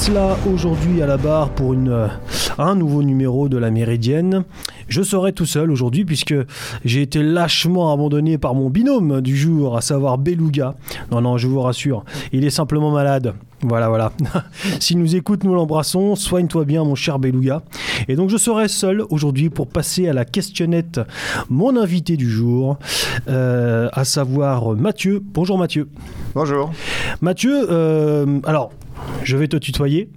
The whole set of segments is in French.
Tesla aujourd'hui à la barre pour une, un nouveau numéro de la Méridienne. Je serai tout seul aujourd'hui puisque j'ai été lâchement abandonné par mon binôme du jour, à savoir Beluga. Non, non, je vous rassure, il est simplement malade. Voilà, voilà. S'il nous écoute, nous l'embrassons. Soigne-toi bien, mon cher Beluga. Et donc, je serai seul aujourd'hui pour passer à la questionnette mon invité du jour, euh, à savoir Mathieu. Bonjour Mathieu. Bonjour. Mathieu, euh, alors, je vais te tutoyer.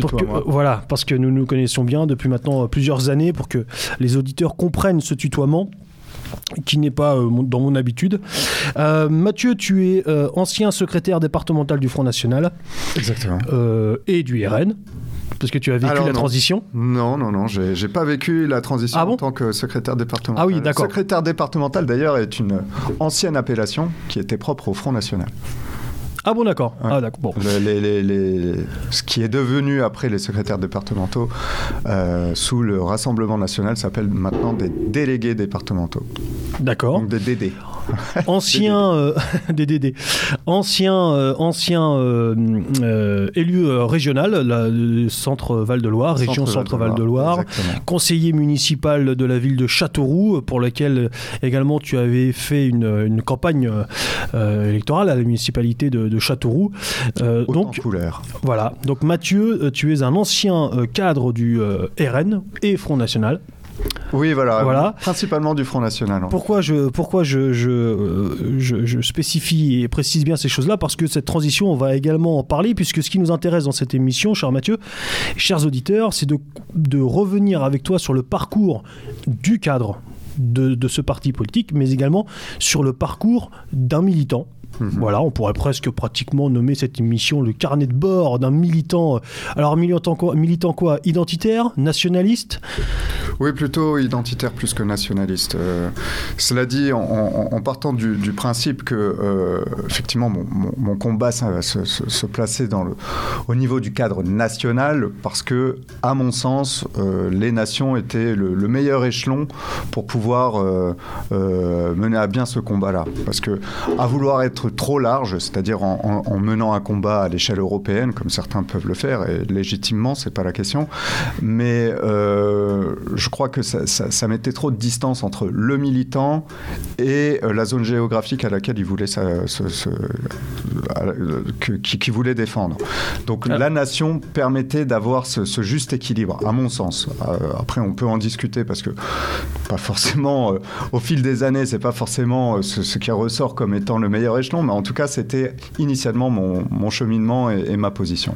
Pour que- Tutoie-moi. euh, voilà, parce que nous nous connaissons bien depuis maintenant euh, plusieurs années pour que les auditeurs comprennent ce tutoiement qui n'est pas euh, mon- dans mon habitude. Euh, Mathieu, tu es euh, ancien secrétaire départemental du Front National Exactement. et du RN, parce que tu as vécu Alors, la non. transition. Non, non, non, j'ai j'ai pas vécu la transition Ah bon en tant que secrétaire départemental. Ah oui, d'accord. Secrétaire départemental, d'ailleurs, est une ancienne appellation qui était propre au Front National. Ah bon, d'accord. Ouais. Ah d'accord. Bon. Le- les- les- les- ce qui est devenu après les secrétaires départementaux euh, sous le Rassemblement national s'appelle maintenant des délégués départementaux, D'accord. donc des DD. Ancien euh, des DD. Ancien euh, ancien euh, élu régional, la, le centre Val-de-Loire, région Centre Val-de-Loire. Exactement. conseiller municipal de la ville de Châteauroux, pour lequel euh, également tu avais fait une, une campagne électorale à la municipalité de, de Châteauroux. Euh, donc couleur. voilà. Donc Mathieu, euh, tu es un ancien euh, cadre du RN et Front National. Oui, voilà. Voilà. Principalement du Front national. Pourquoi je, pourquoi je, je, je- je spécifie et précise bien ces choses-là? Parce que cette transition, on va également en parler, puisque ce qui nous intéresse dans cette émission, cher Mathieu, chers auditeurs, c'est de, de revenir avec toi sur le parcours du cadre de, de ce parti politique, mais également sur le parcours d'un militant. Mhm. Voilà, on pourrait presque pratiquement nommer cette émission le carnet de bord d'un militant. euh, Alors, militant quoi, militant quoi Identitaire Nationaliste? Oui, plutôt identitaire plus que nationaliste. Euh, cela dit, en, en- en partant du, du principe que, euh, effectivement, mon, mon- mon combat ça va se, se- se placer dans le, au niveau du cadre national, parce que, à mon sens, euh, les nations étaient le, le meilleur échelon pour pouvoir mener à bien ce combat-là. Parce que, à vouloir être trop large, c'est-à-dire en, en- en menant un combat à l'échelle européenne, comme certains peuvent le faire, et légitimement, c'est pas la question, mais euh, je crois que ça, ça- ça mettait trop de distance entre le militant et euh, la zone géographique à laquelle il voulait que- qui, qui voulait défendre. Donc Ah. la nation permettait d'avoir ce, ce juste équilibre, à mon sens. Euh, après, on peut en discuter parce que pas forcément, euh, au fil des années, c'est pas forcément ce, ce qui ressort comme étant le meilleur échelon, mais en tout cas, c'était initialement mon, cheminement et ma position.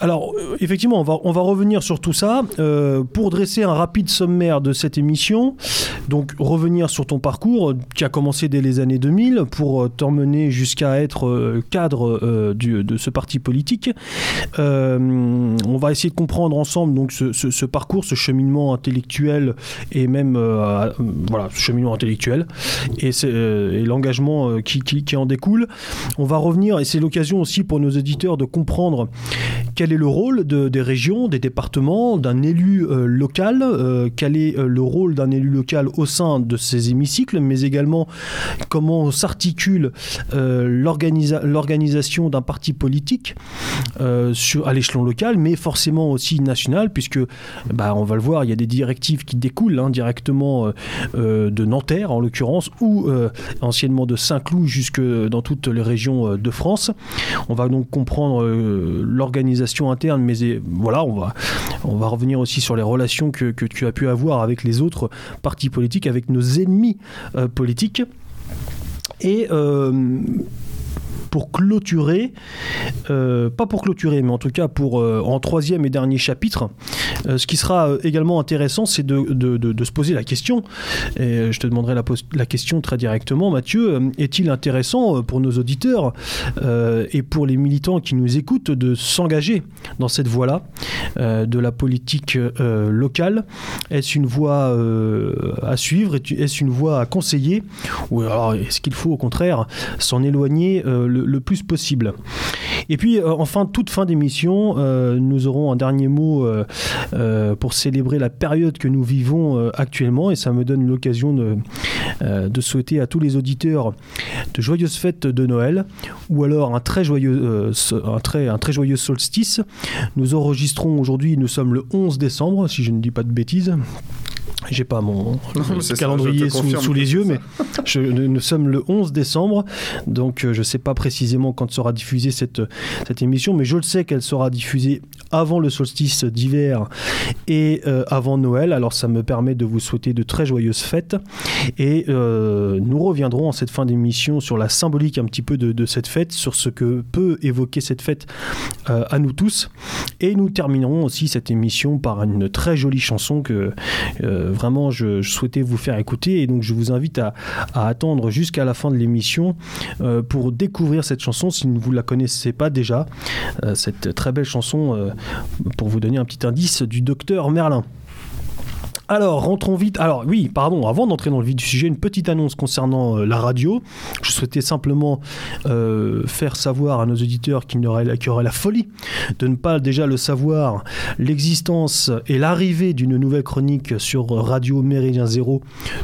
Alors, euh, effectivement, on va, on va revenir sur tout ça. Euh, pour dresser un rapide sommaire de cette émission, donc revenir sur ton parcours euh, qui a commencé dès les années 2000 pour t'emmener jusqu'à être cadre de ce parti politique. On va essayer de comprendre ensemble donc ce, parcours, ce cheminement intellectuel et même voilà, ce cheminement intellectuel et, l'engagement qui- qui en découle. On va revenir et c'est l'occasion aussi pour nos éditeurs de comprendre quel est le rôle de- des régions, des départements, d'un élu euh, local, euh, quel est euh, le rôle d'un élu local au sein de ces hémicycles, mais également comment s'articule l'organisa- l'organisation d'un parti politique à l'échelon local, mais forcément aussi national, puisque bah, on va le voir, il y a des directives qui découlent hein, directement de Nanterre en l'occurrence, ou anciennement de Saint-Cloud jusque dans toutes les régions de France. On va donc comprendre euh, l'organisation interne, mais et, voilà, on va, on va revenir aussi sur les relations que, que tu as pu avoir avec les autres partis politiques, avec nos ennemis euh, politiques. Et euh, pour clôturer, euh, pas pour clôturer, mais en tout cas pour euh, en troisième et dernier chapitre, euh, ce qui sera également intéressant, c'est de, se poser la question. Et je te demanderai la, la question très directement, Mathieu. Est-il intéressant pour nos auditeurs et pour les militants qui nous écoutent de s'engager dans cette voie-là de la politique locale? Est-ce une voie à suivre? Est- Est-ce une voie à conseiller? Ou alors est-ce qu'il faut au contraire s'en éloigner euh, le, plus possible. Et puis, enfin, toute fin d'émission, nous aurons un dernier mot pour célébrer la période que nous vivons actuellement, et ça me donne l'occasion de, de souhaiter à tous les auditeurs de joyeuses fêtes de Noël, ou alors un très joyeux, un très, un très joyeux solstice. Nous enregistrons aujourd'hui, nous sommes le 11 décembre, si je ne dis pas de bêtises. J'ai pas mon calendrier sous, les yeux, mais je, nous sommes le 11 décembre, donc euh, je ne sais pas précisément quand sera diffusée cette, cette émission, mais je le sais qu'elle sera diffusée avant le solstice d'hiver et euh, avant Noël, alors ça me permet de vous souhaiter de très joyeuses fêtes. Et euh, nous reviendrons en cette fin d'émission sur la symbolique un petit peu de, cette fête, sur ce que peut évoquer cette fête à nous tous. Et nous terminerons aussi cette émission par une très jolie chanson que vraiment je, souhaitais vous faire écouter et donc je vous invite à, attendre jusqu'à la fin de l'émission euh, pour découvrir cette chanson si vous ne la connaissez pas déjà, euh, cette très belle chanson euh, pour vous donner un petit indice du docteur Merlin. Alors, rentrons vite. Alors, oui, pardon, avant d'entrer dans le vif du sujet, une petite annonce concernant euh, la radio. Je souhaitais simplement euh, faire savoir à nos auditeurs qui, auraient, la folie de ne pas déjà le savoir, l'existence et l'arrivée d'une nouvelle chronique sur Radio Méridien Zéro,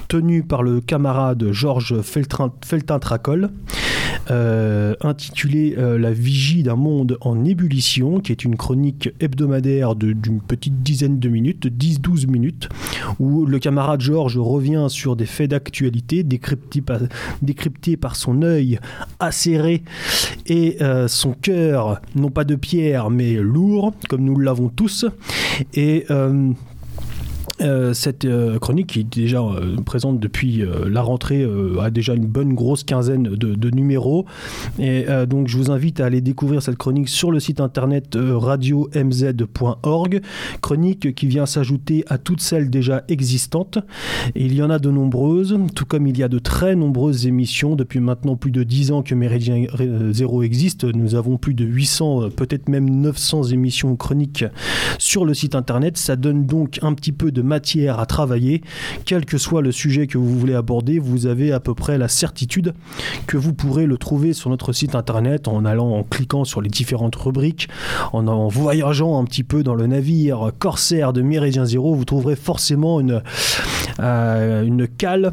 tenue par le camarade Georges Feltin-Tracol, euh, intitulée La vigie d'un monde en ébullition, qui est une chronique hebdomadaire d'une petite dizaine de minutes, 10-12 minutes où le camarade Georges revient sur des faits d'actualité décryptés par, son œil acéré et euh, son cœur, non pas de pierre, mais lourd, comme nous l'avons tous. Et euh, euh, cette euh, chronique qui est déjà euh, présente depuis la rentrée a déjà une bonne grosse quinzaine de, numéros. Et donc je vous invite à aller découvrir cette chronique sur le site internet radio-mz.org chronique qui vient s'ajouter à toutes celles déjà existantes. Il y en a de nombreuses tout comme il y a de très nombreuses émissions. Depuis maintenant plus de 10 ans que Méridien Zéro existe. Nous avons plus de 800 peut-être même 900 émissions chroniques sur le site internet. Ça donne donc un petit peu de matière à travailler. Quel que soit le sujet que vous voulez aborder, vous avez à peu près la certitude que vous pourrez le trouver sur notre site internet en allant, en cliquant sur les différentes rubriques, en, en voyageant un petit peu dans le navire corsaire de Méridien Zéro, vous trouverez forcément une, euh, une cale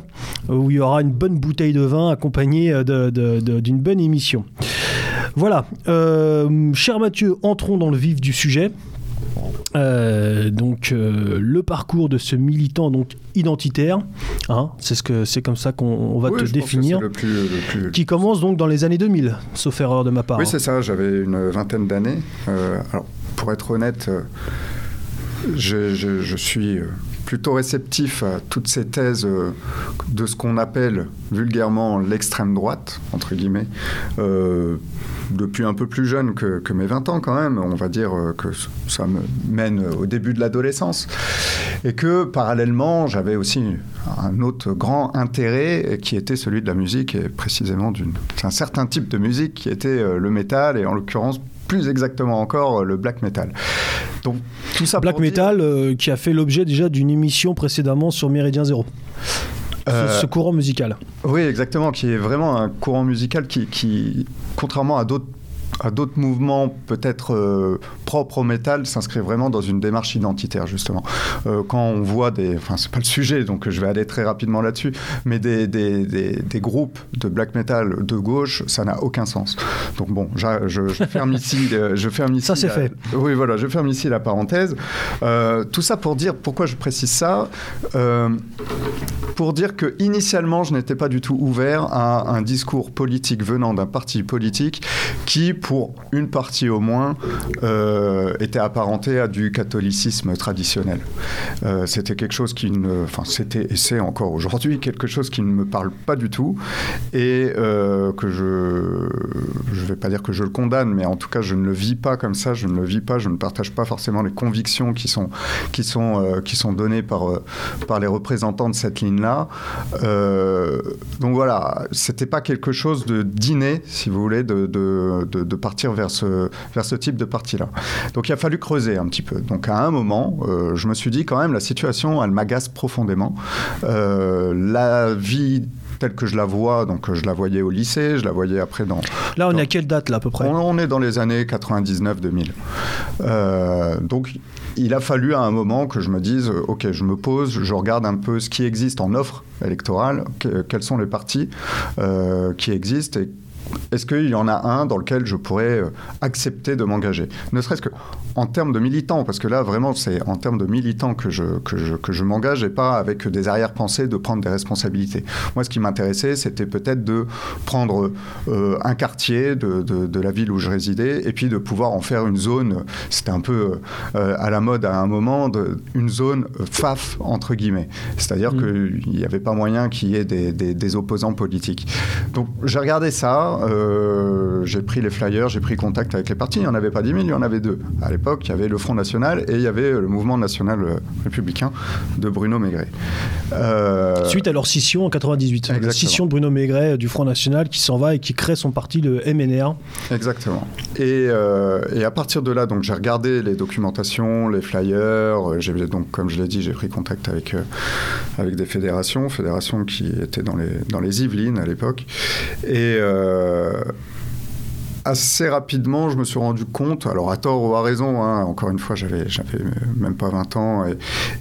où il y aura une bonne bouteille de vin accompagnée d'une bonne émission. Voilà, euh, cher Mathieu, entrons dans le vif du sujet. Euh, donc euh, le parcours de ce militant donc identitaire, hein, c'est ce que c'est comme ça qu'on va te définir, qui commence donc dans les années 2000, sauf erreur de ma part. Oui, c'est ça. J'avais une vingtaine d'années. Euh, alors, pour être honnête, je, je, suis plutôt réceptif à toutes ces thèses de ce qu'on appelle vulgairement l'extrême droite, entre guillemets depuis un peu plus jeune que, mes 20 ans quand même. On va dire euh, que ça me mène au début de l'adolescence. Et que parallèlement, j'avais aussi un autre grand intérêt qui était celui de la musique et précisément d'un certain type de musique qui était euh, le métal et en l'occurrence plus exactement encore le black metal. Donc tout ça black metal euh, qui a fait l'objet déjà d'une émission précédemment sur Méridien Zéro. Euh, ce, courant musical. Oui, exactement, qui est vraiment un courant musical qui, qui contrairement à d'autres à d'autres mouvements peut-être euh, propres au métal s'inscrit vraiment dans une démarche identitaire justement. Euh, quand on voit des, enfin c'est pas le sujet donc je vais aller très rapidement là-dessus, mais des, des, des, groupes de black metal de gauche, ça n'a aucun sens. Donc bon, je, je, ferme ici, je ferme ici. Ça c'est fait. Oui voilà, je ferme ici la parenthèse. Euh, tout ça pour dire pourquoi je précise ça, pour dire que initialement je n'étais pas du tout ouvert à un discours politique venant d'un parti politique qui pour une partie au moins, euh, était apparenté à du catholicisme traditionnel. Euh, c'était quelque chose qui ne, enfin c'était et c'est encore aujourd'hui quelque chose qui ne me parle pas du tout et euh, que je, je vais pas dire que je le condamne, mais en tout cas je ne le vis pas comme ça, je ne le vis pas, je ne partage pas forcément les convictions qui sont qui sont qui sont données par par les représentants de cette ligne-là. donc voilà, c'était pas quelque chose de dîner, si vous voulez, de, de de partir vers ce, vers ce type de partie-là. Donc il a fallu creuser un petit peu. Donc à un moment, euh, je me suis dit quand même, la situation, elle m'agace profondément. Euh, la vie telle que je la vois, donc je la voyais au lycée, je la voyais après dans. Là, on dans- est à quelle date, là, à peu près? On, on est dans les années 99-2000. Euh, donc, il a fallu à un moment que je me dise, ok, je me pose, je regarde un peu ce qui existe en offre électorale, que- quels sont les partis euh, qui existent et est-ce qu'il y en a un dans lequel je pourrais euh, accepter de m'engager? Ne serait-ce que en termes de militants, parce que là, vraiment, c'est en termes de militants que je, que je, que je m'engage et pas avec des arrière-pensées de prendre des responsabilités. Moi, ce qui m'intéressait, c'était peut-être de prendre euh, un quartier de, de, de la ville où je résidais et puis de pouvoir en faire une zone, c'était un peu euh, à la mode à un moment, de, une zone FAF, entre guillemets. C'est-à-dire Mm. qu'il n'y avait pas moyen qu'il y ait des, des, des opposants politiques. Donc j'ai regardé ça, euh, j'ai pris les flyers, j'ai pris contact avec les partis. Il n'y en avait pas 10 000, il y en avait deux. À l'époque, il y avait le Front National et il y avait le Mouvement National euh, Républicain de Bruno Maigret. Euh, Suite à leur scission en 98. La Exactement. scission de Bruno Maigret du Front National qui s'en va et qui crée son parti, le MNR. Exactement. Et, euh, et à partir de là, donc j'ai regardé les documentations, les flyers. J'ai donc, comme je l'ai dit, j'ai pris contact avec avec des fédérations, fédérations qui étaient dans les dans les Yvelines à l'époque. Et euh, 呃 assez rapidement, je me suis rendu compte, alors à tort ou à raison, hein, encore une fois, j'avais, même pas 20 ans,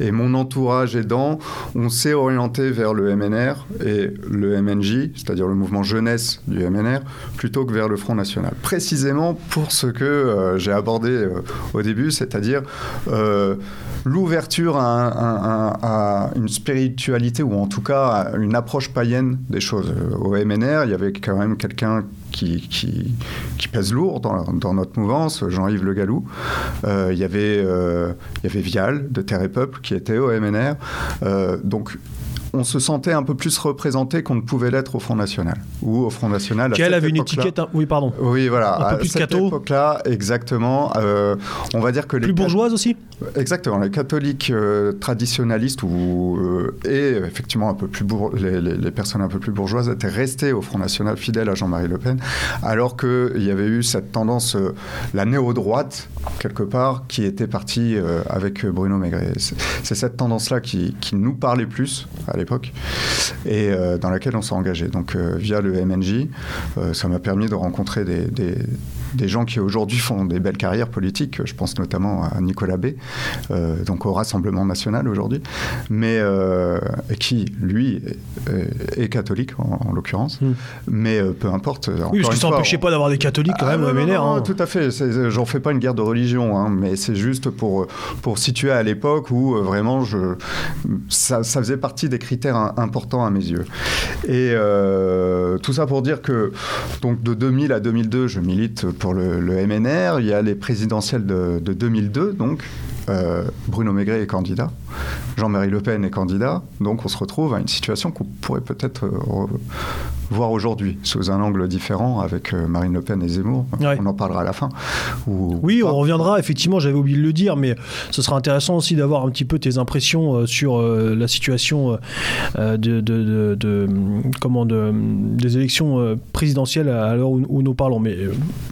et, mon entourage aidant, on s'est orienté vers le MNR et le MNJ, c'est-à-dire le mouvement jeunesse du MNR, plutôt que vers le Front National. Précisément pour ce que euh, j'ai abordé euh, au début, c'est-à-dire euh, l'ouverture à, à un- à une spiritualité, ou en tout cas à une approche païenne des choses. Au MNR, il y avait quand même quelqu'un qui, qui, qui pèse lourd dans, dans notre mouvance, Jean-Yves Le Gallou. Euh, il, y avait, euh, il y avait Vial de Terre et Peuple qui était au MNR. Euh, donc on se sentait un peu plus représenté qu'on ne pouvait l'être au Front National. Ou au Front National. à Qui elle cette avait une étiquette. hein, Oui, pardon. Oui, voilà. Un peu à plus cette catho. époque-là, exactement. euh, on va dire que les Plus bourgeoise aussi Exactement, les catholiques euh, traditionnalistes ou, euh, et effectivement un peu plus bourg- les, les- les personnes un peu plus bourgeoises étaient restées au Front National fidèles à Jean-Marie Le Pen, alors qu'il y avait eu cette tendance, la néo-droite, quelque part, qui était partie avec Bruno Maigret. C'est c'est cette tendance-là qui, qui nous parlait plus à l'époque et euh, dans laquelle on s'est engagé. Donc euh, via le MNJ, euh, ça m'a permis de rencontrer des, des- des gens qui aujourd'hui font des belles carrières politiques. Je pense notamment à Nicolas B, euh, donc au Rassemblement national aujourd'hui, mais euh, qui lui est, est catholique en, en l'occurrence. Mm. Mais euh, peu importe. Oui, parce que ça n'empêchait pas d'avoir des catholiques quand ah, même non, non, hein. tout à fait. J'en fais pas une guerre de religion, hein, mais c'est juste pour, pour situer à l'époque où vraiment je, ça, ça faisait partie des critères im- importants à mes yeux. Et tout ça pour dire que donc de 2000 à 2002, je milite pour le, le MNR. Il y a les présidentielles de, de 2002, donc. euh, Bruno Maigret est candidat, Jean-Marie Le Pen est candidat, donc on se retrouve à une situation qu'on pourrait peut-être euh, voir aujourd'hui sous un angle différent avec euh, Marine Le Pen et Zemmour. Ouais. On en parlera à la fin. Ou- Oui, ou on reviendra. Effectivement, j'avais oublié de le dire, mais ce sera intéressant aussi d'avoir un petit peu tes impressions euh, sur la situation de, de- de- de- comment de, des élections présidentielles à l'heure où, nous parlons. Mais,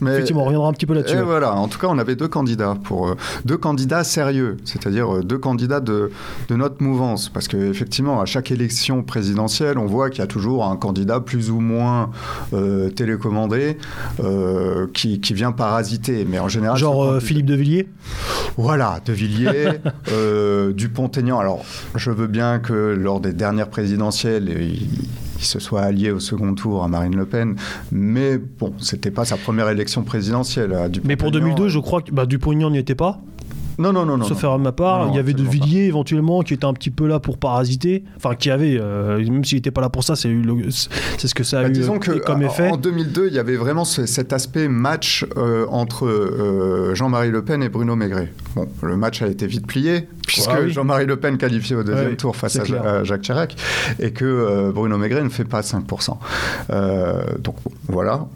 Mais- effectivement, on reviendra un petit peu là-dessus. Voilà, en tout cas, on avait deux candidats pour deux candidats sérieux, c'est-à-dire deux candidats de, de notre mouvance, parce qu'effectivement, à chaque élection présidentielle, on voit qu'il y a toujours un candidat plus ou moins euh, télécommandé euh, qui, qui vient parasiter, mais en général, Genre euh, Philippe de Villiers? Voilà, De Villiers, Dupont-Aignan. Alors, je veux bien que lors des dernières présidentielles, il, il se soit allié au second tour à Marine Le Pen, mais bon, c'était pas sa première élection présidentielle. à Mais pour Dupont-Aignan. 2002, je crois que bah, Dupont-Aignan n'y était pas. Non, non, non, non. sauf erreur de ma part. Non, non, il y avait de pas. Villiers éventuellement qui était un petit peu là pour parasiter. Enfin, qui avait, euh, même s'il n'était pas là pour ça, c'est eu le- c'est ce que ça a Bah, eu disons euh, que comme en- effet. en 2002, il y avait vraiment ce- cet aspect match euh, entre euh, Jean-Marie Le Pen et Bruno Maigret. Bon, le match a été vite plié puisque Ah oui. Jean-Marie Le Pen qualifié au deuxième Ouais, tour face à, à Jacques Chirac et que euh, Bruno Maigret ne fait pas 5%. Euh, donc bon, voilà.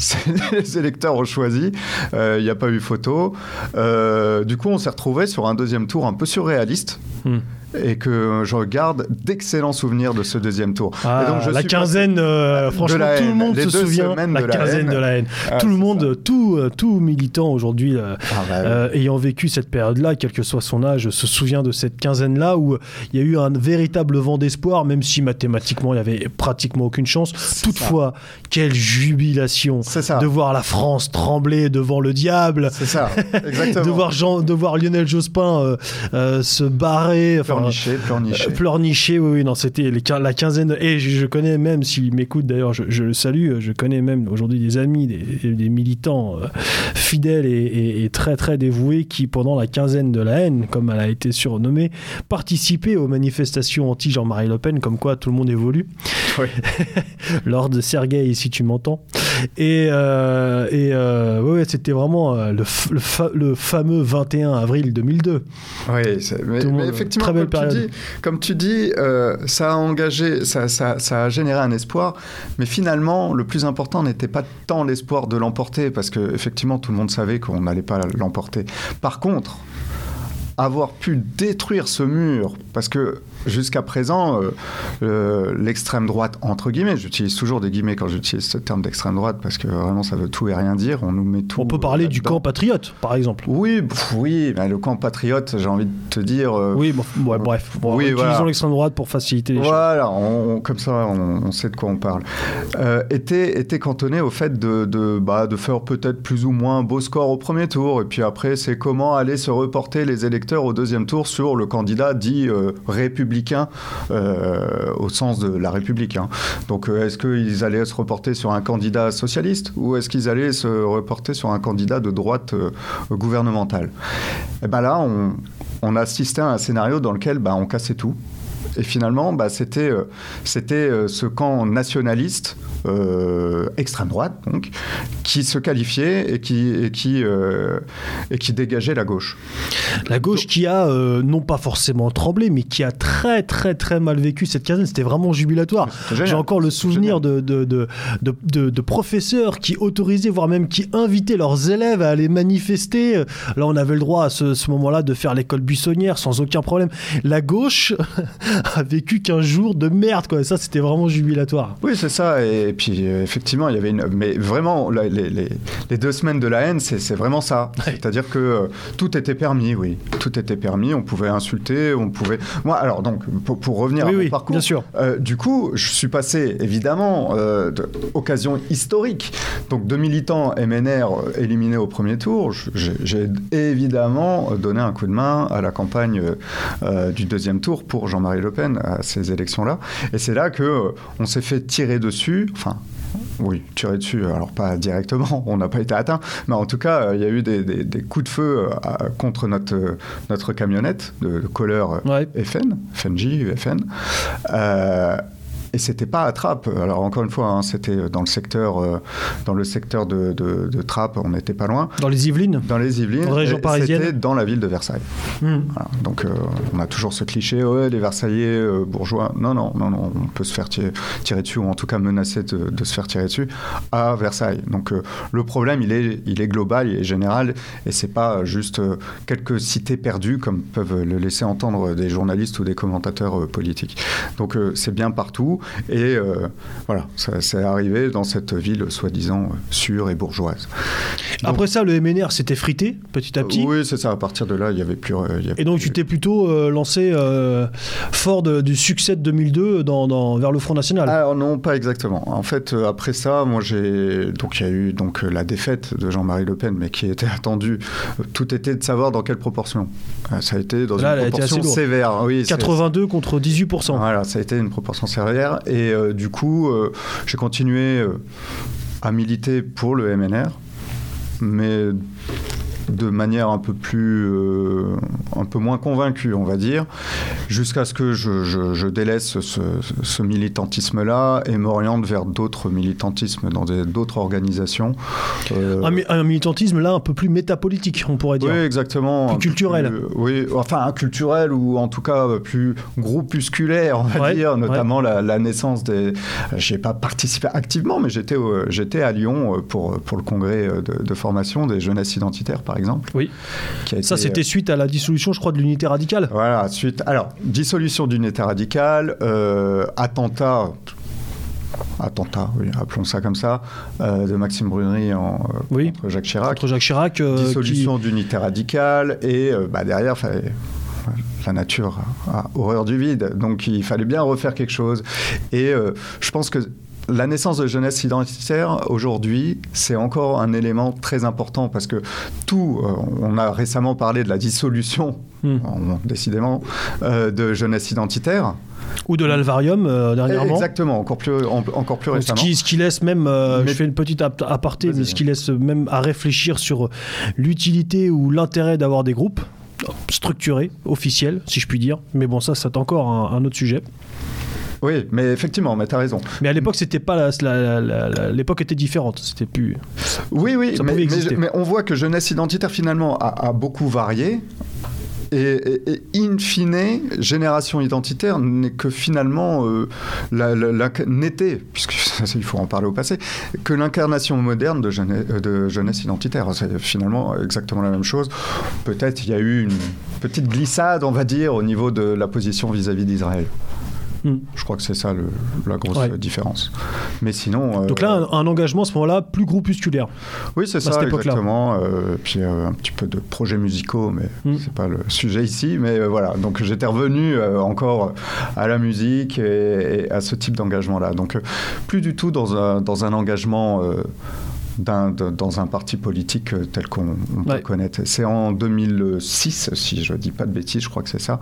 les électeurs ont choisi, Euh, il n'y a pas eu photo. Euh, du coup, on s'est retrouvé sur un deuxième tour un peu surréaliste. Hmm. Et que je regarde d'excellents souvenirs de ce deuxième tour. Ah, et donc je la quinzaine, euh, franchement, la tout le monde Les se souvient. La de la quinzaine haine. de la haine. Ah, tout le monde, tout, euh, tout militant aujourd'hui, euh, Ah, bah, euh, ayant vécu cette période-là, quel que soit son âge, se souvient de cette quinzaine-là où il y a eu un véritable vent d'espoir, même si mathématiquement il y avait pratiquement aucune chance. Toutefois, quelle jubilation ça. de voir la France trembler devant le diable. C'est ça, exactement. De voir, Jean, de voir Lionel Jospin euh, se barrer, enfin, pleurnicher, pleurnicher. euh, pleurnicher, oui, oui, non, c'était la quinzaine. Et je, je connais même, s'il m'écoute d'ailleurs, je, je le salue, je connais même aujourd'hui des amis, des, des militants euh, fidèles et, et- et très très dévoués qui, pendant la quinzaine de la haine, comme elle a été surnommée, participaient aux manifestations anti-Jean-Marie Le Pen, comme quoi tout le monde évolue. Oui. Lord Sergei, si tu m'entends. Et, euh, et euh, ouais, c'était vraiment euh, le, f- le, fa- le fameux 21 avril 2002. Oui, mais, mais effectivement, très belle comme, tu dis, comme tu dis, euh, ça a engagé, ça, ça- ça a généré un espoir, mais finalement, le plus important n'était pas tant l'espoir de l'emporter, parce que effectivement, tout le monde savait qu'on n'allait pas l'emporter. Par contre, avoir pu détruire ce mur, parce que jusqu'à présent, euh, euh, l'extrême droite, entre guillemets, j'utilise toujours des guillemets quand j'utilise ce terme d'extrême droite, parce que vraiment ça veut tout et rien dire, on nous met tout. On peut parler du camp patriote, par exemple. Oui, pff, oui, mais le camp patriote, j'ai envie de te dire. euh, Oui, bon, ouais, bref. Bon, Oui, utilisons voilà. l'extrême droite pour faciliter les choses. Voilà, on- on- comme ça, on, on sait de quoi on parle. Euh, était, était cantonné au fait de, de, bah, de faire peut-être plus ou moins un beau score au premier tour. Et puis après, c'est comment aller se reporter les électeurs au deuxième tour sur le candidat dit euh, euh, au sens de la République. hein. Donc, euh, est-ce qu'ils allaient se reporter sur un candidat socialiste ou est-ce qu'ils allaient se reporter sur un candidat de droite euh, gouvernementale? Et ben là, on, assistait à un scénario dans lequel bah, on cassait tout. Et finalement, bah, c'était euh, c'était euh, ce camp nationaliste, euh, extrême droite, donc, qui se qualifiait et qui, et qui, euh, et qui dégageait la gauche. La gauche qui a, euh, non pas forcément tremblé, mais qui a très très très mal vécu cette quinzaine, c'était vraiment jubilatoire. J'ai encore le souvenir de, de, de, de, de- de professeurs qui autorisaient, voire même qui invitaient leurs élèves à aller manifester. Là, on avait le droit à ce, ce moment-là de faire l'école buissonnière sans aucun problème. La gauche a vécu 15 jours de merde, quoi. Ça, c'était vraiment jubilatoire. Oui, c'est ça. Et, puis, euh, effectivement, il y avait une. Mais vraiment, les, les- les deux semaines de la haine, c'est vraiment ça. Ouais. C'est-à-dire que euh, tout était permis, oui. Tout était permis. On pouvait insulter, on pouvait. Moi, alors, donc, pour, pour revenir Oui, à mon oui, parcours. bien sûr. euh, du coup, je suis passé, évidemment, euh, de- occasion historique. Donc, de militants MNR éliminés au premier tour, j'ai évidemment donné un coup de main à la campagne du deuxième tour pour Jean-Marie Le Pen à ces élections-là. Et c'est là que euh, on s'est fait tirer dessus. Enfin. Oui, tirer dessus, alors pas directement, on n'a pas été atteint, mais en tout cas, euh, il y a eu des, des- des coups de feu euh, contre notre, euh, notre camionnette de, de couleur Ouais. FN, FNJ, FN. Euh, et c'était pas à Trappes. Alors encore une fois, hein, c'était dans le secteur, euh, dans le secteur de, de, de Trappes, on n'était pas loin. Dans les Yvelines? Dans les Yvelines, Région et parisienne? C'était dans la ville de Versailles. Hmm. Voilà. Donc euh, on a toujours ce cliché, ouais, les Versaillais euh, bourgeois. Non, non, non, non, on peut se faire tirer, tirer dessus ou en tout cas menacer de, de se faire tirer dessus à Versailles. Donc euh, le problème, il est, il est global, il est général et c'est pas juste euh, quelques cités perdues comme peuvent le laisser entendre des journalistes ou des commentateurs euh, politiques. Donc euh, c'est bien partout et euh, voilà, ça c'est arrivé dans cette ville soi-disant euh, sûre et bourgeoise. Donc- Après ça, le MNR s'était frité petit à petit. Oui, c'est ça. À partir de là, il y avait plus. euh, il y avait Et donc plus- tu t'es plutôt euh, lancé euh, fort de- du succès de 2002 dans, dans- vers le Front National. Alors non, pas exactement. En fait, euh, après ça, moi j'ai donc il y a eu donc euh, la défaite de Jean-Marie Le Pen, mais qui était attendue. Euh, Tout était de savoir dans quelle proportion. Euh, Ça a été dans Là, une proportion sévère. Oui, c'est- 82 contre 18%. Voilà, ça a été une proportion sévère. Et euh, du coup, euh, j'ai continué euh, à militer pour le MNR, mais de manière un peu plus, euh, un peu moins convaincue, on va dire, jusqu'à ce que je, je- je délaisse ce, ce militantisme-là et m'oriente vers d'autres militantismes dans d'autres organisations. Euh, Un, mi- un militantisme là un peu plus métapolitique, on pourrait dire. oui, exactement. Plus culturel. plus- oui, enfin culturel ou en tout cas euh, plus groupusculaire, on va Ouais, dire, ouais. notamment la, la naissance des. J'ai pas participé activement, mais j'étais j'étais à Lyon euh, pour pour le congrès euh, de, de formation des jeunesses identitaires, par exemple. Exemple. Oui. ça, c'était suite à la dissolution, je crois, de l'unité radicale. Voilà, suite. Alors, dissolution d'unité radicale, attentat attentat, oui, appelons ça comme ça, euh, de Maxime Brunery en, euh, contre Jacques Chirac. Contre Jacques Chirac. Euh, Dissolution d'unité radicale et bah, derrière, la nature a horreur du vide, donc il fallait bien refaire quelque chose. Et je pense que la naissance de jeunesse identitaire, aujourd'hui, c'est encore un élément très important parce que tout, on a récemment parlé de la dissolution, hmm. décidément, de jeunesse identitaire. Ou de l'Alvarium euh, dernièrement. Exactement, encore plus, encore plus récemment. Ce qui, ce qui laisse même, euh, je fais une petite aparté, mais ce qui laisse même à réfléchir sur l'utilité ou l'intérêt d'avoir des groupes structurés, officiels, si je puis dire. Mais bon, ça, c'est encore un, autre sujet. Oui, mais effectivement, mais tu as raison. Mais à l'époque, c'était pas l'époque était différente. C'était plus. Oui, oui, mais, mais, on voit que jeunesse identitaire finalement a, a beaucoup varié. Et, in fine, génération identitaire n'est que finalement, euh, n'était, puisque il faut en parler au passé, que l'incarnation moderne de jeunesse, de jeunesse identitaire. C'est finalement exactement la même chose. Peut-être il y a eu une petite glissade, on va dire, au niveau de la position vis-à-vis d'Israël. Hmm. Je crois que c'est ça la grosse différence. Mais sinon. Euh, Donc là, un, engagement à ce moment-là plus groupusculaire. Oui, c'est ça, exactement. Euh, puis euh, un petit peu de projets musicaux, mais hmm. c'est pas le sujet ici. Mais voilà, donc j'étais revenu encore à la musique et, à ce type d'engagement-là. Donc plus du tout dans un, dans un engagement dans un parti politique euh, tel qu'on peut connaître. C'est en 2006, si je ne dis pas de bêtises, je crois que c'est ça,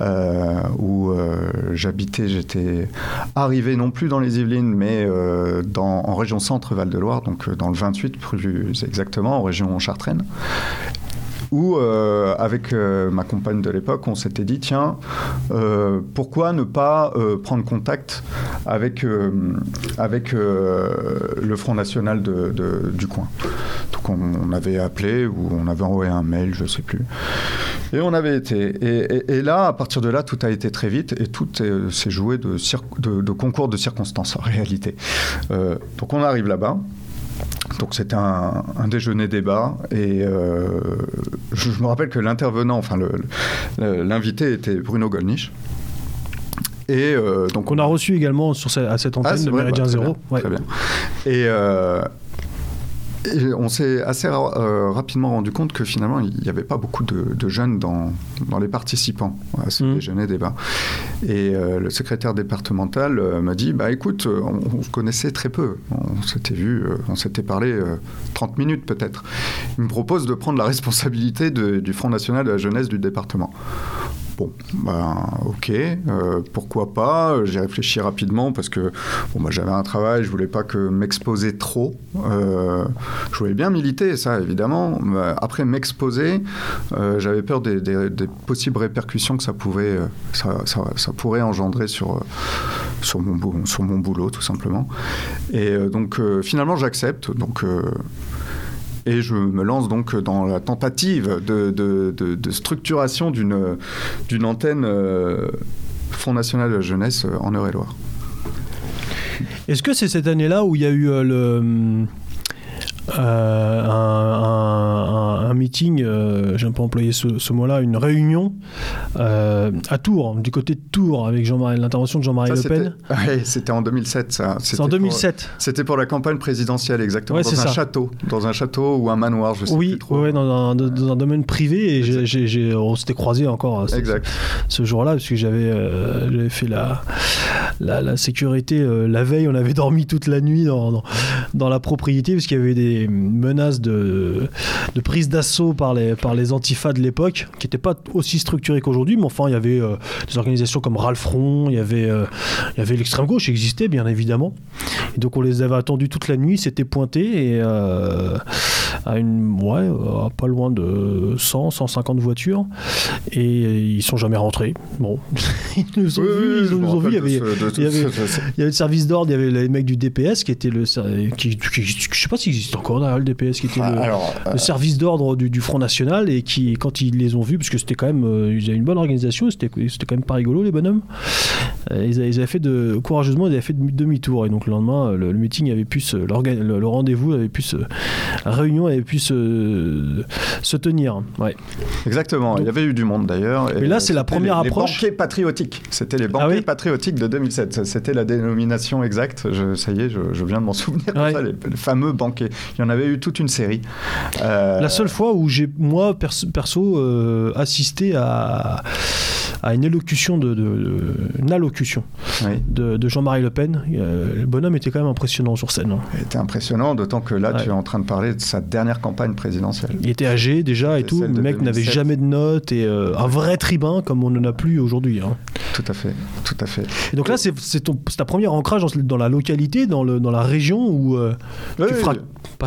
euh, où euh, j'habitais, j'étais arrivé non plus dans les Yvelines, mais dans, en région Centre-Val de Loire, donc dans le 28 plus exactement, en région Chartraine où, euh, avec euh, ma compagne de l'époque, on s'était dit, tiens, euh, pourquoi ne pas prendre contact avec, avec le Front National du coin Donc on, avait appelé ou on avait envoyé un mail, je ne sais plus. Et on avait été. Et, là, à partir de là, tout a été très vite et tout s'est joué de, concours de circonstances en réalité. donc on arrive là-bas. Donc c'était un, déjeuner débat et euh, je, me rappelle que l'intervenant, enfin l'invité était Bruno Gollnisch. Et euh, donc on a reçu également sur à cette antenne ah, de Méridien bah, Zéro. Très bien. Et, euh, on s'est assez euh, rapidement rendu compte que finalement, il n'y avait pas beaucoup de, jeunes dans, dans, les participants à ce mmh. déjeuner débat. Et euh, le secrétaire départemental euh, m'a dit Bah écoute, on, se connaissait très peu. On s'était vu, on s'était parlé 30 minutes peut-être. Il me propose de prendre la responsabilité du Front National de la Jeunesse du département. Bon, ben, ok, euh, pourquoi pas? J'ai réfléchi rapidement parce que bon, ben, j'avais un travail, je voulais pas que m'exposer trop. Euh, je voulais bien militer, ça évidemment. Mais après m'exposer, euh, j'avais peur des, possibles répercussions que ça pourrait engendrer sur sur mon sur mon boulot tout simplement. Et donc finalement j'accepte. Donc et je me lance donc dans la tentative de, structuration d'une antenne euh, National de la Jeunesse en Eure-et-Loire. Est-ce que c'est cette année-là où il y a eu euh, le euh, un, meeting, euh, j'aime pas employer ce, mot-là, une réunion euh, à Tours, du côté de Tours, avec Jean l'intervention de Jean-Marie Le Pen. Oui, c'était en 2007, ça. C'est en 2007. C'était pour la campagne présidentielle, exactement. dans un château, dans un château ou un manoir, je sais oui, plus trop. Oui, dans, dans, un domaine privé, et on s'était croisés encore ce, jour-là, parce que j'avais fait la, la, sécurité la veille, on avait dormi toute la nuit dans, dans la propriété, parce qu'il y avait des menaces de, de prise d'assaut par les, par les antifas de l'époque, qui n'étaient pas aussi structurées qu'aujourd'hui, mais enfin, il y avait euh, des organisations comme Ralfron, il y avait, euh, il y avait l'extrême gauche qui existait, bien évidemment. Et donc, on les avait attendus toute la nuit, c'était pointé, et euh, à une, ouais, pas loin de 100, 150 voitures, et ils sont jamais rentrés. Bon, ils nous ont vus, ils nous ont vu. Il y avait, il y avait, le service d'ordre, il y avait les mecs du DPS qui étaient le, qui, qui, je sais pas s'il existe encore encore le DPS qui était le, euh, service d'ordre du, Front National et qui, quand ils les ont vus, parce que c'était quand même, euh, ils avaient une bonne organisation, c'était quand même pas rigolo les bonhommes, euh, ils, avaient fait de, courageusement, ils avaient fait demi-tour et donc le lendemain, le, meeting avait pu se, le, rendez-vous avait pu se, la réunion avait pu se, se tenir. Ouais. Exactement. Il y avait eu du monde d'ailleurs. Mais là, c'est la première les, approche. Les banquets patriotiques. C'était les Ah banquets oui patriotiques de 2007. C'était la dénomination exacte. Je, ça y est, je, je viens de m'en souvenir. Ouais. ça, les, les fameux banquets. Il y en avait eu toute une série. Euh, La seule fois où j'ai, moi, perso, perso, euh, assisté à, à une élocution de, de- de- une allocution oui, de, de Jean-Marie Le Pen. Euh, le bonhomme était quand même impressionnant sur scène. hein. c'était impressionnant, d'autant que là, Ouais. tu es en train de parler de sa dernière campagne présidentielle. Il était âgé déjà et tout. Le mec n'avait 2007. jamais de notes et un vrai tribun comme on n'en a plus aujourd'hui. hein. Tout à fait, tout à fait. Et donc là, c'est, ton, ta première ancrage dans, dans la localité, dans, le, dans la région où Oui, tu oui, feras.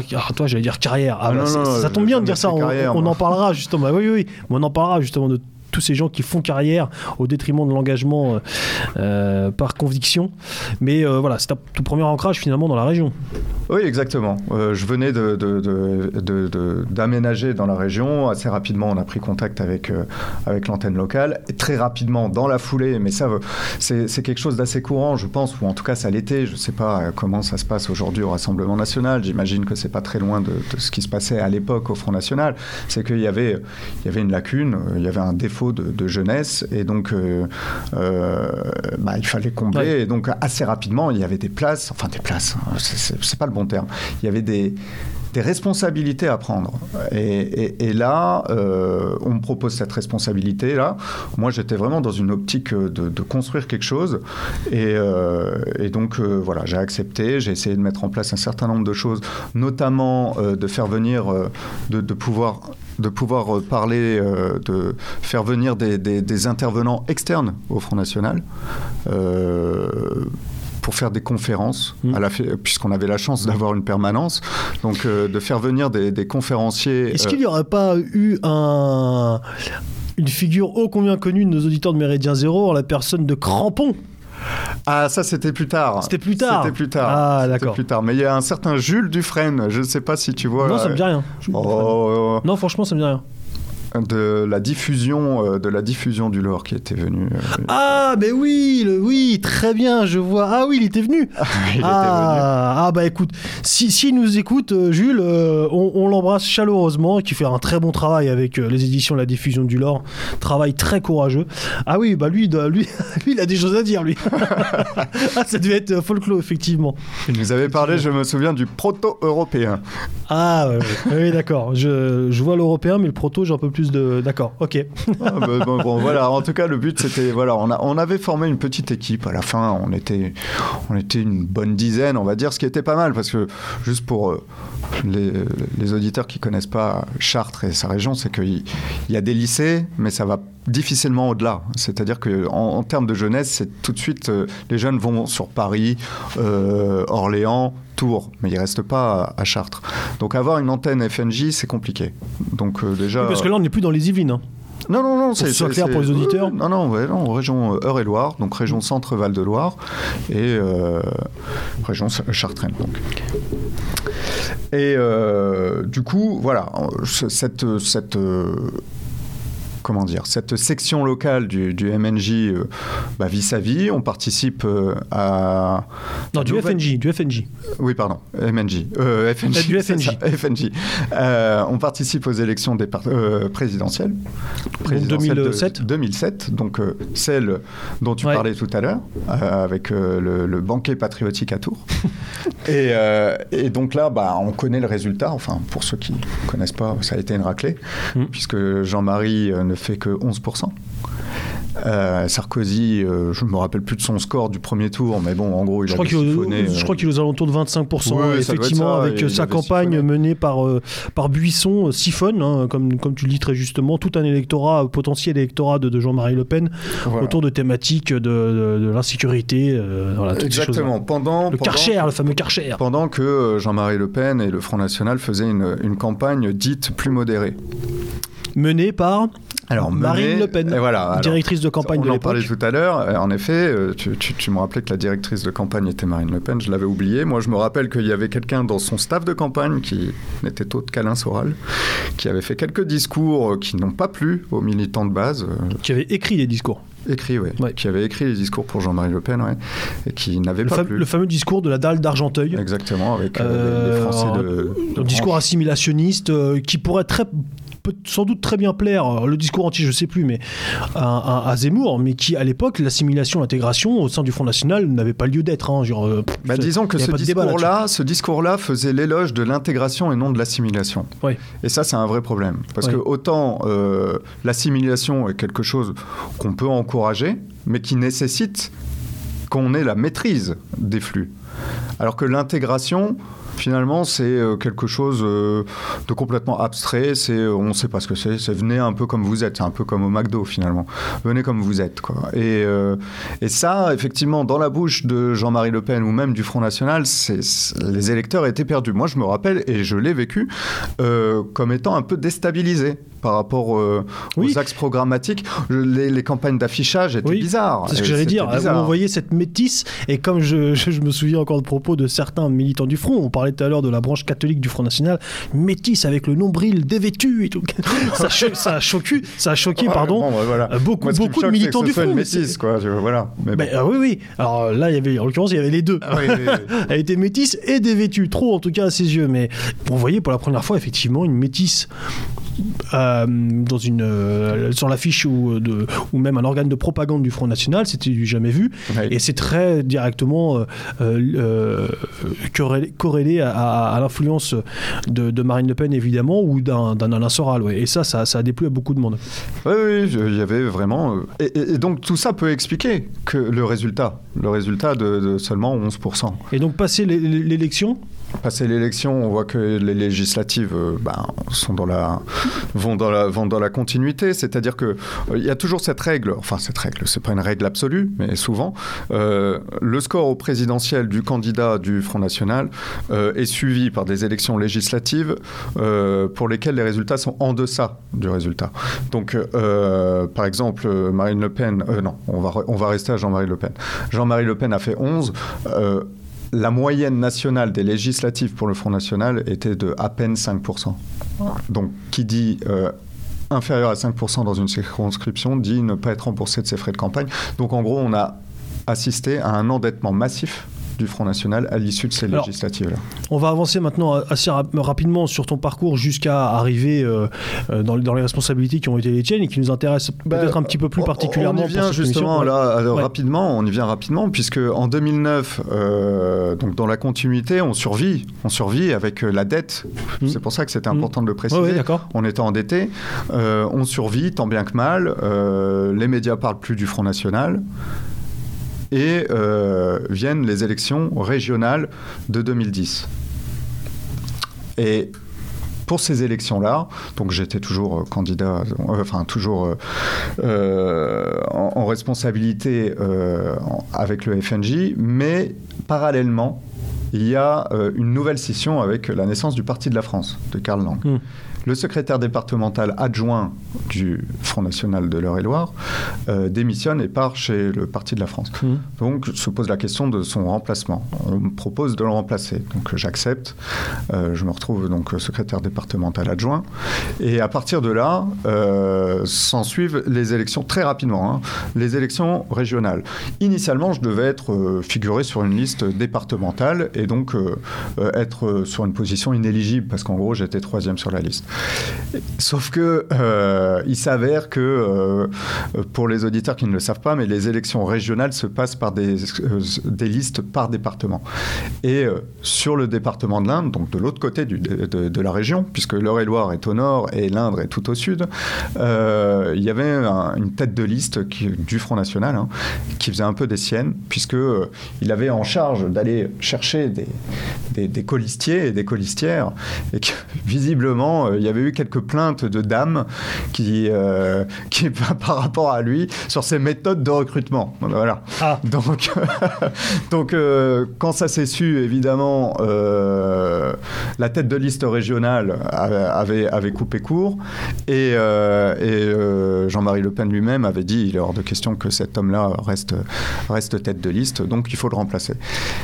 Pas, ah, toi, j'allais dire carrière. Ah, Ah, bah, non, c'est- non, ça tombe bien de dire ça. On, on en parlera justement. Bah oui, oui, oui. Mais on en parlera justement de tous ces gens qui font carrière au détriment de l'engagement euh, euh, par conviction. Mais euh, voilà, c'est ton premier ancrage finalement dans la région. Oui, exactement. Je venais d'aménager dans la région. Assez rapidement, on a pris contact avec, avec l'antenne locale. Très rapidement, dans la foulée, mais ça, c'est, quelque chose d'assez courant, je pense, ou en tout cas, ça l'était. Je ne sais pas comment ça se passe aujourd'hui au Rassemblement national. J'imagine que c'est pas très loin de, ce qui se passait à l'époque au Front national. C'est qu'il y avait, il y avait une lacune, il y avait un défaut de, de jeunesse, et donc euh, euh, bah, il fallait combler. Ouais. Et donc, assez rapidement, il y avait des places, enfin des places, hein, c'est, pas le bon terme. Il y avait des, des responsabilités à prendre. Et, et- et là, euh, on me propose cette responsabilité-là. Moi, j'étais vraiment dans une optique de, de construire quelque chose. Et, euh, et donc, euh, voilà, j'ai accepté. J'ai essayé de mettre en place un certain nombre de choses, notamment de faire venir, de, de pouvoir de pouvoir euh, parler, euh, de faire venir des, des- des intervenants externes au Front National. Euh, pour faire des conférences, Mm. fait- puisqu'on avait la chance d'avoir une permanence, donc euh, de faire venir des, des conférenciers. Est-ce qu'il n'y aurait pas eu un, une figure ô combien connue de nos auditeurs de Méridien Zéro en la personne de Crampon? Ah, ça c'était plus tard. C'était plus tard. C'était plus tard. Ah, d'accord. plus tard. Mais il y a un certain Jules Dufresne, je ne sais pas si tu vois. Non, ça me dit rien. Oh, Non, franchement, ça me dit rien. De la diffusion, euh, de la diffusion du lore qui était venu. euh, Ah, mais oui, le, oui, très bien, je vois. Ah oui, il était venu. il était venu. ah, ah, bah écoute, si, s'il nous écoute, euh, Jules, on, on l'embrasse chaleureusement, qui fait un très bon travail avec les éditions La Diffusion du Lore. Travail très courageux. Ah oui, bah lui, il doit- lui, lui il a des choses à dire, lui. ah, ça devait être folklore, effectivement. Il nous avait parlé, je me souviens, du proto-européen. Ah, oui, d'accord. Je, je vois l'européen, mais le proto, j'ai un peu plus de. D'accord, ok. Ah, bah, bon, bon, voilà. En tout cas, le but, c'était voilà, on, a, on avait formé une petite équipe. À la fin, on était, on était une bonne dizaine, on va dire, ce qui était pas mal, parce que juste pour euh, les, les auditeurs qui connaissent pas Chartres et sa région, c'est qu'il il y a des lycées, mais ça va difficilement au-delà. C'est-à-dire que en, en termes de jeunesse, c'est tout de suite euh, les jeunes vont sur Paris, euh, Orléans. Tours, mais ils restent pas à, à Chartres. Donc avoir une antenne FNJ, c'est compliqué. Donc euh, déjà. Oui, parce que là, on n'est plus dans les Yvelines. hein. Non, non, non, c'est soit clair pour les auditeurs. Non, non, ouais, non, région euh, Eure-et-Loire, donc région Centre-Val de Loire et euh, région Chartraine. Donc. Et euh, du coup, voilà, ce- cette, cette comment dire, cette section locale du, du MNJ euh, bah, vit sa vie. On participe euh, à Non, du Nouvelle- FNJ, du FNJ. oui, pardon, MNJ. Euh, FNJ. Du FNJ. Euh, on participe aux élections départ- euh, présidentielles. Présidentielles de- 2007. 2007, donc celle dont tu Ouais. parlais tout à l'heure, avec le, le banquet patriotique à Tours. et, et donc là, bah, on connaît le résultat. Enfin, pour ceux qui ne connaissent pas, ça a été une raclée, Mm. puisque Jean-Marie ne fait que 11%. Euh, Sarkozy, euh, je ne me rappelle plus de son score du premier tour, mais bon, en gros, il Je a crois qu'il siphonné, je euh, crois qu'il est aux alentours de 25%, Ouais, effectivement, ça, avec euh, sa campagne siphonné. menée par, euh, par Buisson, euh, siphonne, hein, comme, comme tu le dis très justement, tout un électorat, euh, potentiel électorat de, de Jean-Marie Le Pen, Voilà. autour de thématiques de, de- de l'insécurité, euh, voilà, Exactement. Pendant, Le pendant- Karcher, le fameux Karcher. pendant que euh, Jean-Marie Le Pen et le Front National faisaient une, une campagne dite plus modérée. Mené par Alors, Marine Le Pen, voilà, directrice de campagne on de en parlait tout à l'heure. En effet, tu, tu, me rappelais que la directrice de campagne était Marine Le Pen. Je l'avais oublié. Moi, je me rappelle qu'il y avait quelqu'un dans son staff de campagne qui n'était autre qu'Alain Soral, qui avait fait quelques discours qui n'ont pas plu aux militants de base. Qui avait écrit des discours. Écrit, oui. Qui avait écrit les discours pour Jean-Marie Le Pen, ouais, et qui n'avait pas plu. Le fameux discours de la dalle d'Argenteuil. Exactement, avec euh, les Français de. Un, discours assimilationniste euh, qui pourrait très peut sans doute très bien plaire, le discours anti, je sais plus, mais à, Zemmour, mais qui à l'époque, l'assimilation, l'intégration au sein du Front National n'avait pas lieu d'être. Hein, euh, bah, disons que ce discours-là, ce discours-là faisait l'éloge de l'intégration et non de l'assimilation. Oui. Et ça, c'est un vrai problème, parce que autant euh, l'assimilation est quelque chose qu'on peut encourager, mais qui nécessite qu'on ait la maîtrise des flux. Alors que l'intégration, finalement, c'est euh, quelque chose euh, de complètement abstrait. C'est, euh, on ne sait pas ce que c'est. C'est venez un peu comme vous êtes. Un peu comme au McDo finalement. Venez comme vous êtes. Et, ça, effectivement, dans la bouche de Jean-Marie Le Pen ou même du Front National, les électeurs étaient perdus. Moi, je me rappelle et je l'ai vécu comme étant un peu déstabilisé par rapport aux axes programmatiques. Les, campagnes d'affichage étaient bizarres. C'est ce que j'allais dire. On voyait cette métisse et comme je, je, me souviens encore de propos de certains militants du Front, on parlait tout à l'heure de la branche catholique du Front National, métisse avec le nombril dévêtu et tout. ça, ça, a choqué, ça a choqué pardon, bah, euh, beaucoup, beaucoup de militants du Front. Métisse, quoi, voilà. Ben, euh, oui, oui. Alors là, il y avait, en l'occurrence, il y avait les deux. Ah Elle était métisse et dévêtue, trop en tout cas à ses yeux. Mais vous voyez pour la première fois, effectivement, une métisse euh, dans une, euh, sur l'affiche ou, de, ou même un organe de propagande du Front National, c'était du jamais vu. Et c'est très directement euh, corrélé, à, l'influence de, Marine Le Pen, évidemment, ou d'un Alain Soral. Et ça, ça, ça, a déplu à beaucoup de monde. Oui, oui, il y avait vraiment. Et, donc tout ça peut expliquer que le résultat, le résultat de, de seulement 11%. Et donc passer l'élection Passer l'élection, on voit que les législatives euh, ben, sont dans la, vont, dans la, vont dans la continuité. C'est-à-dire qu'il euh, il y a toujours cette règle, enfin cette règle, c'est pas une règle absolue, mais souvent, euh, le score au présidentiel du candidat du Front National est suivi par des élections législatives pour lesquelles les résultats sont en deçà du résultat. Donc, par exemple, Marine Le Pen, non, on va, on va rester à Jean-Marie Le Pen. Jean-Marie Le Pen a fait 11 la moyenne nationale des législatives pour le Front National était de à peine 5%. Donc, qui dit euh, inférieur à 5% dans une circonscription dit ne pas être remboursé de ses frais de campagne. Donc, en gros, on a assisté à un endettement massif du Front National à l'issue de ces législatives-là. On va avancer maintenant assez rapidement sur ton parcours jusqu'à arriver euh, euh, dans, les responsabilités qui ont été les tiennes et qui nous intéressent bah, peut-être un petit peu plus particulièrement. On y vient justement là rapidement, on y vient rapidement puisque en 2009, euh, donc dans la continuité, on survit, on survit avec la dette. Mmh. C'est pour ça que c'était mmh. important de le préciser. on était endetté, on survit tant bien que mal. les médias parlent plus du Front National et euh, viennent les élections régionales de 2010. Et pour ces élections-là, donc j'étais toujours euh, candidat, euh, enfin toujours en, responsabilité avec le FNJ, mais parallèlement, il y a une nouvelle scission avec la naissance du Parti de la France, de Karl Lang. Hmm le secrétaire départemental adjoint du Front National de l'Eure-et-Loire euh, démissionne et part chez le Parti de la France. Mmh. Donc se pose la question de son remplacement. On me propose de le remplacer. Donc j'accepte. Euh, je me retrouve donc secrétaire départemental adjoint. Et à partir de là, euh, s'en suivent les élections très rapidement. Hein. les élections régionales. Initialement, je devais être figuré sur une liste départementale et donc être sur une position inéligible parce qu'en gros j'étais troisième sur la liste. Sauf que euh, il s'avère que, euh, pour les auditeurs qui ne le savent pas, mais les élections régionales se passent par des, euh, listes par département. Et sur le département de l'Inde, donc de l'autre côté de, la région, puisque l'Eure-et-Loire est au nord et l'Indre est tout au sud, il y avait une tête de liste du Front National hein, qui faisait un peu des siennes, puisque il avait en charge d'aller chercher des, des, colistiers et des colistières, et que visiblement, il y avait eu quelques plaintes de dames qui, euh, qui par rapport à lui, sur ses méthodes de recrutement. Voilà. Ah. Donc, donc euh, quand ça s'est su, évidemment, euh, la tête de liste régionale avait, avait coupé court, et, et Jean-Marie Le Pen lui-même avait dit il est hors de question que cet homme-là reste, reste tête de liste, donc il faut le remplacer.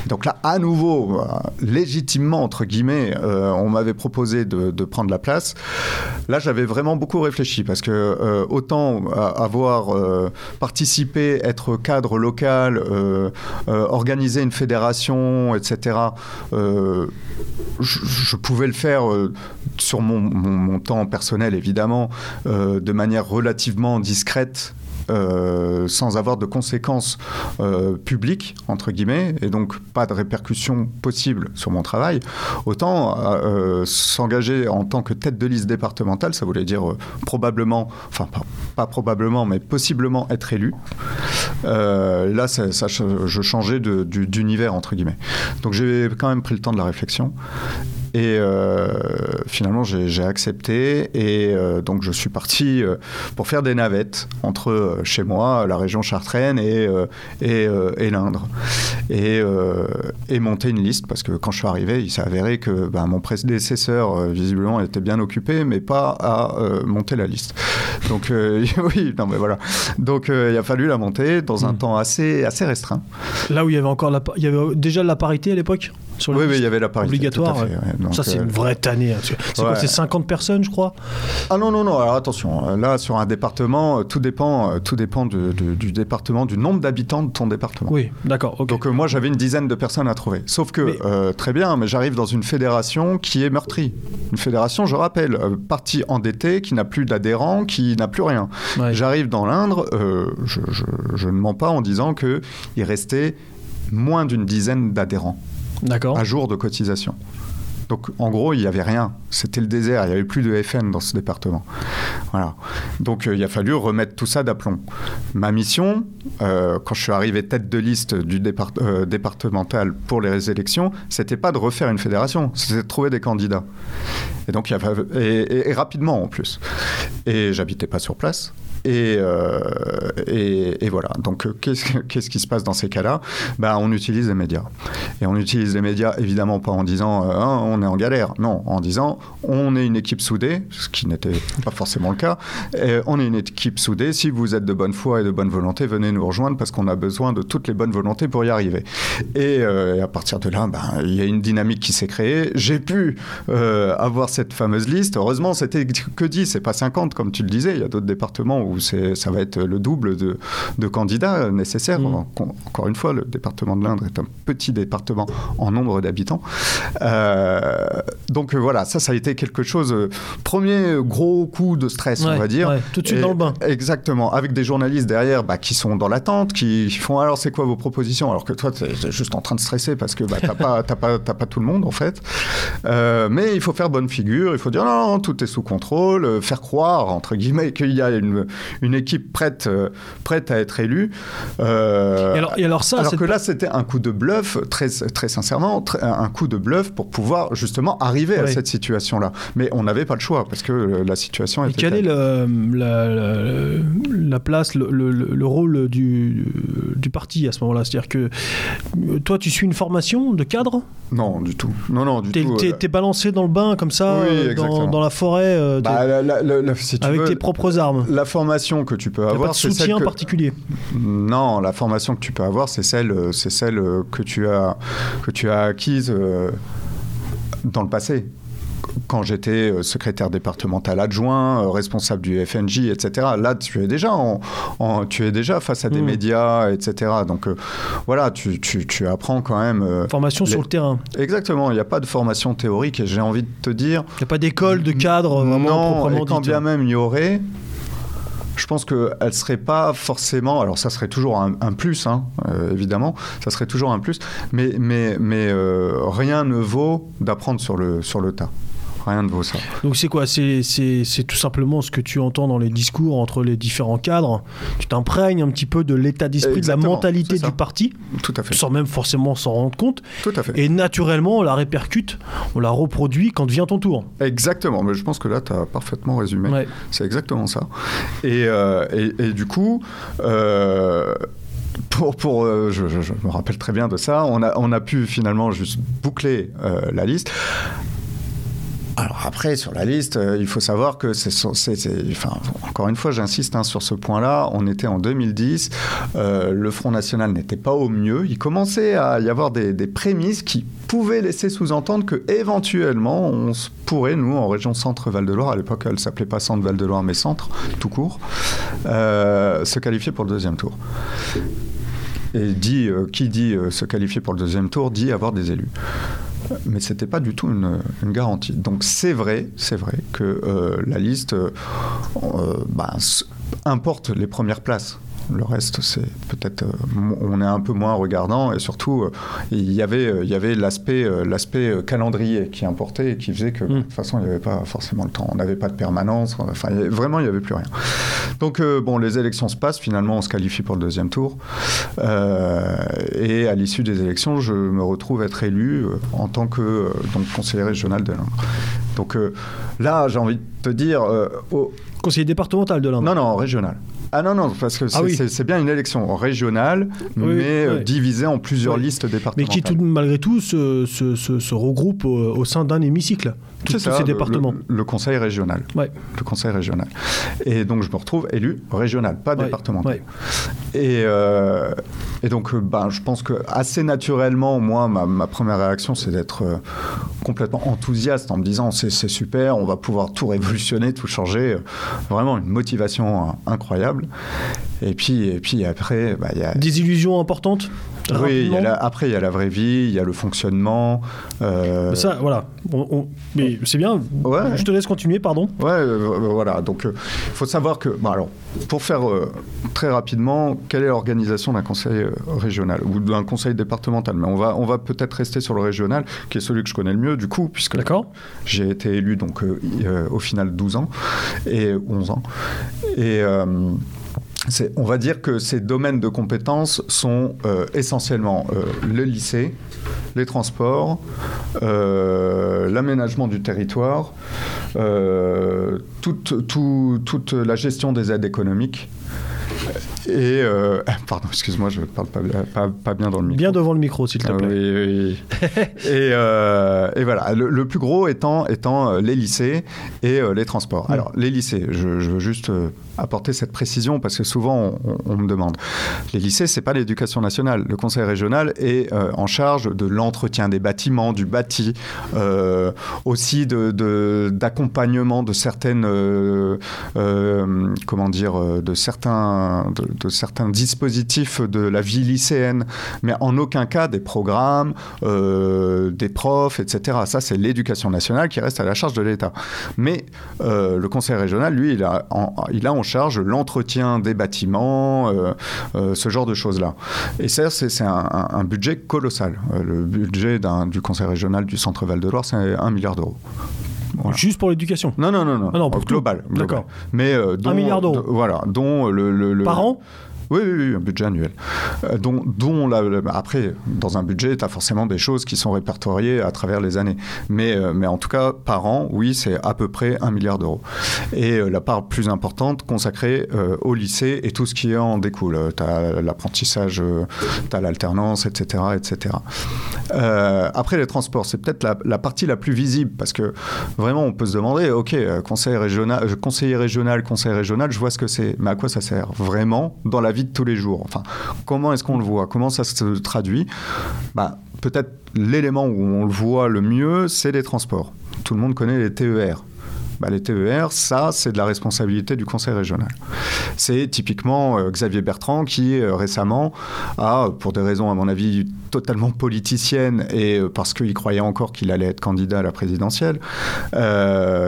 Donc là, à nouveau, légitimement, entre guillemets, on m'avait proposé de, de, prendre la place. Là, j'avais vraiment beaucoup réfléchi parce que euh, autant avoir euh, participé, être cadre local, euh, organiser une fédération, etc. Je, pouvais le faire sur mon, mon, temps personnel, évidemment, de manière relativement discrète euh, sans avoir de conséquences euh, publiques, entre guillemets, et donc pas de répercussions possibles sur mon travail, autant euh, s'engager en tant que tête de liste départementale, ça voulait dire probablement, enfin pas, probablement, mais possiblement être élu. là, je changeais d'univers, entre guillemets. Donc j'ai quand même pris le temps de la réflexion. Et euh, finalement, j'ai accepté. Et euh, donc, je suis parti euh, pour faire des navettes entre chez moi, la région chartraine et, et, et l'Indre. Et, et, monter une liste. Parce que quand je suis arrivé, il s'est avéré que ben, mon prédécesseur, visiblement, était bien occupé, mais pas à monter la liste. Donc, oui, non, mais voilà. Donc, il a fallu la monter dans un hmm. temps assez, assez restreint. Là où il y avait encore la, il y avait déjà la parité à l'époque? Oui, oui, il y avait la parité. Obligatoire. ça, c'est une euh, vraie tannée. Hein, c'est quoi C'est 50 personnes, je crois? Ah non, non, non. Alors attention. Euh, là, sur un département, euh, tout dépend, tout dépend du département, du nombre d'habitants de ton département. Oui, d'accord. Donc moi, j'avais une dizaine de personnes à trouver. Sauf que, très bien, mais j'arrive dans une fédération qui est meurtrie. Une fédération, je rappelle, partie endettée, qui n'a plus d'adhérents, qui n'a plus rien. J'arrive dans l'Indre, je, je, ne mens pas en disant qu'il restait moins d'une dizaine d'adhérents à jour de cotisation. Donc en gros, il n'y avait rien. C'était le désert. Il n'y avait plus de FN dans ce département. Voilà. Donc euh, il a fallu remettre tout ça d'aplomb. Ma mission, euh, quand je suis arrivé tête de liste du euh, départemental pour les élections, c'était pas de refaire une fédération, c'était de trouver des candidats. Et donc, il y et, et rapidement en plus. Et j'habitais pas sur place. Euh, et, et, voilà. Donc, euh, qu'est-ce, qui se passe dans ces cas-là? Ben, On utilise les médias. Et on utilise les médias, évidemment, pas en disant euh, hein, on est en galère. Non, en disant on est une équipe soudée, ce qui n'était pas forcément le cas. Et on est une équipe soudée. Si vous êtes de bonne foi et de bonne volonté, venez nous rejoindre parce qu'on a besoin de toutes les bonnes volontés pour y arriver. Et, à partir de là, ben, il y a une dynamique qui s'est créée. J'ai pu avoir cette fameuse liste. Heureusement, c'était que 10, c'est pas 50, comme tu le disais. Il y a d'autres départements où ça va être le double de, candidats nécessaires. Mm. Encore une fois, le département de l'Indre est un petit département en nombre d'habitants. Euh, donc euh, voilà, ça, ça a été quelque chose. Euh, premier gros coup de stress, on va dire. tout de suite dans le bain. Exactement, avec des journalistes derrière bah, qui sont dans l'attente, qui font alors c'est quoi vos propositions? Alors que toi, tu es juste en train de stresser parce que bah, tu n'as pas, pas, pas, tout le monde en fait. mais il faut faire bonne figure, il faut dire non, tout est sous contrôle, faire croire, entre guillemets, qu'il y a une, une équipe prête, euh, prête à être élue. Euh, et, alors, ça, alors que là, c'était un coup de bluff, très, très sincèrement, un coup de bluff pour pouvoir justement arriver à cette situation-là. Mais on n'avait pas le choix parce que euh, la situation était. Et quelle est le, la, place, le, le, rôle du, du parti à ce moment-là? C'est-à-dire que toi, tu suis une formation de cadre? Non, du tout. Non, non, du tout. T'es balancé dans le bain comme ça, dans, dans, la forêt, bah, avec tes propres armes. La formation que tu peux avoir, c'est soutien particulier. Non, la formation que tu peux avoir, c'est celle, c'est celle que tu as que tu as acquise euh, dans le passé quand j'étais euh, secrétaire départemental adjoint, euh, responsable du FNJ, etc. Là, tu es déjà, en, tu es déjà face à des mmh. médias, etc. Donc voilà, tu, tu, tu, apprends quand même. formation sur le terrain. Exactement, il n'y a pas de formation théorique et j'ai envie de te dire. Il n'y a pas d'école de cadre vraiment non, proprement et quand bien même il y aurait, je pense qu'elle ne serait pas forcément. Alors, ça serait toujours un, plus, hein, euh, évidemment. Ça serait toujours un plus. Mais, euh, rien ne vaut d'apprendre sur le, sur le tas. Rien ne vaut ça. Donc c'est quoi? C'est tout simplement ce que tu entends dans les discours entre les différents cadres. Tu t'imprègnes un petit peu de l'état d'esprit, de la mentalité du parti. Tout à fait. Sans même forcément s'en rendre compte. Tout à fait. Et naturellement, on la répercute, on la reproduit quand vient ton tour. Exactement. Mais je pense que là, tu as parfaitement résumé. C'est exactement ça. Et, euh, et, du coup... Euh, pour, pour euh, je, me rappelle très bien de ça, on a, on a pu finalement juste boucler la liste. Alors après, sur la liste, euh, il faut savoir que c'est, enfin, encore une fois, j'insiste hein, sur ce point-là. On était en 2010, euh, le Front National n'était pas au mieux. Il commençait à y avoir des, prémices qui pouvaient laisser sous-entendre que éventuellement, on pourrait, nous, en région Centre-Val de Loire, à l'époque, elle s'appelait pas Centre-Val de Loire, mais Centre, tout court, euh, se qualifier pour le deuxième tour. Et dit, qui dit se qualifier pour le deuxième tour, dit avoir des élus mais ce n'était pas du tout une, garantie. Donc c'est vrai, c'est vrai que euh, la liste euh, bah, importe les premières places. Le reste, c'est peut-être, euh, on est un peu moins regardant et surtout, euh, il y avait, euh, il y avait l'aspect, l'aspect calendrier qui importait et qui faisait que, de hmm. toute façon, il n'y avait pas forcément le temps. On n'avait pas de permanence. Enfin, vraiment, il n'y avait plus rien. Donc, bon, les élections se passent. Finalement, on se qualifie pour le deuxième tour. et à l'issue des élections, je me retrouve être élu en tant que donc, conseiller régional de l'Indre. Donc là, j'ai envie de te dire. Conseiller départemental de l'Indre Non, non, régional. Ah non, non, parce que ah c'est bien une élection régionale, mais euh, divisée en plusieurs listes départementales. Mais qui, tout, malgré tout, se, se, regroupe au, sein d'un hémicycle. Tous ces départements. Le, conseil régional. Ouais. Le conseil régional. Et donc, je me retrouve élu régional, pas départemental. Et, euh, et donc, euh, ben, je pense que assez naturellement, moi, ma, première réaction, c'est d'être complètement enthousiaste en me disant c'est super, on va pouvoir tout révolutionner, tout changer. Vraiment une motivation incroyable. Et puis, et puis après, bah, il y a... Des illusions importantes? Oui, après, il y a la vraie vie, il y a le fonctionnement. Euh, ça, voilà. mais c'est bien. Je te laisse continuer, pardon. Ouais, euh, voilà. Donc, il euh, faut savoir que. alors, pour faire très rapidement, quelle est l'organisation d'un conseil régional ou d'un conseil départemental? Mais on va, on va peut-être rester sur le régional, qui est celui que je connais le mieux, du coup, puisque j'ai été élu donc au final 12 ans et 11 ans. Et on va dire que ces domaines de compétences sont euh, essentiellement euh, le lycée, les transports, euh, l'aménagement du territoire, toute, toute, la gestion des aides économiques. Et pardon, excuse-moi, je ne parle pas, pas, bien dans le micro. Bien devant le micro, s'il te plaît. oui, oui. et, et, voilà, le, plus gros étant, étant les lycées et les transports. Alors, les lycées, je, je veux juste apporter cette précision parce que souvent on, me demande. Les lycées, c'est pas l'éducation nationale. Le conseil régional est euh, en charge de l'entretien des bâtiments, du bâti, euh, aussi d'accompagnement de, de, certaines, euh, comment dire, de certains, de, certains dispositifs de la vie lycéenne, mais en aucun cas des programmes, des profs, etc. Ça, c'est l'éducation nationale qui reste à la charge de l'État. Mais le conseil régional, lui, il a en charge l'entretien des bâtiments, euh, euh, ce genre de choses-là. Et ça, c'est un, budget colossal. Euh, le budget du Conseil régional du Centre Val-de-Loire, c'est un milliard d'euros. Juste pour l'éducation Non, non, non, non. Ah non pour global. D'accord. Mais un milliard d'euros. Voilà, dont le, le, Par an? Oui, oui, un budget annuel. Euh, dont, après, dans un budget, tu as forcément des choses qui sont répertoriées à travers les années. Mais, euh, mais en tout cas, par an, oui, c'est à peu près un milliard d'euros. Et euh, la part plus importante consacrée au lycée et tout ce qui en découle. Tu as l'apprentissage, tu as l'alternance, etc. etc. après, les transports, c'est peut-être la, la, partie la plus visible parce que vraiment, on peut se demander, OK, conseil régional, conseiller régional, conseil régional, je vois ce que c'est, mais à quoi ça sert Vraiment, dans la vie de tous les jours. Enfin, comment est-ce qu'on le voit? Comment ça se traduit? Bah, Peut-être l'élément où on le voit le mieux, c'est les transports. Tout le monde connaît les TER. Bah, les TER, ça, c'est de la responsabilité du conseil régional. C'est typiquement euh, Xavier Bertrand qui, euh, récemment, a, pour des raisons, à mon avis, totalement politiciennes et euh, parce qu'il croyait encore qu'il allait être candidat à la présidentielle,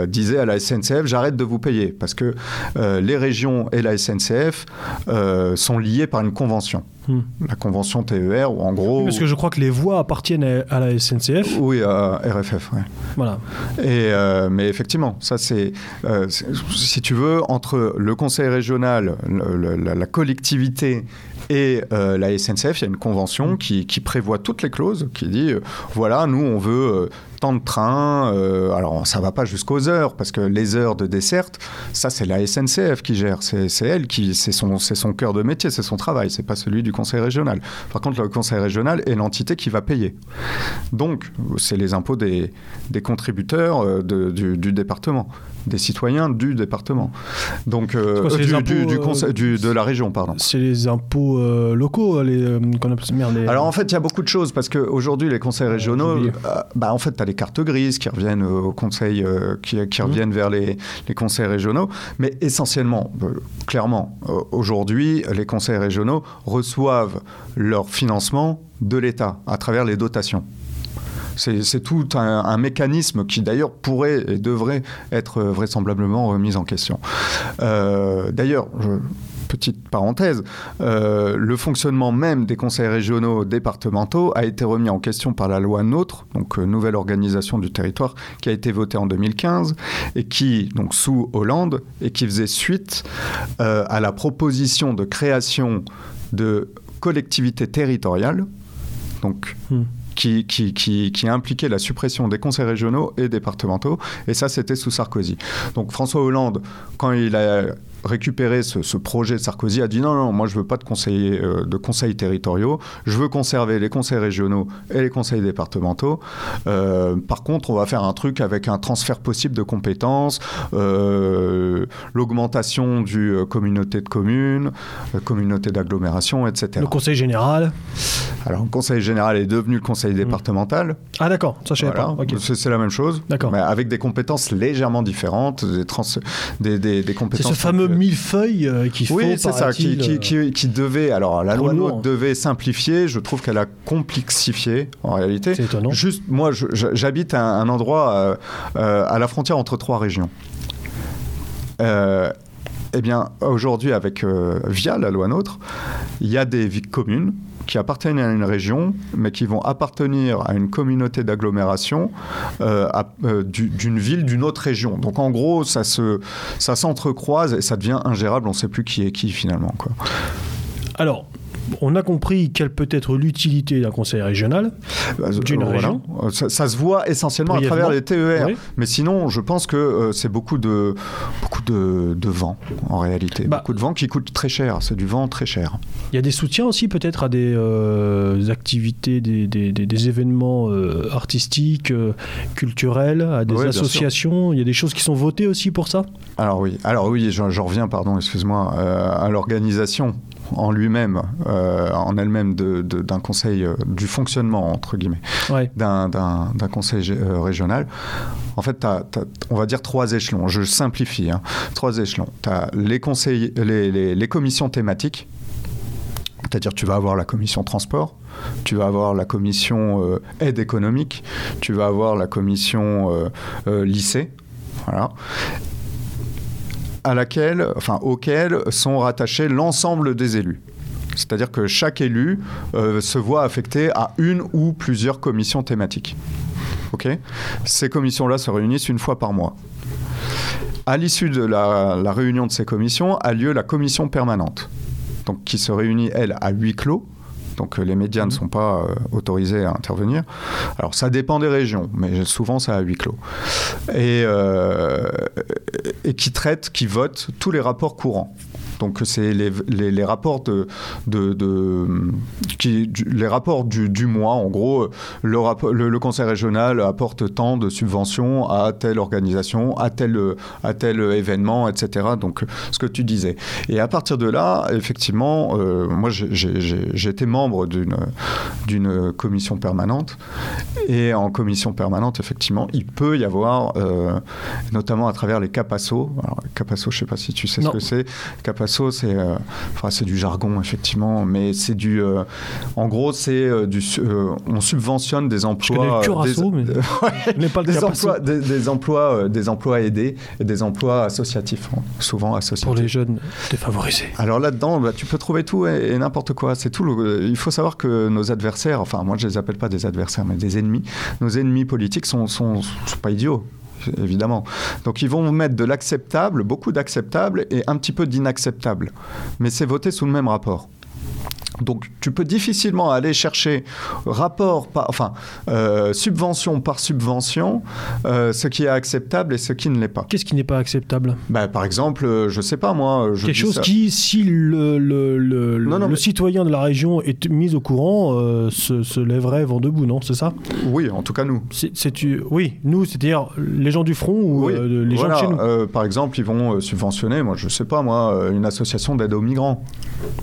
disait à la SNCF J'arrête de vous payer parce que les régions et la SNCF sont liées par une convention. Hmm. La convention TER, où en gros. Oui, parce que je crois que les voies appartiennent à, la SNCF. Oui, à RFF, ouais. Voilà. Et, euh, mais effectivement, ça c'est, euh, c'est- si tu veux, entre le conseil régional, le- le- la, la collectivité et euh, la SNCF, il y a une convention qui, prévoit toutes les clauses, qui dit, euh, voilà, nous on veut euh, tant de trains, alors ça va pas jusqu'aux heures, parce que les heures de desserte, ça c'est la SNCF qui gère, c'est elle qui, c'est son, son cœur de métier, c'est son travail, c'est pas celui du conseil régional. Par contre, le conseil régional est l'entité qui va payer. Donc, c'est les impôts des, des contributeurs du département, des citoyens du département. Donc, euh, quoi, du, les impôts, du- du euh, conseil- du- de la région, pardon. C'est les impôts euh, locaux, les, euh, qu'on appelle- merde, les- Alors en fait, il y a beaucoup de choses parce qu'aujourd'hui, les conseils régionaux, bah, en fait, tu as les cartes grises qui reviennent au conseil, qui, qui Mhm. reviennent vers les, les conseils régionaux. Mais essentiellement, clairement, aujourd'hui, les conseils régionaux reçoivent leur financement de l'État à travers les dotations. C'est tout un, mécanisme qui d'ailleurs pourrait et devrait être vraisemblablement remis en question. Euh, d'ailleurs, petite parenthèse, euh, le fonctionnement même des conseils régionaux départementaux a été remis en question par la loi NOTRe, donc euh, nouvelle organisation du territoire, qui a été votée en 2015 et qui, donc sous Hollande, et qui faisait suite à la proposition de création de collectivités territoriales, donc Hmm. Qui, impliquait la suppression des conseils régionaux et départementaux, et ça c'était sous Sarkozy. Donc François Hollande, quand il a récupéré ce, ce projet de Sarkozy, a dit non, non, moi je veux pas de conseils, euh, de conseils territoriaux, je veux conserver les conseils régionaux et les conseils départementaux. Euh, par contre, on va faire un truc avec un transfert possible de compétences, euh, l'augmentation du communauté de communes, communauté d'agglomération, etc. le conseil général? Alors, le conseil général est devenu le conseil départemental. Ah d'accord, ça je savais Voilà. pas. C'est c'est la même chose, D'accord. mais avec des compétences légèrement différentes, des, trans- des, des, des C'est compétences. ce fameux millefeuille euh, qu'il faut, oui, c'est ça, qui, paraît-il, qui, euh, qui, qui devait. Alors, la loi. NOTRe devait simplifier. Je trouve qu'elle a complexifié en réalité. C'est étonnant. Juste, moi, j'habite un, un endroit euh, euh, à la frontière entre trois régions. Euh, eh bien, aujourd'hui, avec euh, via la loi NOTRe, il y a des villes communes qui appartiennent à une région, mais qui vont appartenir à une communauté d'agglomération euh, euh, du- d'une ville d'une autre région. Donc, en gros, ça se, ça s'entrecroise et ça devient ingérable. On ne sait plus qui est qui finalement. Alors, on a compris quelle peut être l'utilité d'un conseil régional. Bah, D'une voilà. région. Euh, Ça, ça se voit essentiellement à travers les TER. Oui. Mais sinon, je pense que euh, c'est beaucoup de beaucoup de, de vent en réalité. Bah. beaucoup de vent qui coûte très cher. C'est du vent très cher. Il y a des soutiens aussi peut-être à des euh, activités, des, des- des- des événements euh, artistiques, euh, culturels, à des Oui, associations. Il y a des choses qui sont votées aussi pour ça? Alors oui, alors oui, j'en reviens, pardon, excuse-moi, euh, à l'organisation en lui-même, euh, en elle-même d'un conseil, euh, du fonctionnement entre guillemets, Ouais. d'un- conseil euh, régional. En fait, t'as- t'as- on va dire trois échelons. Je simplifie, hein. trois échelons. Tu as les, conseils, les, les- les commissions thématiques. C'est-à-dire tu vas avoir la commission transport, tu vas avoir la commission euh, aide économique, tu vas avoir la commission euh, euh, lycée, voilà, à laquelle, sont rattachés l'ensemble des élus. C'est-à-dire que chaque élu euh, se voit affecté à une ou plusieurs commissions thématiques. Ces commissions-là se réunissent une fois par mois. À l'issue de la, réunion de ces commissions a lieu la commission permanente, qui se réunit elle à huis clos. Donc euh, les médias ne sont pas euh, autorisés à intervenir. Alors ça dépend des régions, mais souvent c'est à huis clos. Et, euh, et qui traite, qui vote tous les rapports courants. Donc c'est les, les- les rapports de, de, de- qui, du- les rapports du, du mois. En gros, le, rapport- le, le conseil régional apporte tant de subventions à telle organisation, à tel, à tel événement, etc. Donc ce que tu disais. Et à partir de là, effectivement, euh, moi été membre d'une d'une commission permanente. Et en commission permanente, effectivement, il peut y avoir, euh, notamment à travers les CAPASO. Alors, CAPASO, je ne sais pas si tu sais Non. ce que c'est. CAPASO, Asso, c'est enfin, du jargon effectivement, mais c'est du, en gros, c'est du, on subventionne des emplois, des, pas des, emplois des, emplois, des emplois aidés et des emplois associatifs, hein, souvent associatifs. Pour les jeunes défavorisés. Alors là-dedans, bah, tu peux trouver tout et, n'importe quoi. C'est tout. il faut savoir que nos adversaires, enfin moi je les appelle pas des adversaires, mais des ennemis. Nos ennemis politiques sont, sont, sont pas idiots évidemment. Donc ils vont mettre de l'acceptable, beaucoup d'acceptable et un petit peu d'inacceptable. Mais c'est voté sous le même rapport. Donc tu peux difficilement aller chercher rapport, par, enfin euh, subvention par subvention, euh, ce qui est acceptable et ce qui ne l'est pas. Qu'est-ce qui n'est pas acceptable? Bah, Par exemple, euh, je sais pas moi. Je Quelque chose qui, si le, le, le, le citoyen de la région est mis au courant, se, se, lèverait vent debout, non? C'est ça? Oui, en tout cas nous. C'est, tu... Oui, nous, c'est-à-dire les gens du front ou les gens de chez nous Par exemple, ils vont subventionner, moi je sais pas moi, une association d'aide aux migrants.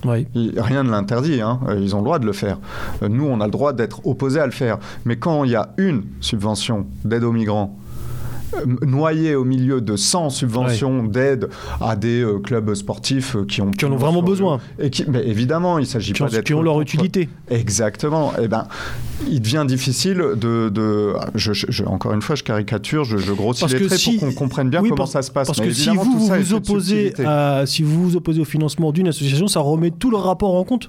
Oui. rien ne l'interdit Hein. Euh, ils ont le droit de le faire. Euh, nous, on a le droit d'être opposés à le faire. Mais quand il y a une subvention d'aide aux migrants noyé au milieu de 100 subventions d'aide à des clubs sportifs qui ont qui en ont vraiment besoin. et qui mais évidemment il s'agit pas d'être qui ont leur utilité. Exactement. Et eh ben il devient difficile de, de je, encore une fois je caricature je, je grossis les traits pour qu'on comprenne bien comment ça se passe. parce que si vous vous, opposez si vous vous opposez au financement d'une association ça remet tout le rapport en compte.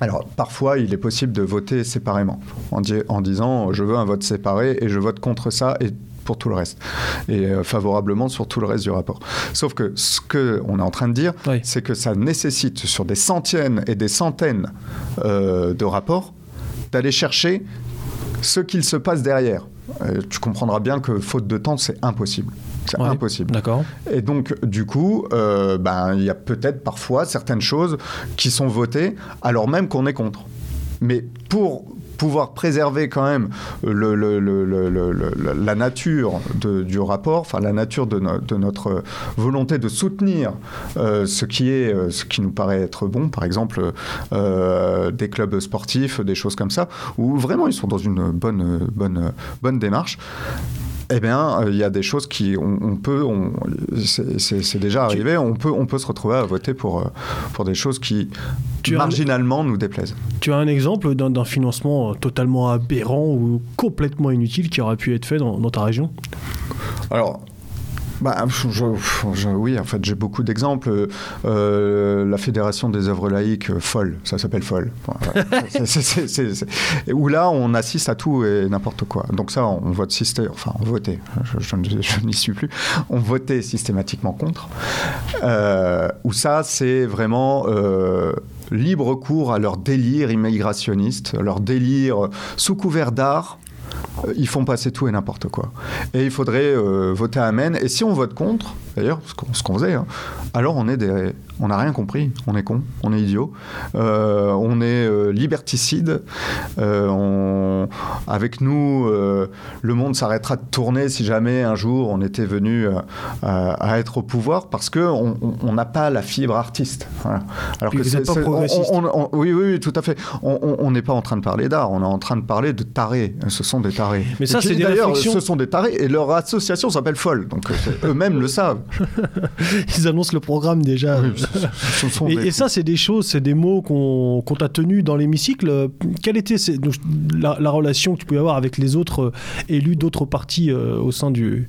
Alors, parfois, il est possible de voter séparément, en, en, disant je veux un vote séparé et je vote contre ça et pour tout le reste, et euh, favorablement sur tout le reste du rapport. Sauf que ce qu'on est en train de dire, c'est que ça nécessite sur des centaines et des centaines euh, de rapports d'aller chercher ce qu'il se passe derrière. Euh, tu comprendras bien que faute de temps, c'est impossible. C'est impossible. D'accord. Et donc, du coup, ben, il y a peut-être parfois certaines choses qui sont votées alors même qu'on est contre. Mais pour pouvoir préserver quand même le, la nature du rapport, enfin la nature de, notre volonté de soutenir euh, ce qui est, euh, ce qui nous paraît être bon, par exemple euh, des clubs sportifs, des choses comme ça, où vraiment ils sont dans une bonne, bonne, bonne démarche eh bien, euh, il y a des choses qui, on, peut, c'est déjà arrivé, on peut, on peut se retrouver à voter pour, euh, pour des choses qui marginalement nous déplaisent. Tu as un exemple d'un financement totalement aberrant ou complètement inutile qui aurait pu être fait dans, dans ta région? Alors, bah, je, oui, en fait, j'ai beaucoup d'exemples. Euh, la Fédération des œuvres laïques, euh, folle, ça s'appelle folle. où là, on assiste à tout et n'importe quoi. Donc ça, on vote systé... enfin, on votait, je, n'y suis plus, on votait systématiquement contre. Euh, où ça, c'est vraiment libre cours à leur délire immigrationniste, leur délire sous couvert d'art euh, ils font passer tout et n'importe quoi. Et il faudrait euh, voter Amen. Et si on vote contre, d'ailleurs, ce qu'on faisait, hein, alors on est des, on n'a rien compris, on est con, on est idiot, euh, on est euh, liberticide, euh, avec nous, le monde s'arrêtera de tourner si jamais un jour on était venu à être au pouvoir, parce qu'on n'a pas la fibre artiste. Alors que c'est pas progressiste. oui, oui, tout à fait. On n'est pas en train de parler d'art, on est en train de parler de tarés. Ce sont des tarés. Mais ça, c'est d'ailleurs, ce sont des tarés, et leur association s'appelle Folle, donc eux-mêmes le savent. Ils annoncent le programme déjà. et, ça, c'est des choses, c'est des mots qu'on t'a tenus dans l'hémicycle. Quelle était la, relation que tu pouvais avoir avec les autres euh, élus d'autres partis euh, au sein du,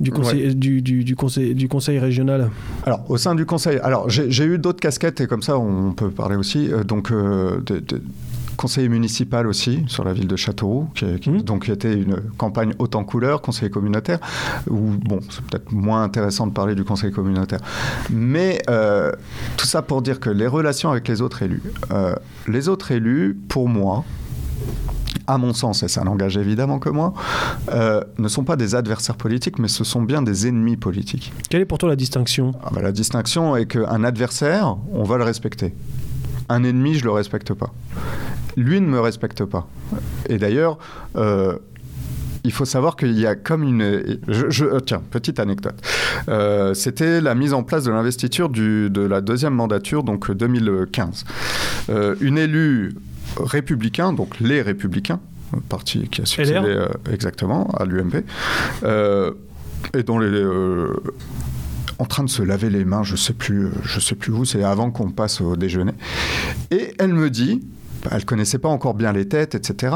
du, conseil, du, conseil, du conseil régional? Alors, au sein du conseil, alors j'ai eu d'autres casquettes et comme ça, on peut parler aussi. Euh, donc, conseiller municipal aussi sur la ville de Châteauroux, qui, mmh. donc qui était une campagne haute en couleur, conseiller communautaire, où bon, c'est peut-être moins intéressant de parler du conseil communautaire. Mais euh, tout ça pour dire que les relations avec les autres élus, euh, les autres élus, pour moi, à mon sens, et ça n'engage évidemment que moi, euh, ne sont pas des adversaires politiques, mais ce sont bien des ennemis politiques. Quelle est pour toi la distinction? Ah bah, La distinction est qu'un adversaire, on va le respecter. Un ennemi, je le respecte pas lui ne me respecte pas. Et d'ailleurs, euh, il faut savoir qu'il y a comme une... Je, euh, tiens, petite anecdote. Euh, c'était la mise en place de l'investiture de la deuxième mandature, donc 2015. une élue républicain, donc les républicains, parti qui a succédé exactement à l'UMP, et dont les en train de se laver les mains, je sais plus, je sais plus où, c'est avant qu'on passe au déjeuner. Et elle me dit, elle connaissait pas encore bien les têtes, etc.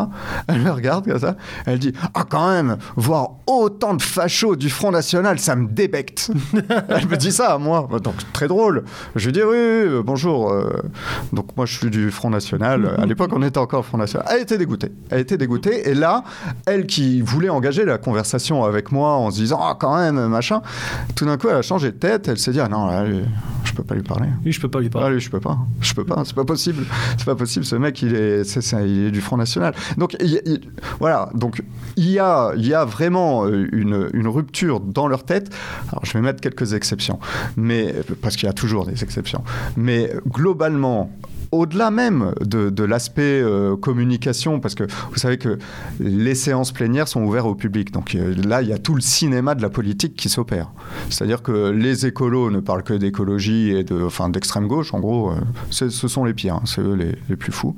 Elle me regarde comme ça, elle dit Ah, quand même, voir autant de fachos du Front National, ça me débecte. elle me dit ça à moi, donc très drôle. Je lui dis Oui, oui, bonjour. Euh, donc moi, je suis du Front National. À l'époque, on était encore au Front National. Elle était dégoûtée. Elle était dégoûtée. Et là, elle qui voulait engager la conversation avec moi en se disant Ah, quand même, machin, tout d'un coup, elle a changé de tête. Elle s'est dit Ah non, là, je peux pas lui parler. Oui, je peux pas lui parler. Ah, lui, je peux pas. Je peux pas. C'est pas possible. C'est pas possible. Ce mec, il est, est du Front National. Donc voilà, donc il y a, il y a vraiment euh, une, une, rupture dans leur tête. Alors je vais mettre quelques exceptions, mais parce qu'il y a toujours des exceptions. Mais globalement, au-delà même de, l'aspect euh, communication, parce que vous savez que les séances plénières sont ouvertes au public. Donc euh, là, il y a tout le cinéma de la politique qui s'opère. C'est-à-dire que les écolos ne parlent que d'écologie et de, enfin, d'extrême gauche. En gros, euh, ce sont les pires, hein. c'est eux les, plus fous.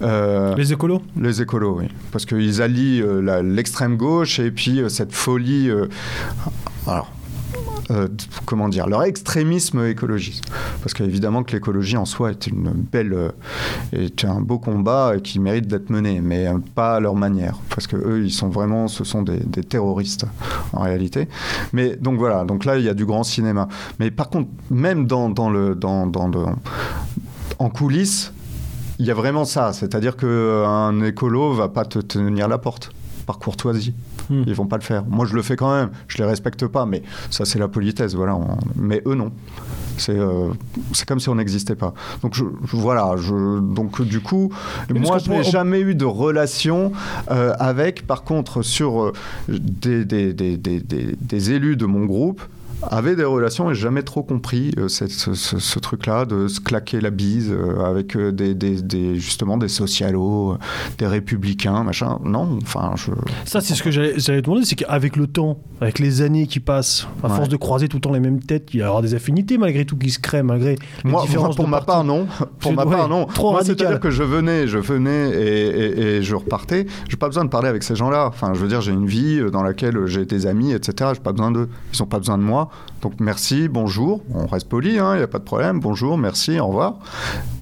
les écolos? Les écolos, oui. Parce qu'ils allient l'extrême gauche et puis cette folie. alors, euh, comment dire, leur extrémisme écologiste. Parce qu'évidemment que l'écologie en soi est une belle, euh, est un beau combat qui mérite d'être mené, mais euh, pas à leur manière, parce que eux, ils sont vraiment, ce sont des, terroristes en réalité. Mais donc voilà, donc là, il y a du grand cinéma. Mais par contre, même dans, dans le, dans, dans en coulisses, il y a vraiment ça, c'est-à-dire qu'un écolo va pas te tenir la porte par courtoisie. Hmm. Ils vont pas le faire. Moi, je le fais quand même. Je les respecte pas, mais ça, c'est la politesse, voilà. Mais eux, non. C'est euh, comme si on n'existait pas. Donc je, voilà, je, donc du coup, moi je n'ai jamais eu de relation euh, avec, par contre, sur euh, des, des, des, des, élus de mon groupe avait des relations et jamais trop compris euh, ce, truc-là de se claquer la bise euh, avec euh, des, justement des socialos, des républicains, machin. Non, enfin, je. Ça, c'est ce que j'allais te demander, c'est qu'avec le temps, avec les années qui passent, à force de croiser tout le temps les mêmes têtes, il y aura des affinités malgré tout qui se créent, malgré les moi, différences. pour ma part, non. Pour ma part, non. Trop moi, c'est-à-dire que je venais, je venais et, je repartais. J'ai pas besoin de parler avec ces gens-là. Enfin, je veux dire, j'ai une vie dans laquelle j'ai des amis, etc. J'ai pas besoin d'eux. Ils ont pas besoin de moi. Donc merci, bonjour, on reste poli, il hein, n'y a pas de problème, bonjour, merci, au revoir.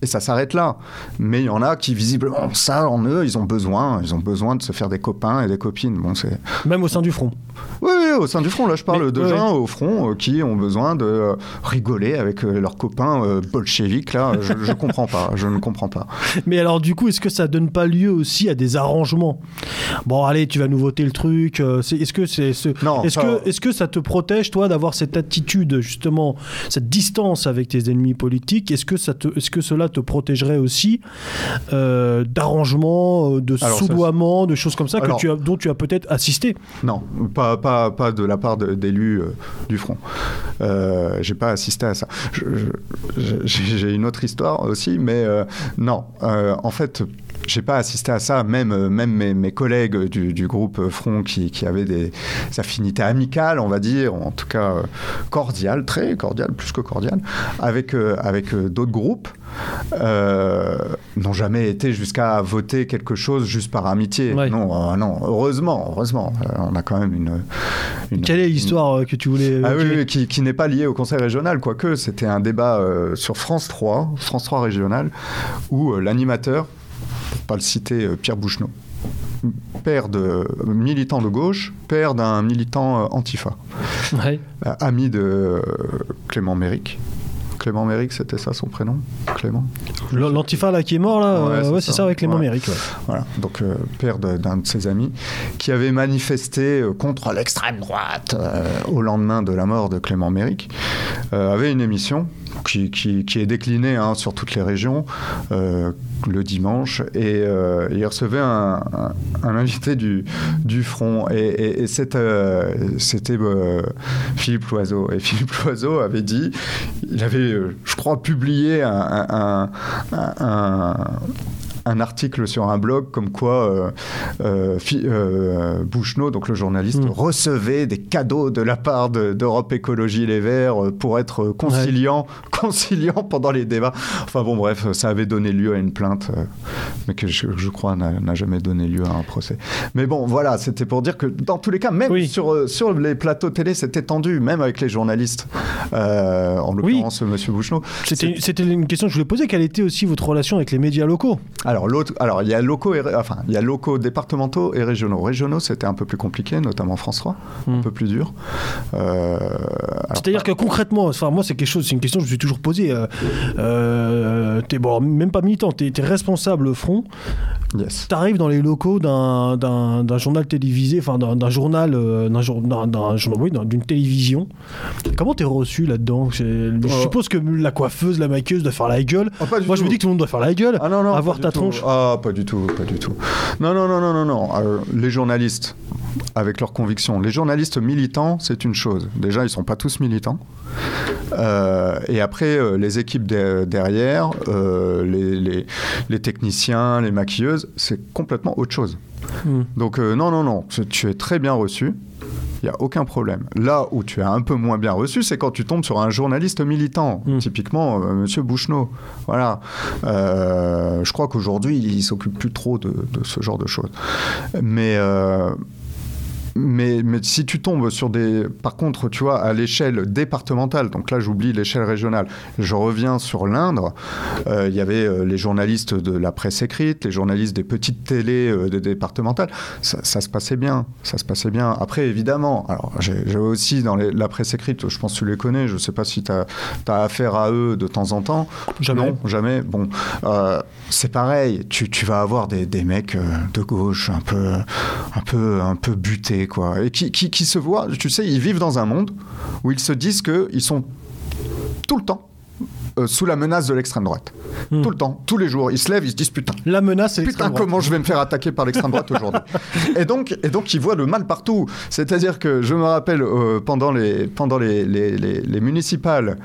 Et ça s'arrête là. Mais il y en a qui visiblement, ça en eux, ils ont besoin, ils ont besoin de se faire des copains et des copines. Bon, c'est... Même au sein du front. Oui, au sein du front. Là, je parle de gens au front euh, qui ont besoin de euh, rigoler avec euh, leurs copains bolcheviques. Là, je, ne comprends pas. Je ne comprends pas. Mais alors, du coup, est-ce que ça donne pas lieu aussi à des arrangements? Bon, allez, tu vas nous voter le truc. est-ce que c'est ce... Est-ce que est-ce que ça te protège toi d'avoir cette attitude justement, cette distance avec tes ennemis politiques Est-ce que ça te, est-ce que cela te protégerait aussi d'arrangements, de soudoiements, de choses comme ça que tu as, dont tu as peut-être assisté? Non, pas pas, pas, de la part d'élus euh, du front. Euh, j'ai pas assisté à ça. J'ai une autre histoire aussi, mais euh, non. Euh, en fait, j'ai pas assisté à ça, même, même mes, mes collègues du, du, groupe Front qui, qui, avaient des affinités amicales, on va dire, en tout cas cordiales, très cordiales, plus que cordiales, avec, avec d'autres groupes, euh, n'ont jamais été jusqu'à voter quelque chose juste par amitié. Non, non, heureusement, heureusement, on a quand même une. Quelle est l'histoire que tu voulais ah, oui, qui, qui n'est pas liée au Conseil régional, quoique c'était un débat sur France 3, France 3 régional, où l'animateur pas le citer, euh, Pierre Bouchenot père de militant de gauche, père d'un militant euh, antifa, ouais. Euh, ami de Clément Méric. Clément Méric, c'était ça son prénom Clément? L'antifa là qui est mort là, ouais, c'est ça. avec Clément Méric. Voilà, donc père d'un de, ses amis qui avait manifesté contre l'extrême droite au lendemain de la mort de Clément Méric, avait une émission qui, est décliné hein, sur toutes les régions euh, le dimanche. Et euh, il recevait un, invité du, front. Et, euh, c'était Philippe Loiseau. Et Philippe Loiseau avait dit, il avait, je crois, publié un un article sur un blog comme quoi euh, Bouchenot, donc le journaliste, mm. recevait des cadeaux de la part d'Europe Écologie Les Verts pour être conciliant, conciliant pendant les débats. Enfin bon, bref, ça avait donné lieu à une plainte, mais que je, crois n'a jamais donné lieu à un procès. Mais bon, voilà, c'était pour dire que dans tous les cas, même sur, sur les plateaux télé, c'était tendu, même avec les journalistes. en l'occurrence, M. Bouchenot. C'était une question que je voulais poser. Quelle était aussi votre relation avec les médias locaux? Alors, alors il y a locaux, et, enfin, il y a locaux départementaux et régionaux. Régionaux, c'était un peu plus compliqué, notamment France 3, un hmm. peu plus dur. Euh, C'est-à-dire que concrètement, enfin, moi, c'est quelque chose, c'est une question que je me suis toujours posée. Euh, euh, t'es bon, même pas militant, tu es, responsable front. Yes. Tu arrives dans les locaux d'un journal télévisé, enfin d'un journal, d'une télévision. Comment t'es reçu là-dedans? Je suppose que la coiffeuse, la maquilleuse doit faire la gueule. Ah, Moi, je me dis que tout le monde doit faire la gueule. Ah non, non. Avoir ta tronche. Ah, pas du tout, pas du tout. Non, non, non, non, non, non. Euh, les journalistes, avec leurs convictions. Les journalistes militants, c'est une chose. Déjà, ils sont pas tous militants. Euh, et après, euh, les équipes derrière, les, les, techniciens, les maquilleuses, c'est complètement autre chose. Hmm. Donc, non, non, non. Tu es très bien reçu. Il n'y a aucun problème. Là où tu es un peu moins bien reçu, c'est quand tu tombes sur un journaliste militant, hmm. typiquement euh, Monsieur Bouchenot. Voilà. Euh, je crois qu'aujourd'hui, il s'occupe plus trop de, ce genre de choses. Mais euh, mais, mais, si tu tombes sur des. Par contre, tu vois, à l'échelle départementale, donc là j'oublie l'échelle régionale, je reviens sur l'Indre, euh, il y avait euh, les journalistes de la presse écrite, les journalistes des petites télés euh, départementales, ça, se passait bien, ça se passait bien. Après, évidemment, alors j'ai aussi dans la presse écrite, je pense que tu les connais, je ne sais pas si tu as, affaire à eux de temps en temps. Jamais. Non, jamais. Bon, c'est pareil, tu, tu, vas avoir des, des mecs de gauche un peu, un peu, un peu butés Et qui, qui, qui se voient, tu sais, ils vivent dans un monde où ils se disent qu'ils sont tout le temps euh, sous la menace de l'extrême droite. Hmm. Tout le temps, tous les jours. Ils se lèvent, ils se disent putain. La menace, c'est Putain, comment je vais me faire attaquer par l'extrême droite aujourd'hui et, donc, et donc, ils voient le mal partout. C'est-à-dire que je me rappelle, euh, pendant, les, pendant les, les, les, municipales,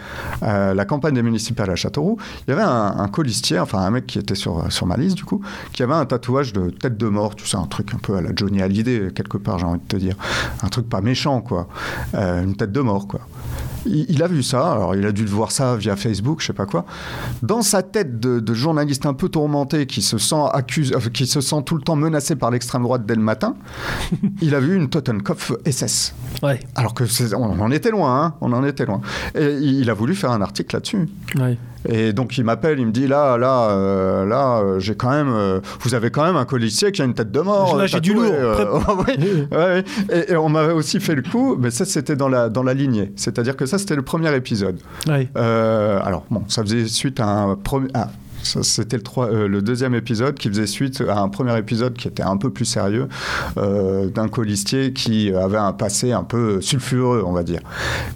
euh, la campagne des municipales à Châteauroux, il y avait un, un, colistier, enfin un mec qui était sur, sur ma liste du coup, qui avait un tatouage de tête de mort, tu sais, un truc un peu à la Johnny Hallyday, quelque part, j'ai envie de te dire. Un truc pas méchant, quoi. une tête de mort, quoi. Il, a vu ça, alors il a dû voir ça via Facebook, je sais pas quoi. Dans sa tête de, journaliste un peu tourmenté qui se sent accuse, euh, qui se sent tout le temps menacé par l'extrême droite dès le matin, il a vu une Totenkopf SS. Ouais. Alors que on en était loin, hein, on en était loin. Et il a voulu faire un article là-dessus. Ouais. Et donc il m'appelle, il me dit là, là, euh, là, euh, j'ai quand même, euh, vous avez quand même un colistier qui a une tête de mort. Là, j'ai du lourd. oui, Et, on m'avait aussi fait le coup, mais ça c'était dans la dans la lignée, c'est-à-dire que ça c'était le premier épisode. alors bon, ça faisait suite à un premier. C'était le, euh, le, deuxième épisode qui faisait suite à un premier épisode qui était un peu plus sérieux euh, d'un colistier qui avait un passé un peu sulfureux, on va dire.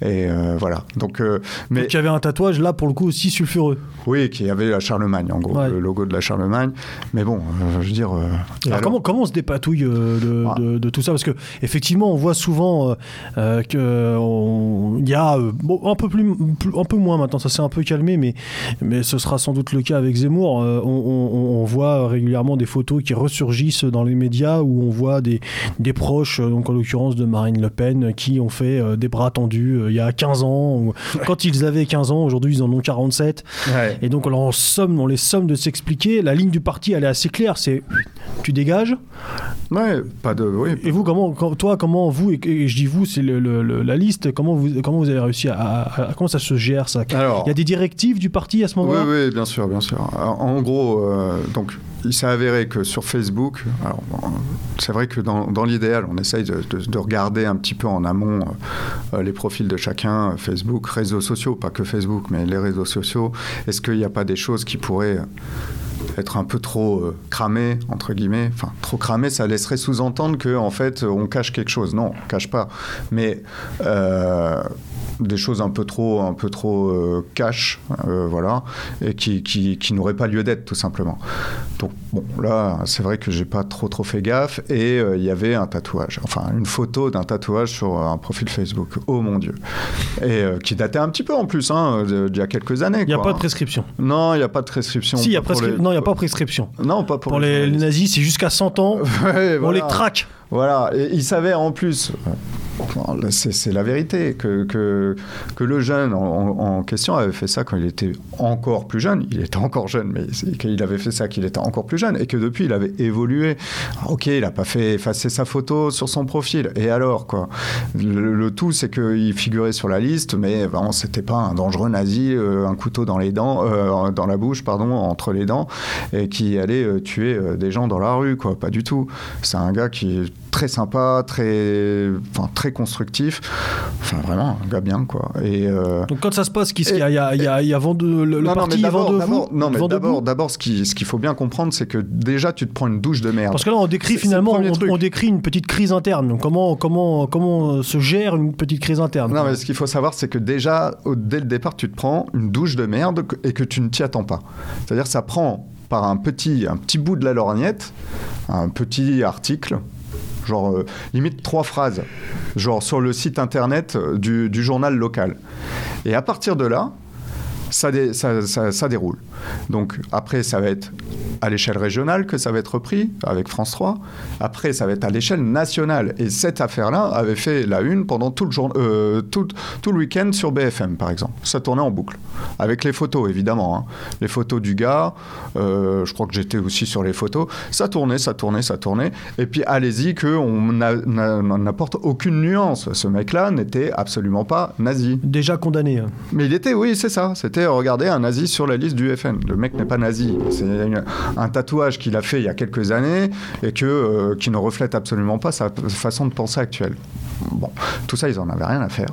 Et euh, voilà. Donc, mais qui avait un tatouage là pour le coup aussi sulfureux. Oui, qui avait la Charlemagne en gros, le logo de la Charlemagne. Mais bon, je veux dire. Alors, comment comment on se dépatouille ah. de, de, tout ça? Parce que effectivement, on voit souvent qu'il y a un peu plus, un peu moins maintenant. Ça s'est un peu calmé, mais mais ce sera sans doute le cas avec Zemmour, euh, on, voit régulièrement des photos qui ressurgissent dans les médias où on voit des, des proches, euh, donc en l'occurrence de Marine Le Pen, qui ont fait euh, des bras tendus il y a 15 ans. Quand ils avaient 15 ans, aujourd'hui ils en ont 47. Et donc on, somme, on les somme de s'expliquer. La ligne du parti, elle est assez claire. C'est tu dégages. Ouais, pas de. Et vous, comment, toi, comment vous, et, je dis vous, c'est la liste, comment vous, comment vous avez réussi à, Comment ça se gère ça? Il y a des directives du parti à ce moment-là? Oui, oui, bien sûr, bien sûr. En gros, euh, donc, il s'est avéré que sur Facebook, c'est vrai que dans, l'idéal, on essaye de, regarder un petit peu en amont euh, les profils de chacun, Facebook, réseaux sociaux, pas que Facebook, mais les réseaux sociaux. Est-ce qu'il n'y a pas des choses qui pourraient être un peu trop euh, cramées, entre guillemets? Enfin, trop cramé, ça laisserait sous-entendre qu'en en fait, on cache quelque chose. Non, on cache pas. Mais des choses un peu trop, un peu trop euh, cash, euh, voilà, et qui, qui, qui n'auraient pas lieu d'être, tout simplement. Donc, bon, là, c'est vrai que j'ai pas trop, trop fait gaffe, et euh, il y avait un tatouage, enfin, une photo d'un tatouage sur un profil Facebook. Oh mon Dieu. Et euh, qui datait un petit peu en plus, hein, d'il y a quelques années. Il n'y a pas hein. de prescription. Non, il n'y a pas de prescription. Si, il y a pas pour prescri- les- Non, il n'y a pas de prescription. Non, pas pour, Pour les, les nazis, c'est jusqu'à 100 ans. Ouais, On les traque. Voilà, et il savait en plus, là, c'est la vérité, que, que, le jeune en, question avait fait ça quand il était encore plus jeune. Il était encore jeune, mais qu'il avait fait ça qu'il était encore plus jeune et que depuis il avait évolué. Alors, ok, il n'a pas fait effacer sa photo sur son profil. Et alors, quoi? Le, tout, c'est qu'il figurait sur la liste, mais vraiment, c'était pas un dangereux nazi, euh, un couteau dans les dents, euh, dans la bouche, pardon, entre les dents, et qui allait euh, tuer euh, des gens dans la rue, quoi. Pas du tout. C'est un gars qui très sympa, très, enfin, très constructif. Enfin, vraiment, un gars bien, quoi. Et, euh, Donc quand ça se passe, qu'est-ce qu'il y a? Il y a, il y a, il y a vent de, le, non, parti de vous? non, mais d'abord, d'abord, ce qui- ce qu'il faut bien comprendre, c'est que déjà, tu te prends une douche de merde. Parce que là, on décrit finalement, on, décrit une petite crise interne. Donc, comment, comment, comment se gère une petite crise interne? Non, mais ce qu'il faut savoir, c'est que déjà, au- dès le départ, tu te prends une douche de merde et que tu ne t'y attends pas. C'est-à-dire, ça prend par un petit, un petit bout de la lorgnette, un petit article, genre euh, limite trois phrases, genre sur le site internet euh, du, du journal local. Et à partir de là, ça, dé- ça, ça- ça déroule. Donc après, ça va être à l'échelle régionale que ça va être repris avec France 3. Après, ça va être à l'échelle nationale. Et cette affaire-là avait fait la une pendant tout le, jour, euh, tout, tout le week-end sur BFM, par exemple. Ça tournait en boucle. Avec les photos, évidemment. hein. Les photos du gars. euh, je crois que j'étais aussi sur les photos. Ça tournait, ça tournait, ça tournait. Et puis, allez-y, qu'on n'a- n'a- n'apporte aucune nuance. Ce mec-là n'était absolument pas nazi. Déjà condamné. hein. Mais il était, oui, c'est ça. C'était, regardez, un nazi sur la liste du FN. Le mec n'est pas nazi. C'est un tatouage qu'il a fait il y a quelques années et que, euh, qui ne reflète absolument pas sa façon de penser actuelle. Bon, tout ça, ils n'en avaient rien à faire.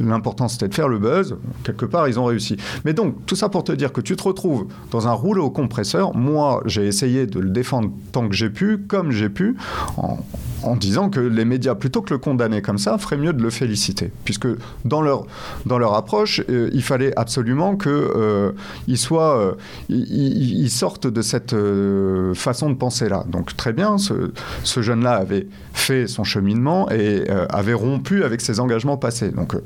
L'important, c'était de faire le buzz. Quelque part, ils ont réussi. Mais donc, tout ça pour te dire que tu te retrouves dans un rouleau compresseur. Moi, j'ai essayé de le défendre tant que j'ai pu, comme j'ai pu, en, en disant que les médias, plutôt que le condamner comme ça, feraient mieux de le féliciter. Puisque dans leur, dans leur approche, euh, il fallait absolument qu'ils euh, ils sortent de cette euh, façon de penser-là. Donc très bien, ce, ce jeune-là avait fait son cheminement et euh, avait rompu avec ses engagements passés. Donc euh,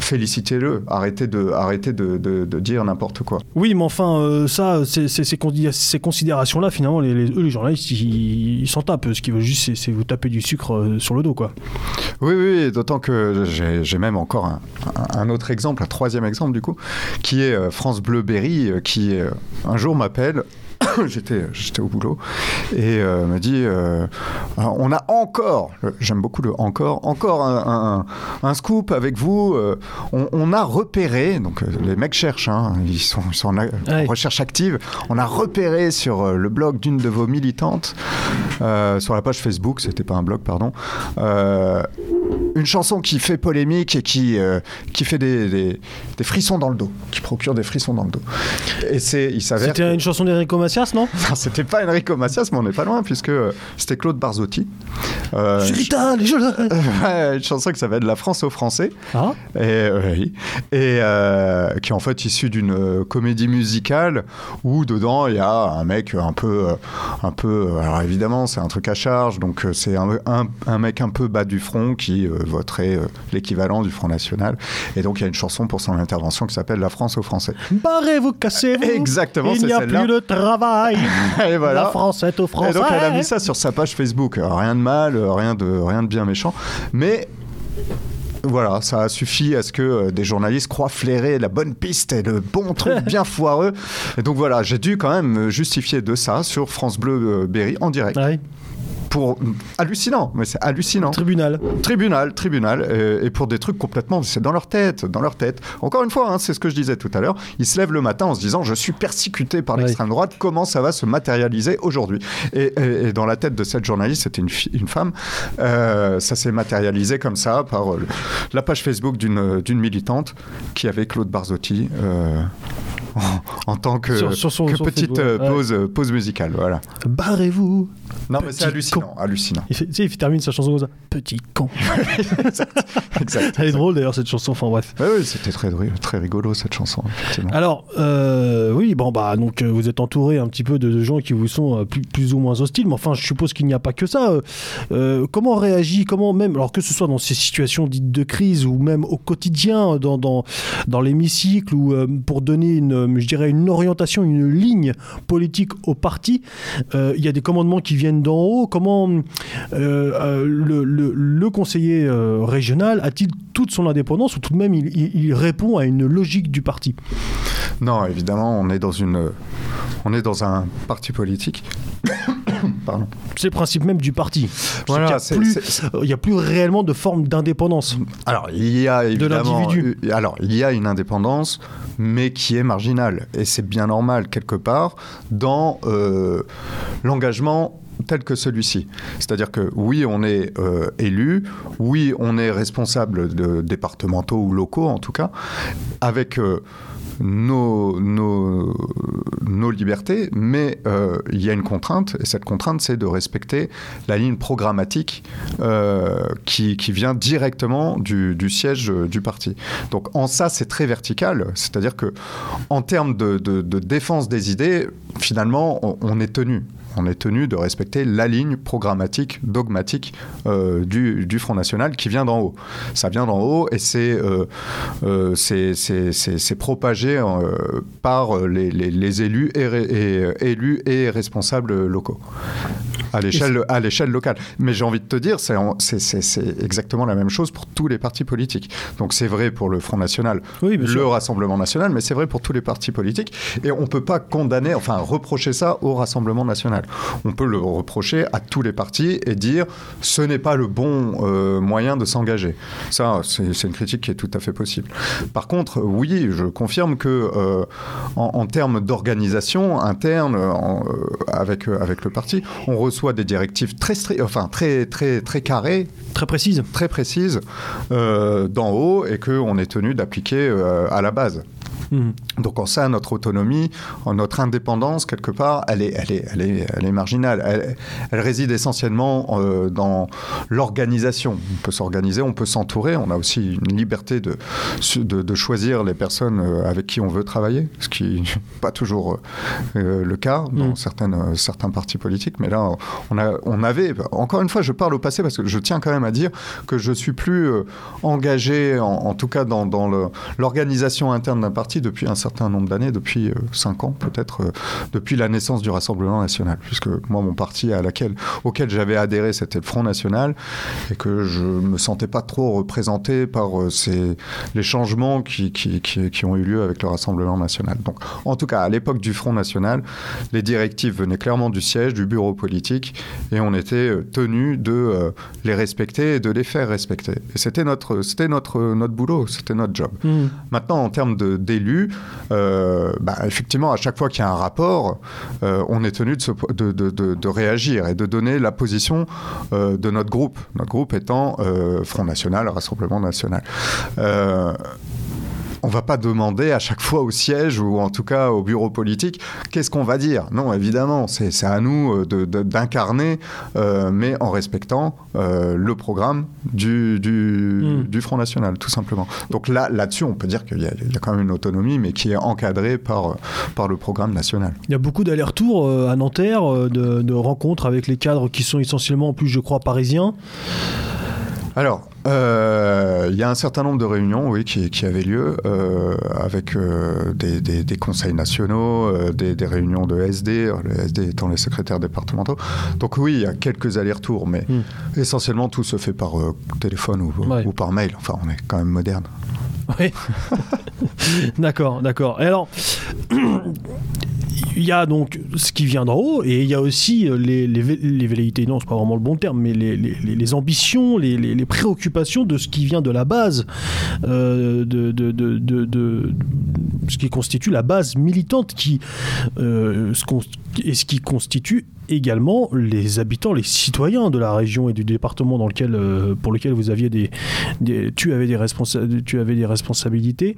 félicitez-le, arrêtez de, arrêtez de, de- de dire n'importe quoi. Oui, mais enfin, euh, ça, c'est- c'est- ces, considérations-là, finalement, les, les- eux, les journalistes, ils ils s'en tapent. Ce qu'ils veulent juste, c'est- c'est vous taper du sucre euh, sur le dos, quoi. Oui, oui, d'autant que j'ai j'ai même encore un, autre exemple, un troisième exemple du coup, qui est euh, France Bleu Berry, euh, qui un jour m'appelle. J'étais, j'étais au boulot et euh, me dit euh, on a encore, j'aime beaucoup le encore, encore un, un- un scoop avec vous. euh, on, on a repéré, donc euh, les mecs cherchent, hein, ils sont, ils sont en, Ouais. recherche active. On a repéré sur le blog d'une de vos militantes, sur la page Facebook, c'était pas un blog, pardon, une chanson qui fait polémique et qui, euh, qui fait des, des- des frissons dans le dos, qui procure des frissons dans le dos. Et c'est, il s'avère. C'était que- une chanson d'Enrico Macias, non? Non, c'était pas Enrico Macias, mais on n'est pas loin, puisque euh, c'était Claude Barzotti. Euh, les jeux ouais, une chanson qui s'appelle La France aux Français. Ah Et, euh, oui. et euh, qui est en fait issue d'une comédie musicale où dedans il y a un mec un peu, un peu. Alors évidemment, c'est un truc à charge, donc c'est un, un- un mec un peu bas du front qui euh, voterait euh, l'équivalent du Front National. Et donc il y a une chanson pour son intervention qui s'appelle La France aux Français. Barrez-vous, cassez-vous Exactement, Il n'y a plus de travail Et voilà. La France est aux Et Français donc elle a mis ça sur sa page Facebook. Rien de mal, euh, rien de, rien de bien méchant. Mais voilà, ça a suffi à ce que euh, des journalistes croient flairer la bonne piste et le bon truc bien foireux. Et donc voilà, j'ai dû quand même me justifier de ça sur France Bleu euh, Berry en direct. Ouais, Pour hallucinant, mais c'est hallucinant. tribunal. Tribunal, tribunal, euh, et pour des trucs complètement, c'est dans leur tête, dans leur tête. Encore une fois, hein, c'est ce que je disais tout à l'heure, ils se lèvent le matin en se disant je suis persécuté par l'extrême droite, comment ça va se matérialiser aujourd'hui? Et, et- et dans la tête de cette journaliste, c'était une, femme, euh, ça s'est matérialisé comme ça par euh, la page Facebook d'une militante qui avait Claude Barzotti. en, en tant que, Sur- sur son- que petite Facebook, ouais. pause, pause musicale. Voilà. Barrez-vous. Non, mais c'est hallucinant. hallucinant. Il, fait- tu sais, il termine sa chanson comme ça. Petit con. exact. Elle est drôle d'ailleurs cette chanson. Enfin bref. Oui, c'était très, très rigolo cette chanson, effectivement. Alors, euh, oui, bon, bah, donc euh, vous êtes entouré un petit peu de, de gens qui vous sont euh, plus, plus ou moins hostiles, mais enfin, je suppose qu'il n'y a pas que ça. Euh, comment on réagit, comment même, alors que ce soit dans ces situations dites de crise ou même au quotidien, dans, dans, dans l'hémicycle, ou euh, pour donner une, je dirais, une orientation, une ligne politique au parti, il y a des commandements qui viennent d'en haut. Comment euh, euh, le, le- le conseiller euh, régional a-t-il toute son indépendance ou tout de même il- il- il répond à une logique du parti? Non, évidemment, on est dans une, on est dans un parti politique. Pardon. C'est le principe même du parti. Voilà, Il n'y a, plus- a réellement de forme d'indépendance. Alors, il y a évidemment, alors il y a une indépendance, mais qui est marginale, et c'est bien normal quelque part dans euh, l'engagement tel que celui-ci. C'est-à-dire que oui, on est euh, élu, oui, on est responsable de départementaux ou locaux en tout cas, avec euh, nos, nos, libertés, mais euh, il y a une contrainte, et cette contrainte, c'est de respecter la ligne programmatique qui, qui vient directement du, siège du parti. Donc en ça, c'est très vertical, c'est-à-dire que en termes de, défense des idées, finalement, on est tenu. On est tenu de respecter la ligne programmatique, dogmatique euh, du, du Front National qui vient d'en haut. Ça vient d'en haut et c'est euh, euh, c'est- c'est- c'est- c'est propagé par les, les- les élus, et, élus et responsables locaux à l'échelle à l'échelle locale. Mais j'ai envie de te dire, c'est en- c'est- c'est c'est exactement la même chose pour tous les partis politiques. Donc c'est vrai pour le Front National, Oui, le sûr. Rassemblement National, mais c'est vrai pour tous les partis politiques. Et on peut pas condamner, enfin reprocher ça au Rassemblement National. On peut le reprocher à tous les partis et dire ce n'est pas le bon euh, moyen de s'engager. Ça, c'est une critique qui est tout à fait possible. Par contre, oui, je confirme que euh, en, en termes d'organisation interne en, euh, avec, avec le parti, on reçoit des directives très, enfin, très, très, très carrées, Très précise. très précises d'en haut et qu'on est tenu d'appliquer à la base. Mhm. Donc en ça, notre autonomie, en notre indépendance, quelque part, elle est, elle est, elle est, elle est marginale. Elle, elle réside essentiellement euh, dans l'organisation. On peut s'organiser, on peut s'entourer. On a aussi une liberté de, de, de choisir les personnes euh, avec qui on veut travailler, ce qui n'est pas toujours euh, le cas dans Mm. certaines, certains partis politiques. Mais là, on, a, on avait, encore une fois, je parle au passé parce que je tiens quand même à dire que je suis plus engagé, en, en tout cas dans, dans l'organisation interne d'un parti depuis un certain nombre d'années, depuis euh, cinq ans peut-être, euh, depuis la naissance du Rassemblement national, puisque moi mon parti à laquelle, auquel j'avais adhéré c'était le Front national et que je me sentais pas trop représenté par euh, ces, les changements qui, qui, qui- qui ont eu lieu avec le Rassemblement national. Donc en tout cas à l'époque du Front national, les directives venaient clairement du siège, du bureau politique et on était euh, tenu de euh, les respecter et de les faire respecter. Et c'était notre, c'était notre, notre boulot, c'était notre job. Mhm. Maintenant, en termes de- d'élus, euh, bah, effectivement, à chaque fois qu'il y a un rapport, euh, on est tenu de, se- réagir et de donner la position euh, de notre groupe. Notre groupe étant Front National, Rassemblement National. On va pas demander à chaque fois au siège ou en tout cas au bureau politique qu'est-ce qu'on va dire? Non, évidemment, c'est à nous euh, d'incarner, euh, mais en respectant euh, le programme du, du, du Front National, tout simplement. Donc là, là-dessus, on peut dire qu'il y, a- il y a quand même une autonomie, mais qui est encadrée par, par le programme national. Il y a beaucoup d'allers-retours à Nanterre, de, de rencontres avec les cadres qui sont essentiellement, en plus, je crois, parisiens. Alors, euh, il y a un certain nombre de réunions, oui, qui, qui avaient lieu euh, avec euh, des, des- des conseils nationaux, des, des réunions de SD, les SD étant les secrétaires départementaux. Donc oui, il y a quelques allers-retours, mais Mm. essentiellement tout se fait par téléphone ou, Ouais. ou par mail. Enfin, on est quand même moderne. Oui. d'accord, d'accord. Et alors, il y a donc ce qui vient d'en haut, et il y a aussi euh, les, les, velléités, non, c'est pas vraiment le bon terme, mais les, les- ambitions, les, préoccupations de ce qui vient de la base, euh, de, ce qui constitue la base militante, euh, et ce qui constitue également les habitants, les citoyens de la région et du département dans lequel, euh, pour lequel vous aviez des, tu, avais des tu avais des responsabilités.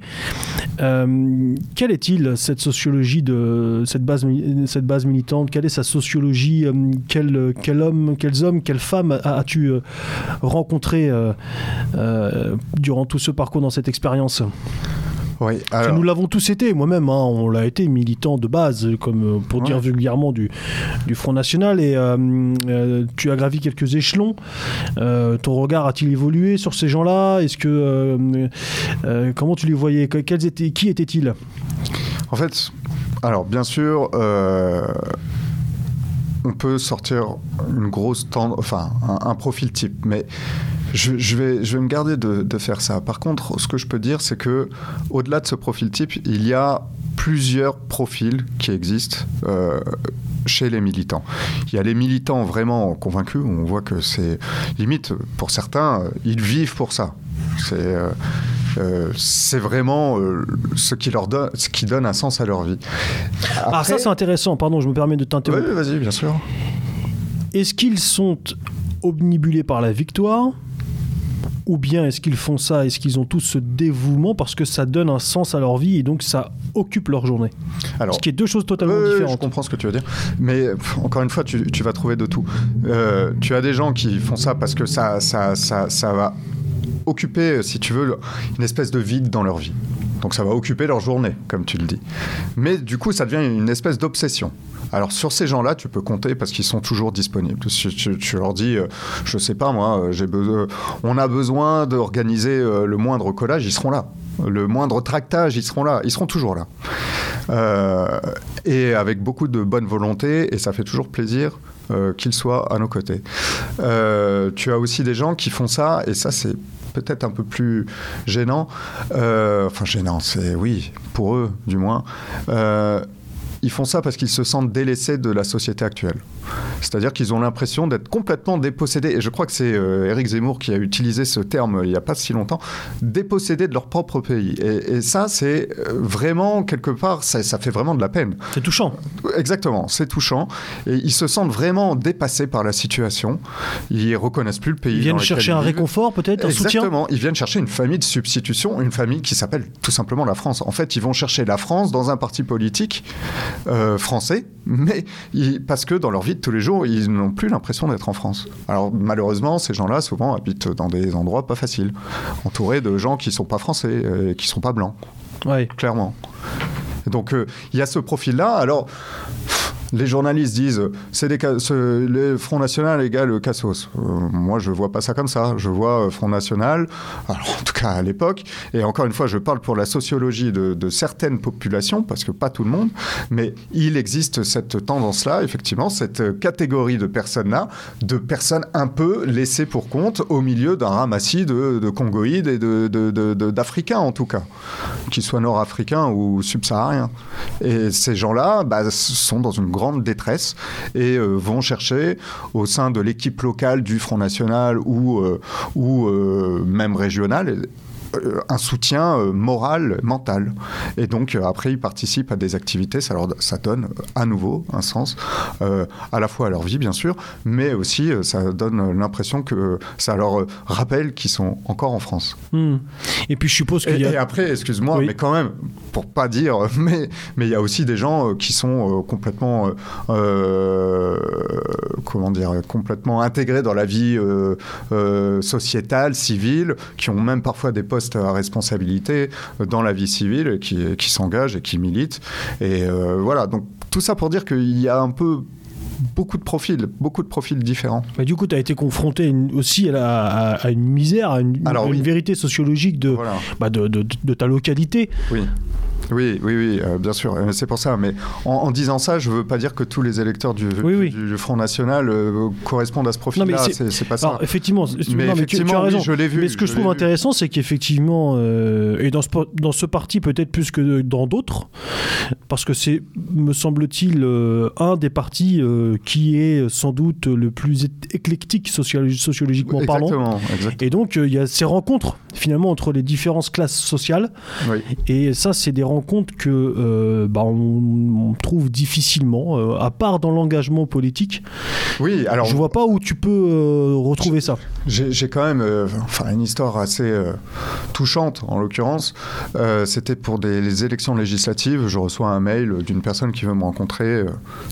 Euh, quelle est-il cette sociologie de cette base, cette base militante? Quelle est sa sociologie euh, quel, quel homme, quels hommes, quelles femmes as-tu rencontré durant tout ce parcours dans cette expérience? Oui, alors, nous l'avons tous été, moi-même, hein, on l'a été militant de base, comme euh, pour dire vulgairement du, du Front National, et euh, euh, tu as gravi quelques échelons. Euh, ton regard a-t-il évolué sur ces gens-là? Est-ce que comment tu les voyais? Quels étaient, qui étaient-ils? En fait, alors bien sûr, on peut sortir une grosse tendre, enfin un, un profil type, mais je, je vais, je vais me garder de, de faire ça. Par contre, ce que je peux dire, c'est que au-delà de ce profil type, il y a plusieurs profils qui existent. euh, chez les militants. Il y a les militants vraiment convaincus, on voit que c'est limite, pour certains, euh, ils vivent pour ça. C'est euh, euh, c'est vraiment euh, ce, qui leur donne, ce qui donne un sens à leur vie. Ah, ça Après- c'est intéressant, pardon, je me permets de Oui, t'interrompre. vas-y, bien sûr. Est-ce qu'ils sont omnibulés par la victoire ou bien est-ce qu'ils font ça, est-ce qu'ils ont tous ce dévouement parce que ça donne un sens à leur vie et donc ça occupe leur journée Alors, Ce qui est deux choses totalement oui, je différentes. comprends ce que tu veux dire. Mais encore une fois, tu, tu vas trouver de tout. Euh, tu as des gens qui font ça parce que ça, ça, ça, ça va occuper, si tu veux, une espèce de vide dans leur vie. Donc ça va occuper leur journée, comme tu le dis. Mais du coup, ça devient une espèce d'obsession. Alors sur ces gens-là, tu peux compter parce qu'ils sont toujours disponibles. Si tu, leur dis, euh, je sais pas moi, euh, j'ai besoin, on a besoin d'organiser euh, le moindre collage, ils seront là. Le moindre tractage, ils seront là. Ils seront toujours là. Euh, et avec beaucoup de bonne volonté, et ça fait toujours plaisir euh, qu'ils soient à nos côtés. Euh, tu as aussi des gens qui font ça, et ça c'est peut-être un peu plus gênant. Euh, enfin gênant, c'est oui, pour eux du moins. Ils font ça parce qu'ils se sentent délaissés de la société actuelle. C'est-à-dire qu'ils ont l'impression d'être complètement dépossédés. Et je crois que c'est euh, Éric Zemmour qui a utilisé ce terme euh, il n'y a pas si longtemps, dépossédés de leur propre pays. Et, et ça, c'est euh, vraiment, quelque part, ça, ça fait vraiment de la peine. C'est touchant. Exactement, c'est touchant. Et ils se sentent vraiment dépassés par la situation. Ils reconnaissent plus le pays. Ils viennent dans chercher ils un vivent. réconfort peut-être, un soutien Exactement, ils viennent chercher une famille de substitution, une famille qui s'appelle tout simplement la France. En fait, ils vont chercher la France dans un parti politique euh, français, mais ils- parce que dans leur vie de tous les jours, ils n'ont plus l'impression d'être en France. Alors malheureusement, ces gens-là souvent habitent dans des endroits pas faciles, entourés de gens qui sont pas français, euh, et qui sont pas blancs Ouais. clairement. Donc euh, il y a ce profil-là. Alors pff, les journalistes disent c'est des ce- le Front National égale Cassos. Euh, moi je vois pas ça comme ça. Je vois euh, Front National, en tout cas à l'époque. Et encore une fois, je parle pour la sociologie de, certaines populations parce que pas tout le monde, mais il existe cette tendance-là, effectivement, cette catégorie de personnes-là, de personnes un peu laissées pour compte au milieu d'un ramassis de, de Congoïdes et de- de- d'Africains en tout cas qu'ils soient nord-africains ou subsahariens. Et ces gens-là bah, sont dans une grande détresse et euh, vont chercher au sein de l'équipe locale du Front National ou, euh, ou euh, même régional euh, un soutien euh, moral, mental. Et donc, euh, après, ils participent à des activités, ça, leur, ça donne euh, à nouveau un sens, euh, à la fois à leur vie, bien sûr, mais aussi euh, ça donne euh, l'impression que ça leur euh, rappelle qu'ils sont encore en France. Hmm. Et puis je suppose Et, qu'il y et a. après, excuse-moi, Oui. mais quand même, pour pas dire, mais mais il y a aussi des gens euh, qui sont euh, complètement, euh, euh, comment dire, complètement intégrés dans la vie euh, euh, sociétale, civile, qui ont même parfois des postes à responsabilité euh, dans la vie civile, et qui, qui s'engagent et qui militent. Et euh, voilà, donc tout ça pour dire qu'il y a un peu beaucoup de profils, beaucoup de profils différents. Mais du coup, tu as été confronté une- aussi à, la- à- à une misère, à une, Alors, à une oui. vérité sociologique de, Voilà. bah, de, de- de ta localité. Oui. Oui, oui, oui, euh, bien sûr, euh, c'est pour ça. Mais en, en disant ça, je veux pas dire que tous les électeurs du, Oui, oui. du- du Front National euh, correspondent à ce Non, mais profil-là. c'est- pas ça. Alors, effectivement, Mais non, mais tu, tu effectivement, as oui, raison. je l'ai vu, mais ce que je, je trouve intéressant, c'est qu'effectivement, et dans ce, po- dans ce parti peut-être plus que dans d'autres, parce que c'est, me semble-t-il, un des partis qui est sans doute le plus éclectique sociolo- sociologiquement parlant. Exactement. Et donc, il y a ces rencontres, finalement, entre les différentes classes sociales. Et ça, c'est des rencontres rends compte que euh, bah, on, on trouve difficilement, euh, à part dans l'engagement politique. Oui, alors je vois pas où tu peux euh, retrouver ça. J'ai quand même enfin, une histoire assez touchante, en l'occurrence. C'était pour des, les élections législatives. Je reçois un mail d'une personne qui veut me rencontrer.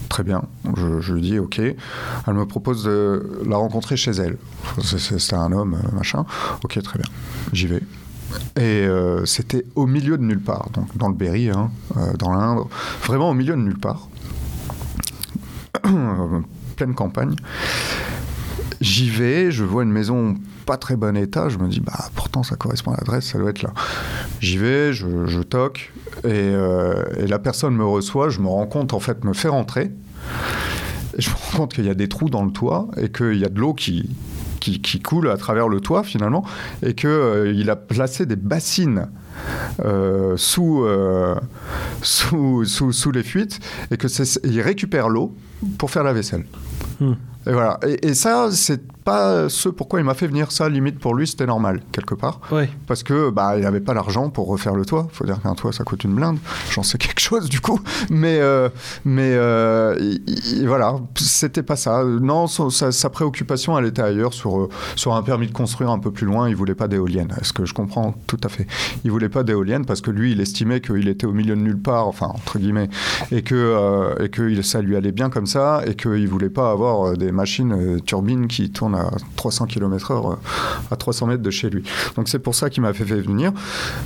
très bien. Je, je lui dis OK. Elle me propose de la rencontrer chez elle. C'est- un homme, machin. OK, très bien. J'y vais. Et euh, c'était au milieu de nulle part, donc dans le Berry, hein, euh, dans l'Indre, vraiment au milieu de nulle part. Pleine campagne. J'y vais, je vois une maison pas très bon état, je me dis, bah pourtant ça correspond à l'adresse, ça doit être là. J'y vais, je, toque, et, euh, et la personne me reçoit, je me rends compte, en fait, me fait rentrer. Et je me rends compte qu'il y a des trous dans le toit, et qu'il y a de l'eau qui, qui, coule à travers le toit finalement, et qu'il a placé des bassines euh, sous, euh, sous, sous, sous les fuites, et qu'il récupère l'eau pour faire la vaisselle. Hmm. Et voilà. Et, et ça, c'est pas ce pourquoi il m'a fait venir. Ça, limite pour lui, c'était normal quelque part, parce que bah il avait pas l'argent pour refaire le toit. Faut dire qu'un toit, ça coûte une blinde. J'en sais quelque chose du coup, mais euh, mais euh, il- il- voilà, c'était pas ça. Non, sa, sa préoccupation, elle était ailleurs sur euh, sur un permis de construire un peu plus loin. Il voulait pas d'éolienne. Est-ce que je comprends tout à fait Il voulait pas d'éolienne parce que lui, il estimait qu'il était au milieu de nulle part, enfin entre guillemets, et que euh, et que ça lui allait bien comme ça, et qu'il voulait pas avoir euh, des machines euh, turbines qui tournent à 300 km/h euh, à 300 mètres de chez lui. Donc c'est pour ça qu'il m'a fait venir.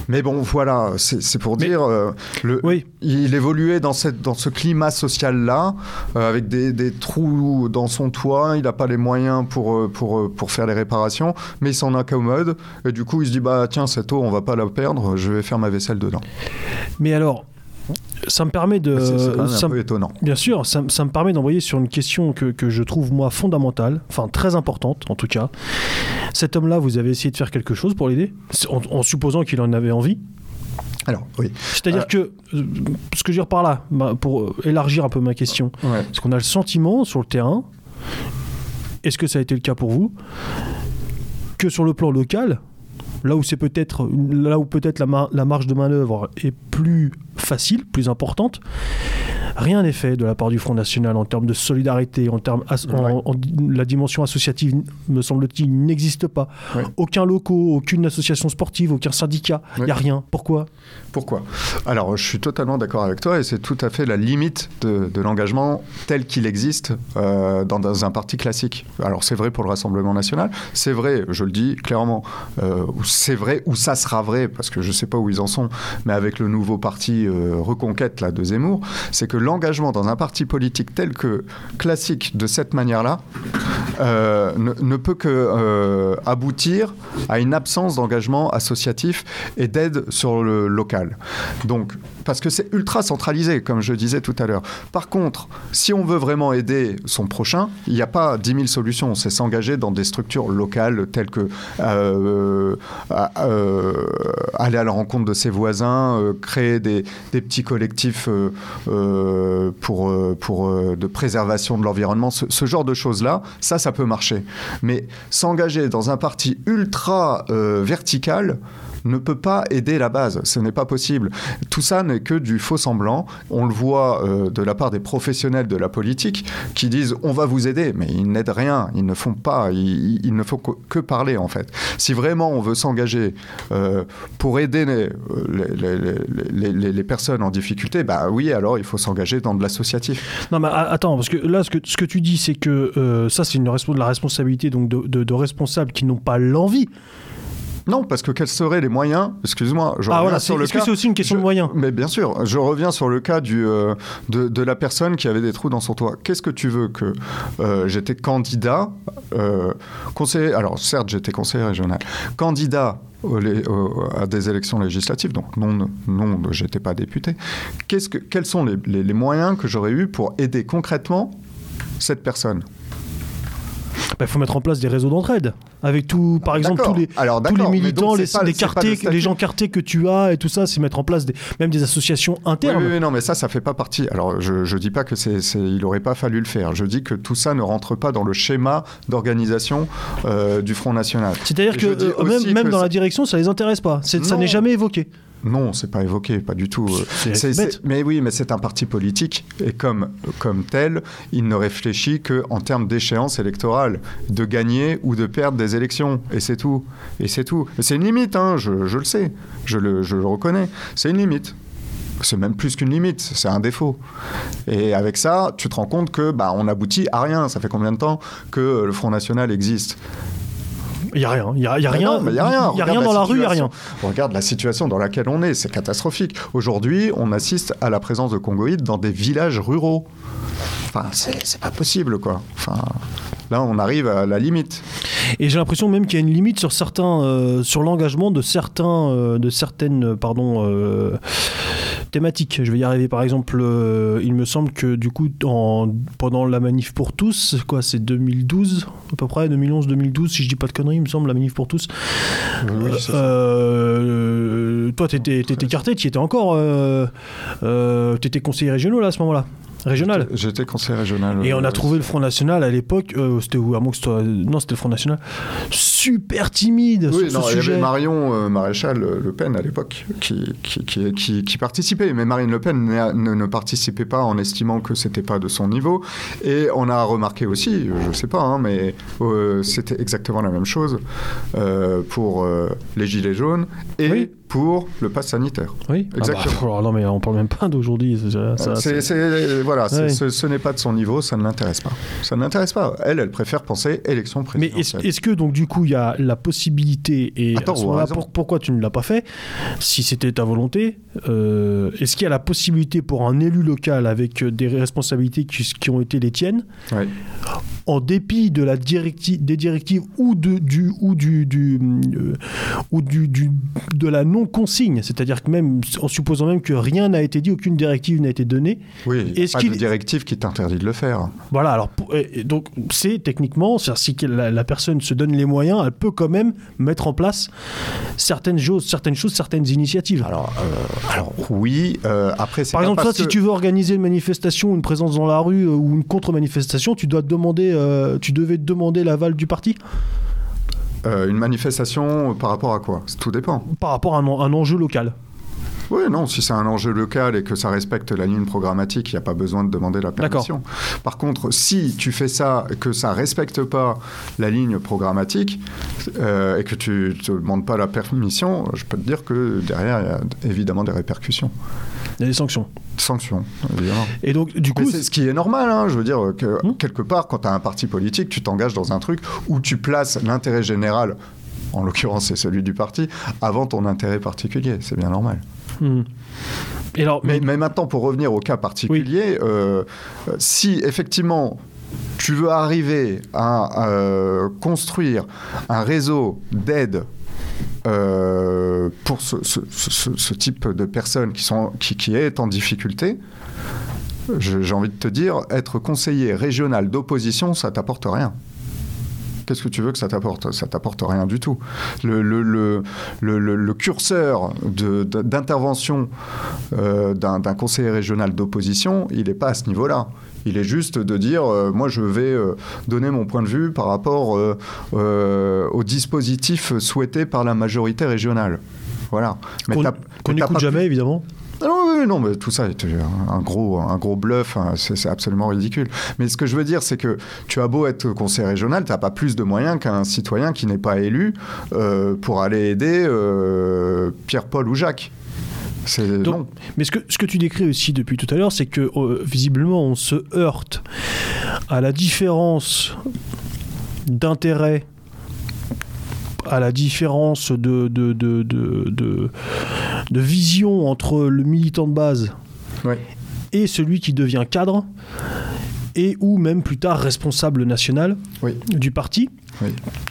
Mais bon, voilà, c'est pour dire euh, le, Oui. il évoluait dans, cette, dans ce climat social-là, euh, avec des, des trous dans son toit. Il n'a pas les moyens pour, pour, pour faire les réparations, mais il s'en accommode. Et du coup, il se dit bah tiens, cette eau, on va pas la perdre. Je vais faire ma vaisselle dedans. Mais alors, ça me permet de. c'est c'est un peu étonnant. Bien sûr, ça, ça me permet d'envoyer sur une question que, que je trouve moi fondamentale, enfin très importante en tout cas. Cet homme-là, vous avez essayé de faire quelque chose pour l'aider, en, en supposant qu'il en avait envie? Alors oui. C'est-à-dire Euh. que, euh, ce que je veux dire par là, bah, pour euh, élargir un peu ma question, Ouais. est-ce qu'on a le sentiment sur le terrain, est-ce que ça a été le cas pour vous, que sur le plan local, là où c'est peut-être là où peut-être la, mar- la marge de manœuvre est plus facile, plus importante, rien n'est fait de la part du Front National en termes de solidarité, en termes en- Ouais. en- la dimension associative, me semble-t-il, n'existe pas. Ouais. Aucun locaux, aucune association sportive, aucun syndicat, il Ouais. n'y a rien. Pourquoi? Pourquoi? Alors, je suis totalement d'accord avec toi et c'est tout à fait la limite de, de l'engagement tel qu'il existe euh, dans, dans un parti classique. Alors, c'est vrai pour le Rassemblement national, c'est vrai, je le dis clairement, euh, c'est vrai ou ça sera vrai, parce que je ne sais pas où ils en sont, mais avec le nouveau parti Reconquête là, de Zemmour, c'est que l'engagement dans un parti politique tel que classique de cette manière-là euh, ne, ne peut que euh, aboutir à une absence d'engagement associatif et d'aide sur le local. Donc, parce que c'est ultra centralisé, comme je disais tout à l'heure. Par contre, si on veut vraiment aider son prochain, il n'y a pas 10 000 solutions. C'est s'engager dans des structures locales telles que euh, euh, aller à la rencontre de ses voisins, euh, créer des, petits collectifs pour, pour, de préservation de l'environnement, ce, genre de choses-là, ça, ça peut marcher. Mais s'engager dans un parti ultra vertical, ne peut pas aider la base. Ce n'est pas possible. Tout ça n'est que du faux semblant. On le voit euh, de la part des professionnels de la politique qui disent on va vous aider, mais ils n'aident rien. Ils ne font pas. Ils, ne font que, parler en fait. Si vraiment on veut s'engager euh, pour aider les, personnes en difficulté, bah oui, alors il faut s'engager dans de l'associatif. Non, mais attends, parce que là, ce que, ce que tu dis, c'est que euh, ça, c'est une de la responsabilité donc de responsables qui n'ont pas l'envie non, parce que quels seraient les moyens Excuse-moi, je ah reviens voilà, sur le est-ce cas. que c'est aussi une question je, de moyens? Mais bien sûr, je reviens sur le cas du, euh, de, de, la personne qui avait des trous dans son toit. Qu'est-ce que tu veux que euh, j'étais candidat, euh, conseiller Alors certes, j'étais conseiller régional, candidat à des élections législatives, donc non, non, j'étais pas député. Qu'est-ce que, quels sont les, les, les moyens que j'aurais eu pour aider concrètement cette personne? Il bah, faut mettre en place des réseaux d'entraide avec tout, par exemple tous les, Alors, tous les militants, les, pas, les, quartiers, le les gens quartiers que tu as et tout ça, c'est mettre en place des, même des associations internes. Oui, oui, oui, non, mais ça, ça fait pas partie. Alors, je, je dis pas que c'est, il aurait pas fallu le faire. Je dis que tout ça ne rentre pas dans le schéma d'organisation euh, du Front National. C'est-à-dire que euh, même, même dans la direction, ça les intéresse pas. ça n'est jamais évoqué. Non, c'est pas évoqué, pas du tout. C'est. Mais oui, mais c'est un parti politique et comme, comme tel, il ne réfléchit qu'en termes d'échéance électorale, de gagner ou de perdre des élections. Et c'est tout. Et c'est tout. C'est une limite, hein, je, je, le sais, je le, je le reconnais. C'est une limite c'est même plus qu'une limite, c'est un défaut. Et avec ça, tu te rends compte que bah, on aboutit à rien. Ça fait combien de temps que le Front National existe? Il n'y a rien. Il n'y a, y a, rien. Il y a rien. Il y a rien dans la, rue, il n'y a rien. regarde la situation dans laquelle on est, c'est catastrophique. Aujourd'hui, on assiste à la présence de Congoïdes dans des villages ruraux. Enfin, c'est pas possible, quoi. Enfin, là, on arrive à la limite. Et j'ai l'impression même qu'il y a une limite sur certains, euh, sur l'engagement de certains, euh, de certaines, pardon. Euh, thématiques. Je vais y arriver. Par exemple, il me semble que du coup, en, pendant la manif pour tous, quoi, c'est 2012 à peu près, 2011-2012, si je dis pas de conneries, il me semble, la manif pour tous. Oui, toi, t'étais écarté, tu étais encore, tu étais conseiller régional là, à ce moment-là régional. J'étais conseiller régional. Et on a trouvé le Front National à l'époque, euh, c'était où à moins que Non, c'était le Front National. Super timide oui, sur non, ce il y avait Marion euh, Maréchal Le Pen à l'époque qui qui, qui, qui, participait. Mais Marine Le Pen ne, ne participait pas en estimant que c'était pas de son niveau. Et on a remarqué aussi, je sais pas, hein, mais euh, c'était exactement la même chose pour les Gilets jaunes. Et oui pour le pass sanitaire. Oui, exactement. Ah bah, non, mais on parle même pas d'aujourd'hui. Voilà, ce, n'est pas de son niveau, ça ne l'intéresse pas. Ça ne l'intéresse pas. Elle, elle préfère penser élection présidentielle. Mais est-ce que donc du coup il y a la possibilité et pourquoi tu ne l'as pas fait? Si c'était ta volonté, euh, est-ce qu'il y a la possibilité pour un élu local avec des responsabilités qui, ont été les tiennes, en dépit de la directive, des directives ou de du ou du, du euh, ou du, du, de la non consigne, c'est-à-dire que même en supposant même que rien n'a été dit, aucune directive n'a été donnée. Oui, il pas de directive qui t'interdit de le faire. Voilà, alors donc c'est techniquement, si la, la, personne se donne les moyens, elle peut quand même mettre en place certaines choses, certaines choses, certaines initiatives. Alors, euh, alors oui, euh, après Par exemple, toi, si tu veux organiser une manifestation, une présence dans la rue ou une contre-manifestation, tu dois te demander euh, tu devais demander l'aval du parti euh, Une manifestation par rapport à quoi? Tout dépend. Par rapport à un, enjeu local. Oui, non, si c'est un enjeu local et que ça respecte la ligne programmatique, il n'y a pas besoin de demander la permission. Par contre, si tu fais ça et que ça ne respecte pas la ligne programmatique euh, et que tu ne demandes pas la permission, je peux te dire que derrière, il y a évidemment des répercussions. Il y a des sanctions. Sanctions, évidemment. Et donc, du coup. C'est ce qui est normal, hein, je veux dire, que hmm. quelque part, quand tu as un parti politique, tu t'engages dans un truc où tu places l'intérêt général, en l'occurrence c'est celui du parti, avant ton intérêt particulier. C'est bien normal. Hmm. Et alors, mais, mais, maintenant, pour revenir au cas particulier, euh, si effectivement tu veux arriver à euh, construire un réseau d'aide euh, pour ce, type de personnes qui, sont, qui, qui est en difficulté, j'ai envie de te dire, être conseiller régional d'opposition, ça t'apporte rien. Qu'est-ce que tu veux que ça t'apporte? Ça t'apporte rien du tout. Le, le, le, le curseur d'intervention euh, d'un conseiller régional d'opposition, il n'est pas à ce niveau-là. Il est juste de dire, euh, moi je vais euh, donner mon point de vue par rapport au dispositif souhaité par la majorité régionale. Voilà. Qu'on n'écoute jamais, évidemment. Ah non, oui, non, mais tout ça est un gros, un gros bluff, hein, c'est absolument ridicule. Mais ce que je veux dire, c'est que tu as beau être conseiller régional, tu n'as pas plus de moyens qu'un citoyen qui n'est pas élu pour aller aider Pierre-Paul ou Jacques. Donc, mais ce que, ce que tu décris aussi depuis tout à l'heure, c'est que euh, visiblement on se heurte à la différence d'intérêt, à la différence de, de, de, de, de vision entre le militant de base et celui qui devient cadre et ou même plus tard responsable national du parti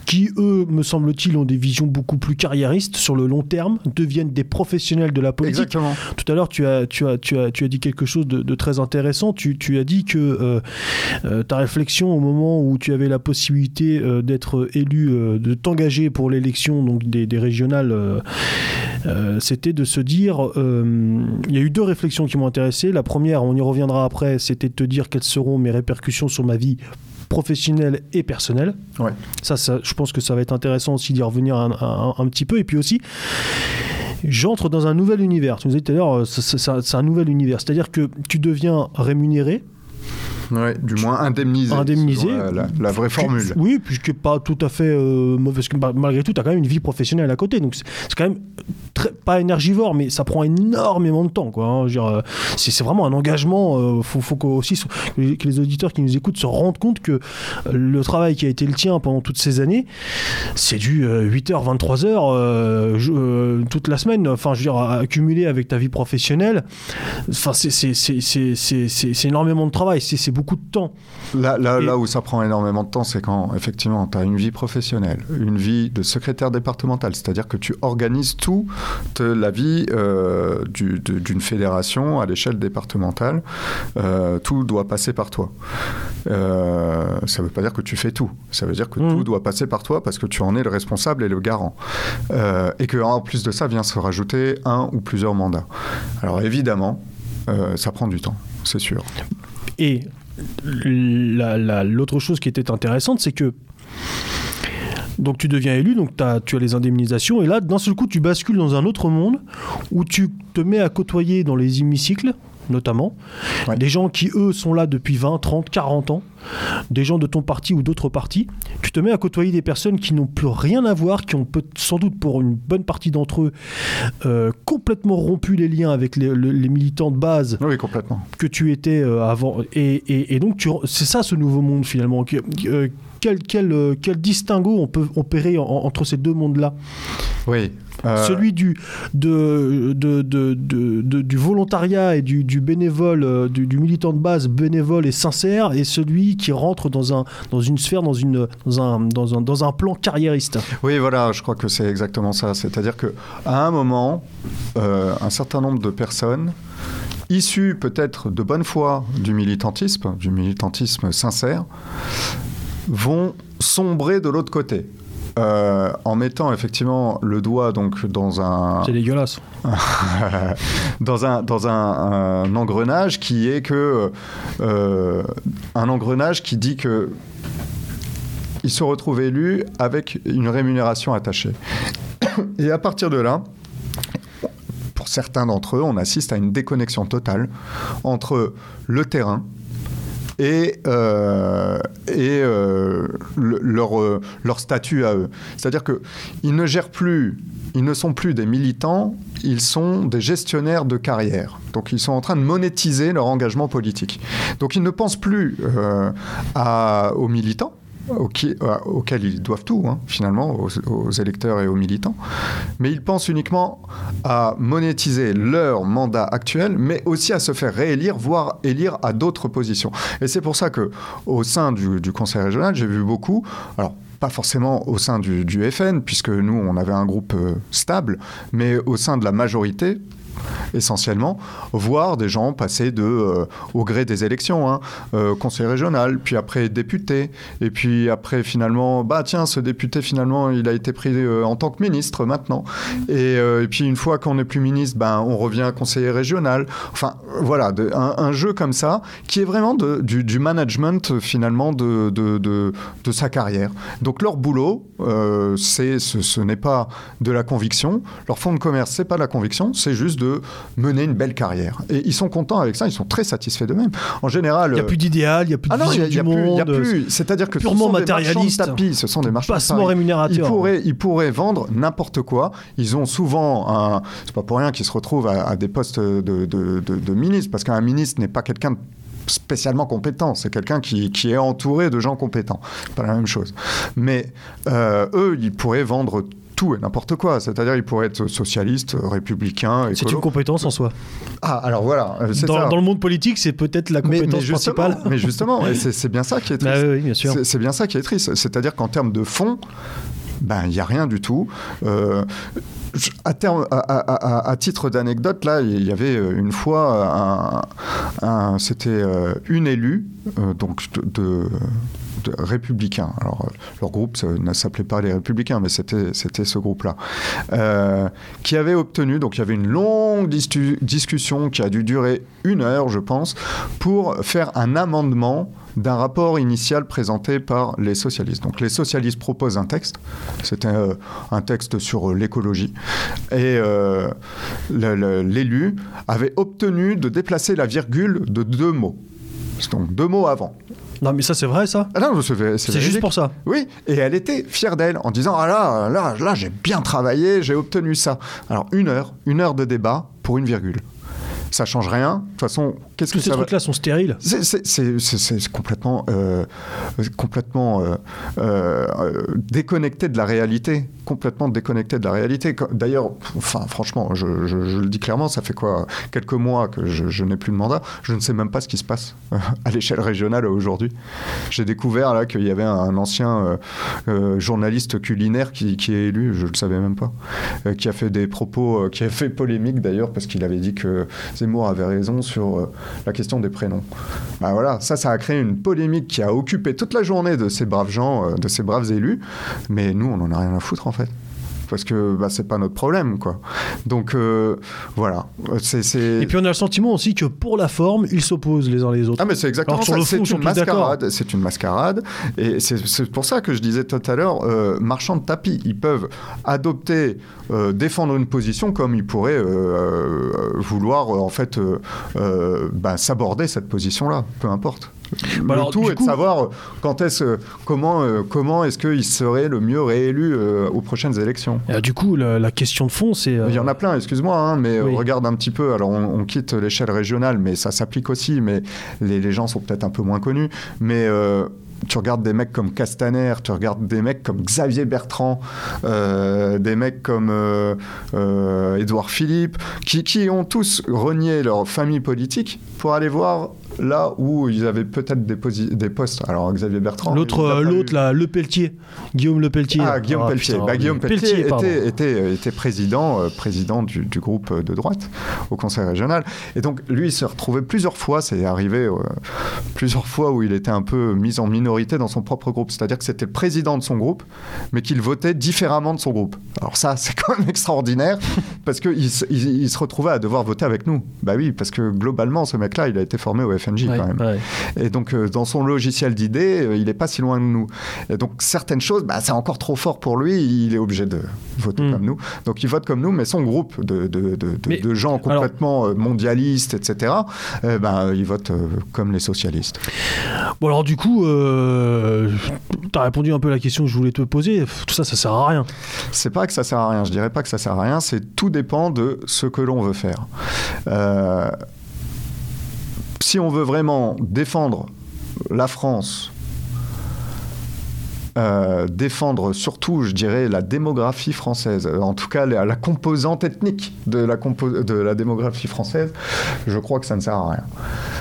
qui, eux, me semble-t-il, ont des visions beaucoup plus carriéristes sur le long terme, deviennent des professionnels de la politique. Exactement. Tout à l'heure, tu as, tu, as, tu, as, tu as dit quelque chose de, très intéressant. Tu, tu, as dit que euh, euh, ta réflexion au moment où tu avais la possibilité euh, d'être élu, de t'engager pour l'élection donc des, des régionales, c'était de se dire, il y a eu deux réflexions qui m'ont intéressé. La première, on y reviendra après, c'était de te dire quelles seront mes répercussions sur ma vie professionnel et personnel. Ouais. Ça, ça, je pense que ça va être intéressant aussi d'y revenir un, petit peu. Et puis aussi, J'entre dans un nouvel univers. Tu nous disais tout à l'heure, c'est un nouvel univers. C'est-à-dire que tu deviens rémunéré Ouais, du moins indemnisé. Indemnisé. La, vraie formule. Oui, puisque pas tout à fait euh, mauvaise. Malgré tout, tu as quand même une vie professionnelle à côté. Donc c'est quand même très, pas énergivore, mais ça prend énormément de temps. Quoi, hein. euh, c'est vraiment un engagement. Il euh, faut, faut aussi que les auditeurs qui nous écoutent se rendent compte que le travail qui a été le tien pendant toutes ces années, c'est du 8h, 23h toute la semaine. Enfin, je veux dire, accumulé avec ta vie professionnelle. Enfin, c'est énormément de travail. C'est beaucoup de temps. Là, là, là où ça prend énormément de temps, c'est quand effectivement tu as une vie professionnelle, une vie de secrétaire départemental, c'est-à-dire que tu organises tout la vie euh, d'une fédération à l'échelle départementale. Euh, tout doit passer par toi. Euh, ça ne veut pas dire que tu fais tout. Ça veut dire que tout mmh. doit passer par toi parce que tu en es le responsable et le garant. et qu'en plus de ça vient se rajouter un ou plusieurs mandats. Alors évidemment, ça prend du temps, c'est sûr. Et l'autre chose qui était intéressante, c'est que donc tu deviens élu, donc tu as les indemnisations, et là, d'un seul coup, tu bascules dans un autre monde où tu te mets à côtoyer dans les hémicycles, notamment, des gens qui, eux, sont là depuis 20, 30, 40 ans, des gens de ton parti ou d'autres partis. Tu te mets à côtoyer des personnes qui n'ont plus rien à voir, qui ont peut, sans doute pour une bonne partie d'entre eux euh, complètement rompu les liens avec les, militants de base oui, complètement. que tu étais euh, avant. Et, donc, c'est ça ce nouveau monde finalement. Euh, quel, quel, quel, distinguo on peut opérer entre ces deux mondes-là? Oui, euh, Celui du, de, de, de, du volontariat et du, du bénévole, euh, du, militant de base bénévole et sincère, et celui qui rentre dans, un, dans une sphère, dans, une, dans, un, dans, un, dans un plan carriériste. Oui, voilà, je crois que c'est exactement ça. C'est-à-dire qu'à un moment, euh, un certain nombre de personnes issues peut-être de bonne foi du militantisme, du militantisme sincère, vont sombrer de l'autre côté. Euh, en mettant effectivement le doigt donc dans un. C'est dégueulasse. dans un dans un, engrenage qui est que euh, un engrenage qui dit que il se retrouve élu avec une rémunération attachée. Et à partir de là, pour certains d'entre eux, on assiste à une déconnexion totale entre le terrain et, euh, et euh, leur, euh, leur statut à eux. C'est-à-dire qu'ils ne gèrent plus, ils ne sont plus des militants, ils sont des gestionnaires de carrière. Donc ils sont en train de monétiser leur engagement politique. Donc ils ne pensent plus aux militants, euh, auxquels ils doivent tout, hein, finalement, aux, électeurs et aux militants. Mais ils pensent uniquement à monétiser leur mandat actuel, mais aussi à se faire réélire, voire élire à d'autres positions. Et c'est pour ça que, au sein du, Conseil régional, j'ai vu beaucoup. Alors, pas forcément au sein du, FN, puisque nous, on avait un groupe euh, stable, mais au sein de la majorité, essentiellement, voir des gens passer de, euh, au gré des élections, hein, euh, conseil régional, puis après député, et puis après finalement, bah tiens, ce député finalement, il a été pris euh, en tant que ministre maintenant, et, puis une fois qu'on n'est plus ministre, ben on revient conseiller régional. Enfin voilà, un, jeu comme ça qui est vraiment du, management finalement de, de, sa carrière. Donc leur boulot, c'est ce, ce n'est pas de la conviction, leur fonds de commerce, c'est pas de la conviction, c'est juste de mener une belle carrière. Et ils sont contents avec ça, ils sont très satisfaits d'eux-mêmes. En général, il n'y a plus d'idéal, il n'y a plus de ah vision du monde. C'est-à-dire que purement matérialiste, tapis, ce sont des marchands passement rémunérateur. Ils pourraient, ils pourraient vendre n'importe quoi. Ils ont souvent un, c'est pas pour rien qu'ils se retrouvent à, des postes de, de, de, ministre, parce qu'un ministre n'est pas quelqu'un spécialement compétent, c'est quelqu'un qui, qui, est entouré de gens compétents. Pas la même chose. Mais euh, eux, ils pourraient vendre tout et n'importe quoi. C'est-à-dire, il pourrait être socialiste, républicain. C'est une compétence en soi. Ah, alors voilà. Euh, dans, dans, le monde politique, c'est peut-être la compétence principale. Mais justement, c'est bien ça qui est bah triste. C'est bien ça qui est triste. C'est-à-dire qu'en termes de fond, ben il n'y a rien du tout. Euh, à, terme, à, titre d'anecdote, là, il y avait euh, une fois, un, c'était une élue, donc de républicains. Alors, leur groupe ne s'appelait pas les Républicains, mais c'était ce groupe-là, euh, qui avait obtenu, donc il y avait une longue discussion qui a dû durer une heure, je pense, pour faire un amendement d'un rapport initial présenté par les socialistes. Donc les socialistes proposent un texte, c'était euh, un texte sur euh, l'écologie, et euh, l'élu avait obtenu de déplacer la virgule de deux mots. Donc deux mots avant. Non, mais ça, c'est vrai, ça ah non, c'est, c'est juste pour ça. Oui, et elle était fière d'elle en disant Ah là, là, là, j'ai bien travaillé, j'ai obtenu ça. Alors, une heure, une heure de débat pour une virgule ça change rien. De toute façon, qu'est-ce que, ces trucs-là sont stériles C'est complètement, euh, complètement euh, euh, déconnecté de la réalité. Complètement déconnecté de la réalité. D'ailleurs, enfin, franchement, je, le dis clairement, ça fait quoi Quelques mois que je, n'ai plus de mandat. Je ne sais même pas ce qui se passe à l'échelle régionale aujourd'hui. J'ai découvert là qu'il y avait un ancien journaliste culinaire qui, qui, est élu, je ne le savais même pas, qui a fait des propos, qui a fait polémique d'ailleurs parce qu'il avait dit que Zemmour avait raison sur euh, la question des prénoms. Ben voilà, ça, ça a créé une polémique qui a occupé toute la journée de ces braves gens, euh, de ces braves élus, mais nous, on n'en a rien à foutre en fait parce que bah, c'est pas notre problème quoi. Donc euh, voilà. Et puis on a le sentiment aussi que pour la forme, ils s'opposent les uns les autres. Ah mais c'est exactement ça. C'est une mascarade. C'est une mascarade. Et c'est pour ça que je disais tout à l'heure, euh, marchands de tapis, ils peuvent adopter, euh, défendre une position comme ils pourraient vouloir en fait bah, s'aborder cette position-là, peu importe. Bah le tout est de savoir quand est comment, euh, comment est-ce qu'il serait le mieux réélu euh, aux prochaines élections. du coup, la, question de fond, c'est. Il y en a plein, excuse-moi, hein, mais regarde un petit peu. Alors, on, quitte l'échelle régionale, mais ça s'applique aussi, mais les, les gens sont peut-être un peu moins connus. Mais euh, tu regardes des mecs comme Castaner, tu regardes des mecs comme Xavier Bertrand, euh, des mecs comme euh, euh, Édouard Philippe, qui, qui, ont tous renié leur famille politique pour aller voir là où ils avaient peut-être des, des, postes. Alors Xavier Bertrand. L'autre, l'autre là, Le Pelletier, Guillaume Le Pelletier. Ah, Guillaume ah, Pelletier. Bah, Guillaume Pelletier, était, était, était, président, président du, du, groupe de droite au Conseil régional. Et donc lui, il s'est retrouvé plusieurs fois, c'est arrivé plusieurs fois où il était un peu mis en minorité dans son propre groupe. C'est-à-dire que c'était le président de son groupe, mais qu'il votait différemment de son groupe. Alors ça, c'est quand même extraordinaire, parce qu'il il, se retrouvait à devoir voter avec nous. Bah oui, parce que globalement, ce mec-là, il a été formé au FNJ quand même. Et donc, euh, dans son logiciel d'idées, euh, il n'est pas si loin de nous. Et donc, certaines choses, bah, c'est encore trop fort pour lui, il est obligé de voter hmm. comme nous. Donc, il vote comme nous, mais son groupe de, de, de, de gens complètement euh, mondialistes, etc., bah, il vote comme les socialistes. Bon, alors du coup, euh, tu as répondu un peu à la question que je voulais te poser. Tout ça, ça sert à rien. C'est pas que ça sert à rien. Je dirais pas que ça sert à rien. C'est tout dépend de ce que l'on veut faire. Euh, si on veut vraiment défendre la France euh, défendre surtout, je dirais, la démographie française, en tout cas la, composante ethnique de la, de la démographie française, je crois que ça ne sert à rien.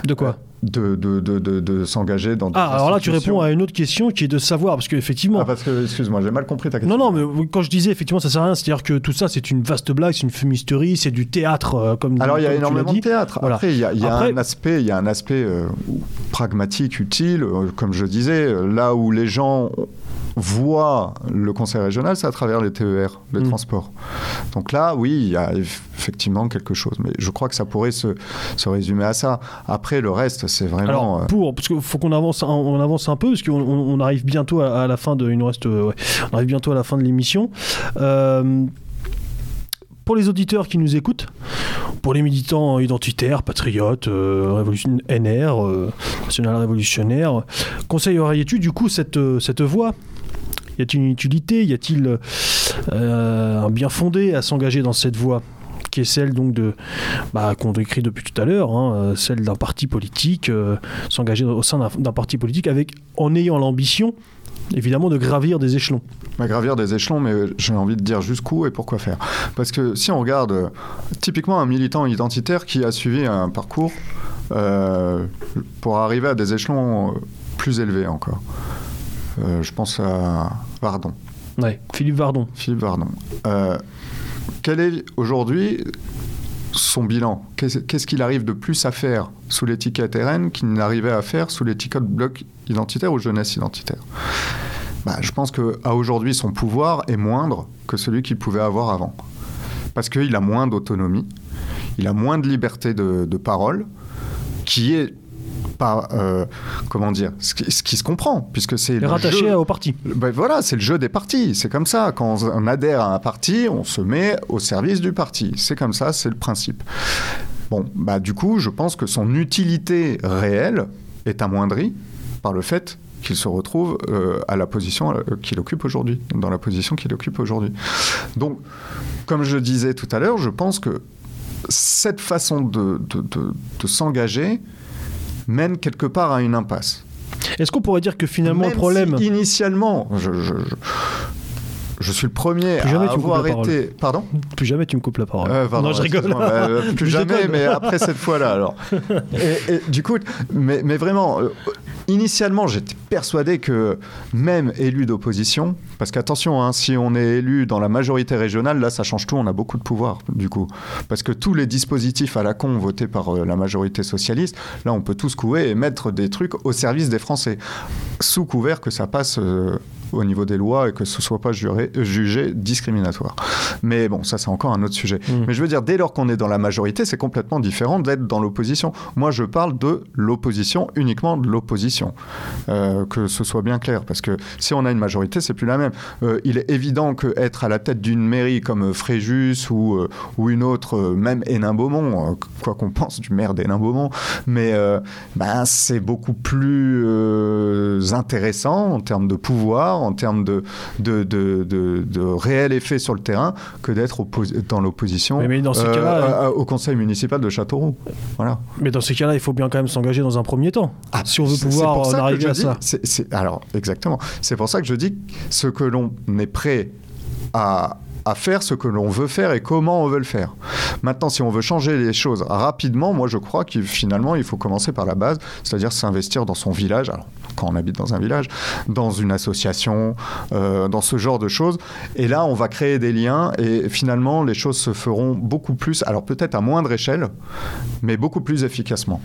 De quoi? De, de, de, de s'engager dans. Ah, alors là, tu réponds à une autre question qui est de savoir, parce qu'effectivement. Ah, parce que, excuse-moi, j'ai mal compris ta question. Non, non, mais quand je disais effectivement, ça sert à rien, c'est-à-dire que tout ça, c'est une vaste blague, c'est une fumisterie, c'est du théâtre, euh, comme Alors, il y a énormément de théâtre. Après, il y a, y a un aspect, il y a un aspect euh, pragmatique, utile, euh, comme je disais, là où les gens voit le conseil régional, c'est à travers les TER, les mm. transports. Donc là, oui, il y a effectivement quelque chose. Mais je crois que ça pourrait se, se résumer à ça. Après, le reste, c'est vraiment. Alors, euh, pour, parce qu'il faut qu'on avance, on avance un peu, parce qu'on on arrive bientôt à, la fin de. Il nous reste. on arrive bientôt à la fin de l'émission. Euh, pour les auditeurs qui nous écoutent, pour les militants identitaires, patriotes, euh, révolution NR, national révolutionnaire, conseilleriez-tu du coup cette, cette voie y a-t-il une utilité Y a-t-il euh, un bien fondé à s'engager dans cette voie qui est celle donc de bah, qu'on décrit depuis tout à l'heure, hein, euh, celle d'un parti politique, euh, s'engager au sein d'un parti politique avec en ayant l'ambition évidemment de gravir des échelons. Bah, gravir des échelons, mais j'ai envie de dire jusqu'où et pourquoi faire. Parce que si on regarde typiquement un militant identitaire qui a suivi un parcours pour arriver à des échelons plus élevés encore. Euh, je pense à Vardon. Ouais, Philippe Vardon. Philippe Vardon. Euh, quel est aujourd'hui son bilan? Qu'est-ce qu'il arrive de plus à faire sous l'étiquette RN qu'il n'arrivait à faire sous l'étiquette bloc identitaire ou jeunesse identitaire? Bah, Je pense qu'à aujourd'hui, son pouvoir est moindre que celui qu'il pouvait avoir avant. Parce qu'il a moins d'autonomie, il a moins de liberté de, de parole, qui est euh, comment dire, ce qui, se comprend, puisque c'est rattaché au parti. Ben voilà, c'est le jeu des partis. C'est comme ça. Quand on adhère à un parti, on se met au service du parti. C'est comme ça, c'est le principe. Bon, bah du coup, je pense que son utilité réelle est amoindrie par le fait qu'il se retrouve euh, à la position euh, qu'il occupe aujourd'hui, dans la position qu'il occupe aujourd'hui. Donc, comme je disais tout à l'heure, je pense que cette façon de, de, de, de s'engager, mène quelque part à une impasse. Est-ce qu'on pourrait dire que finalement le problème... initialement, je, je, je, suis le premier à avoir été... Pardon? Plus jamais tu me coupes la parole. Euh, non, je rigole. Bah, plus jamais, mais après cette fois-là, alors. Et, du coup, mais, mais vraiment, euh, Initialement, j'étais persuadé que même élu d'opposition, parce qu'attention, hein, si on est élu dans la majorité régionale, là, ça change tout, on a beaucoup de pouvoir, du coup. Parce que tous les dispositifs à la con votés par euh, la majorité socialiste, là, on peut tous couer et mettre des trucs au service des Français, sous couvert que ça passe euh, au niveau des lois et que ce soit pas juré, jugé discriminatoire. Mais bon, ça c'est encore un autre sujet. Mmh. Mais je veux dire, dès lors qu'on est dans la majorité, c'est complètement différent d'être dans l'opposition. Moi, je parle de l'opposition, uniquement de l'opposition. Euh, que ce soit bien clair, parce que si on a une majorité, c'est plus la même. Euh, il est évident que être à la tête d'une mairie comme Fréjus ou, euh, ou une autre, euh, même Hénin-Beaumont, euh, quoi qu'on pense du maire d'Hénin-Beaumont, mais euh, ben, c'est beaucoup plus intéressant en termes de pouvoir, en termes de, de, de, de, de réel effet sur le terrain que d'être dans l'opposition euh, au conseil municipal de Châteauroux. Voilà. Mais dans ces cas-là, il faut bien quand même s'engager dans un premier temps, ah, si on veut pouvoir en arriver à dis, ça. C est, c est, alors, exactement. C'est pour ça que je dis ce que l'on est prêt à, à faire ce que l'on veut faire et comment on veut le faire. Maintenant, si on veut changer les choses rapidement, moi je crois qu'il finalement il faut commencer par la base, c'est-à-dire s'investir dans son village. Alors, quand on habite dans un village, dans une association, euh, dans ce genre de choses. Et là, on va créer des liens et finalement, les choses se feront beaucoup plus, alors peut-être à moindre échelle, mais beaucoup plus efficacement.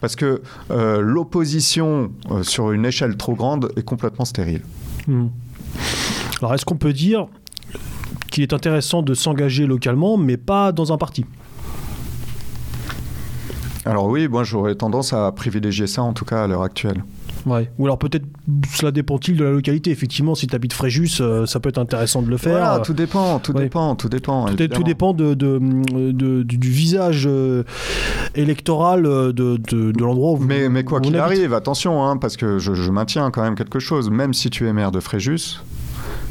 Parce que euh, l'opposition euh, sur une échelle trop grande est complètement stérile. Mmh. Alors, est-ce qu'on peut dire qu'il est intéressant de s'engager localement, mais pas dans un parti Alors oui, moi j'aurais tendance à privilégier ça en tout cas à l'heure actuelle. Ouais. Ou alors peut-être cela dépend-il de la localité. Effectivement, si tu habites Fréjus, euh, ça peut être intéressant de le faire. Voilà, tout dépend, tout ouais. dépend, tout dépend. Tout, tout dépend de, de, de, du visage euh, électoral euh, de, l'endroit où vous Mais, mais quoi qu'il arrive, attention, hein, parce que je, je maintiens quand même quelque chose. Même si tu es maire de Fréjus,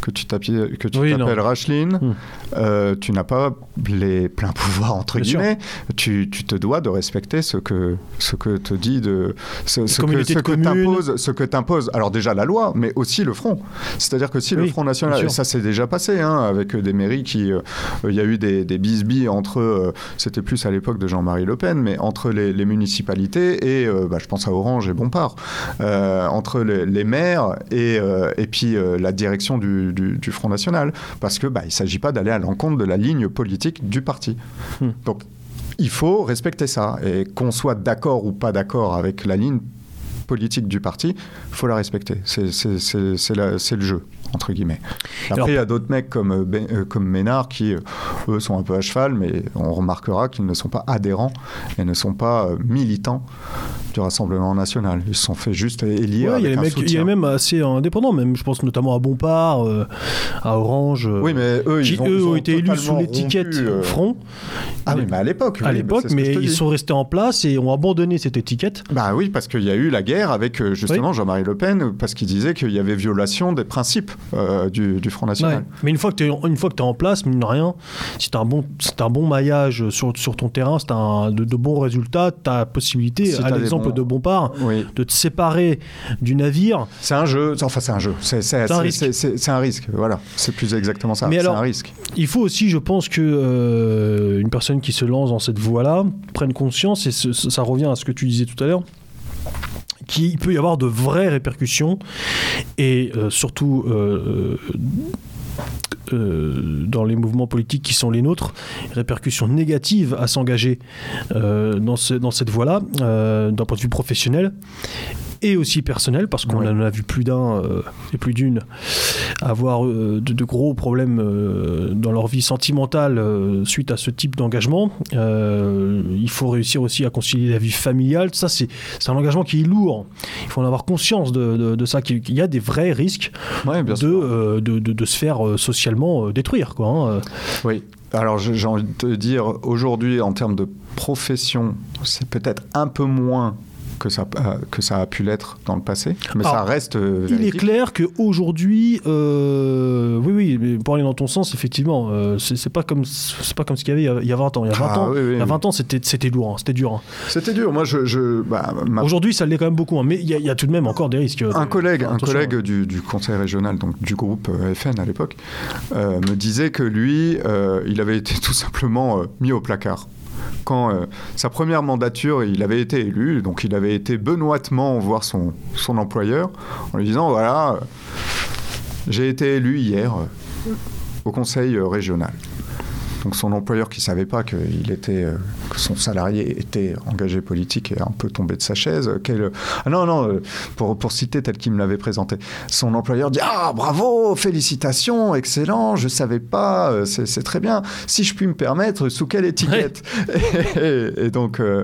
que tu t'appelles oui, Racheline, hum. euh, tu n'as pas les pleins pouvoirs entre Bien guillemets. Tu, tu, te dois de respecter ce que ce que te dit de ce, ce que ce que t'impose ce que t'impose. Alors déjà la loi, mais aussi le front. C'est-à-dire que si oui, le Front national, et ça s'est déjà passé hein, avec des mairies qui, il euh, y a eu des, des bisbilles entre, euh, c'était plus à l'époque de Jean-Marie Le Pen, mais entre les, les municipalités et bah, je pense à Orange et Bompard, entre les, les, maires et et puis la direction du du, du, Front National, parce que bah, il ne s'agit pas d'aller à l'encontre de la ligne politique du parti. Hmm. Donc, il faut respecter ça. Et qu'on soit d'accord ou pas d'accord avec la ligne politique du parti, il faut la respecter. C'est le jeu entre guillemets. Après, il y a d'autres mecs comme, ben, euh, comme Ménard qui, euh, eux, sont un peu à cheval, mais on remarquera qu'ils ne sont pas adhérents et ne sont pas euh, militants du Rassemblement national. Ils se sont fait juste élire. Ouais, il y a les mecs, il y a même assez indépendants, même je pense notamment à Bompard, euh, à Orange. Oui, mais eux, qui, ils ont, eux, ont, ont été élus sous l'étiquette euh... Front. Ah oui, mais à l'époque. À oui, l'époque, mais ils sont restés en place et ont abandonné cette étiquette. Bah oui, parce qu'il y a eu la guerre avec euh, justement oui. Jean-Marie Le Pen, parce qu'il disait qu'il y avait violation des principes euh, du, du, Front National. Ouais. Mais une fois que tu es, es en place, mine de rien, si tu as un bon, un bon maillage sur, sur ton terrain, si tu as de, de, bons résultats, tu as la possibilité, si à l'exemple bons... de Bompard, oui. de te séparer du navire. C'est un jeu, enfin c'est un jeu, c'est un, un, risque, voilà, c'est plus exactement ça, c'est un risque. Il faut aussi, je pense, que euh, une personne qui se lance dans cette voie-là prenne conscience, et ce, ça revient à ce que tu disais tout à l'heure, qu'il peut y avoir de vraies répercussions et euh, surtout euh, euh, dans les mouvements politiques qui sont les nôtres, répercussions négatives à s'engager dans, dans cette voie-là, d'un point de vue professionnel et aussi personnel, parce qu'on Ouais. en a vu plus d'un euh, et plus d'une avoir euh, de, de gros problèmes euh, dans leur vie sentimentale suite à ce type d'engagement. Il faut réussir aussi à concilier la vie familiale. Ça, c'est un engagement qui est lourd. Il faut en avoir conscience de, de- de ça, qu'il y a des vrais risques Ouais, de, se faire socialement détruire. Quoi, hein. Oui. Alors j'ai envie de te dire, aujourd'hui, en termes de profession, c'est peut-être un peu moins que ça, euh, que ça a pu l'être dans le passé, mais Alors, ça reste euh, Il est clair qu'aujourd'hui, euh, oui, oui, pour aller dans ton sens, effectivement, euh, c'est pas comme c'est pas comme ce qu'il y avait il y a- il y a 20 ans. Il y a 20 Ah, ans, oui, oui, il y a oui. 20 ans, c'était lourd, hein, c'était dur. hein. C'était dur. Moi, je, je- bah, ma- Aujourd'hui, ça l'est quand même beaucoup, hein, mais il y, a- il y a tout de même encore des risques. un collègue, un collègue du, du conseil régional, donc du groupe euh, FN à l'époque, euh, me disait que lui, euh, il avait été tout simplement euh, mis au placard. Quand euh, sa première mandature, il avait été élu, donc il avait été benoîtement voir son, son employeur en lui disant voilà, euh, j'ai été élu hier euh, au conseil régional. Donc son employeur qui savait pas qu'il était, euh, que son salarié était engagé politique est un peu tombé de sa chaise. euh, quel- Ah non, non, euh, pour, pour citer tel qu'il me l'avait présenté. Son employeur dit Ah, bravo, félicitations, excellent, je savais pas, euh, c'est très bien. Si je puis me permettre, sous quelle étiquette et, et donc, euh,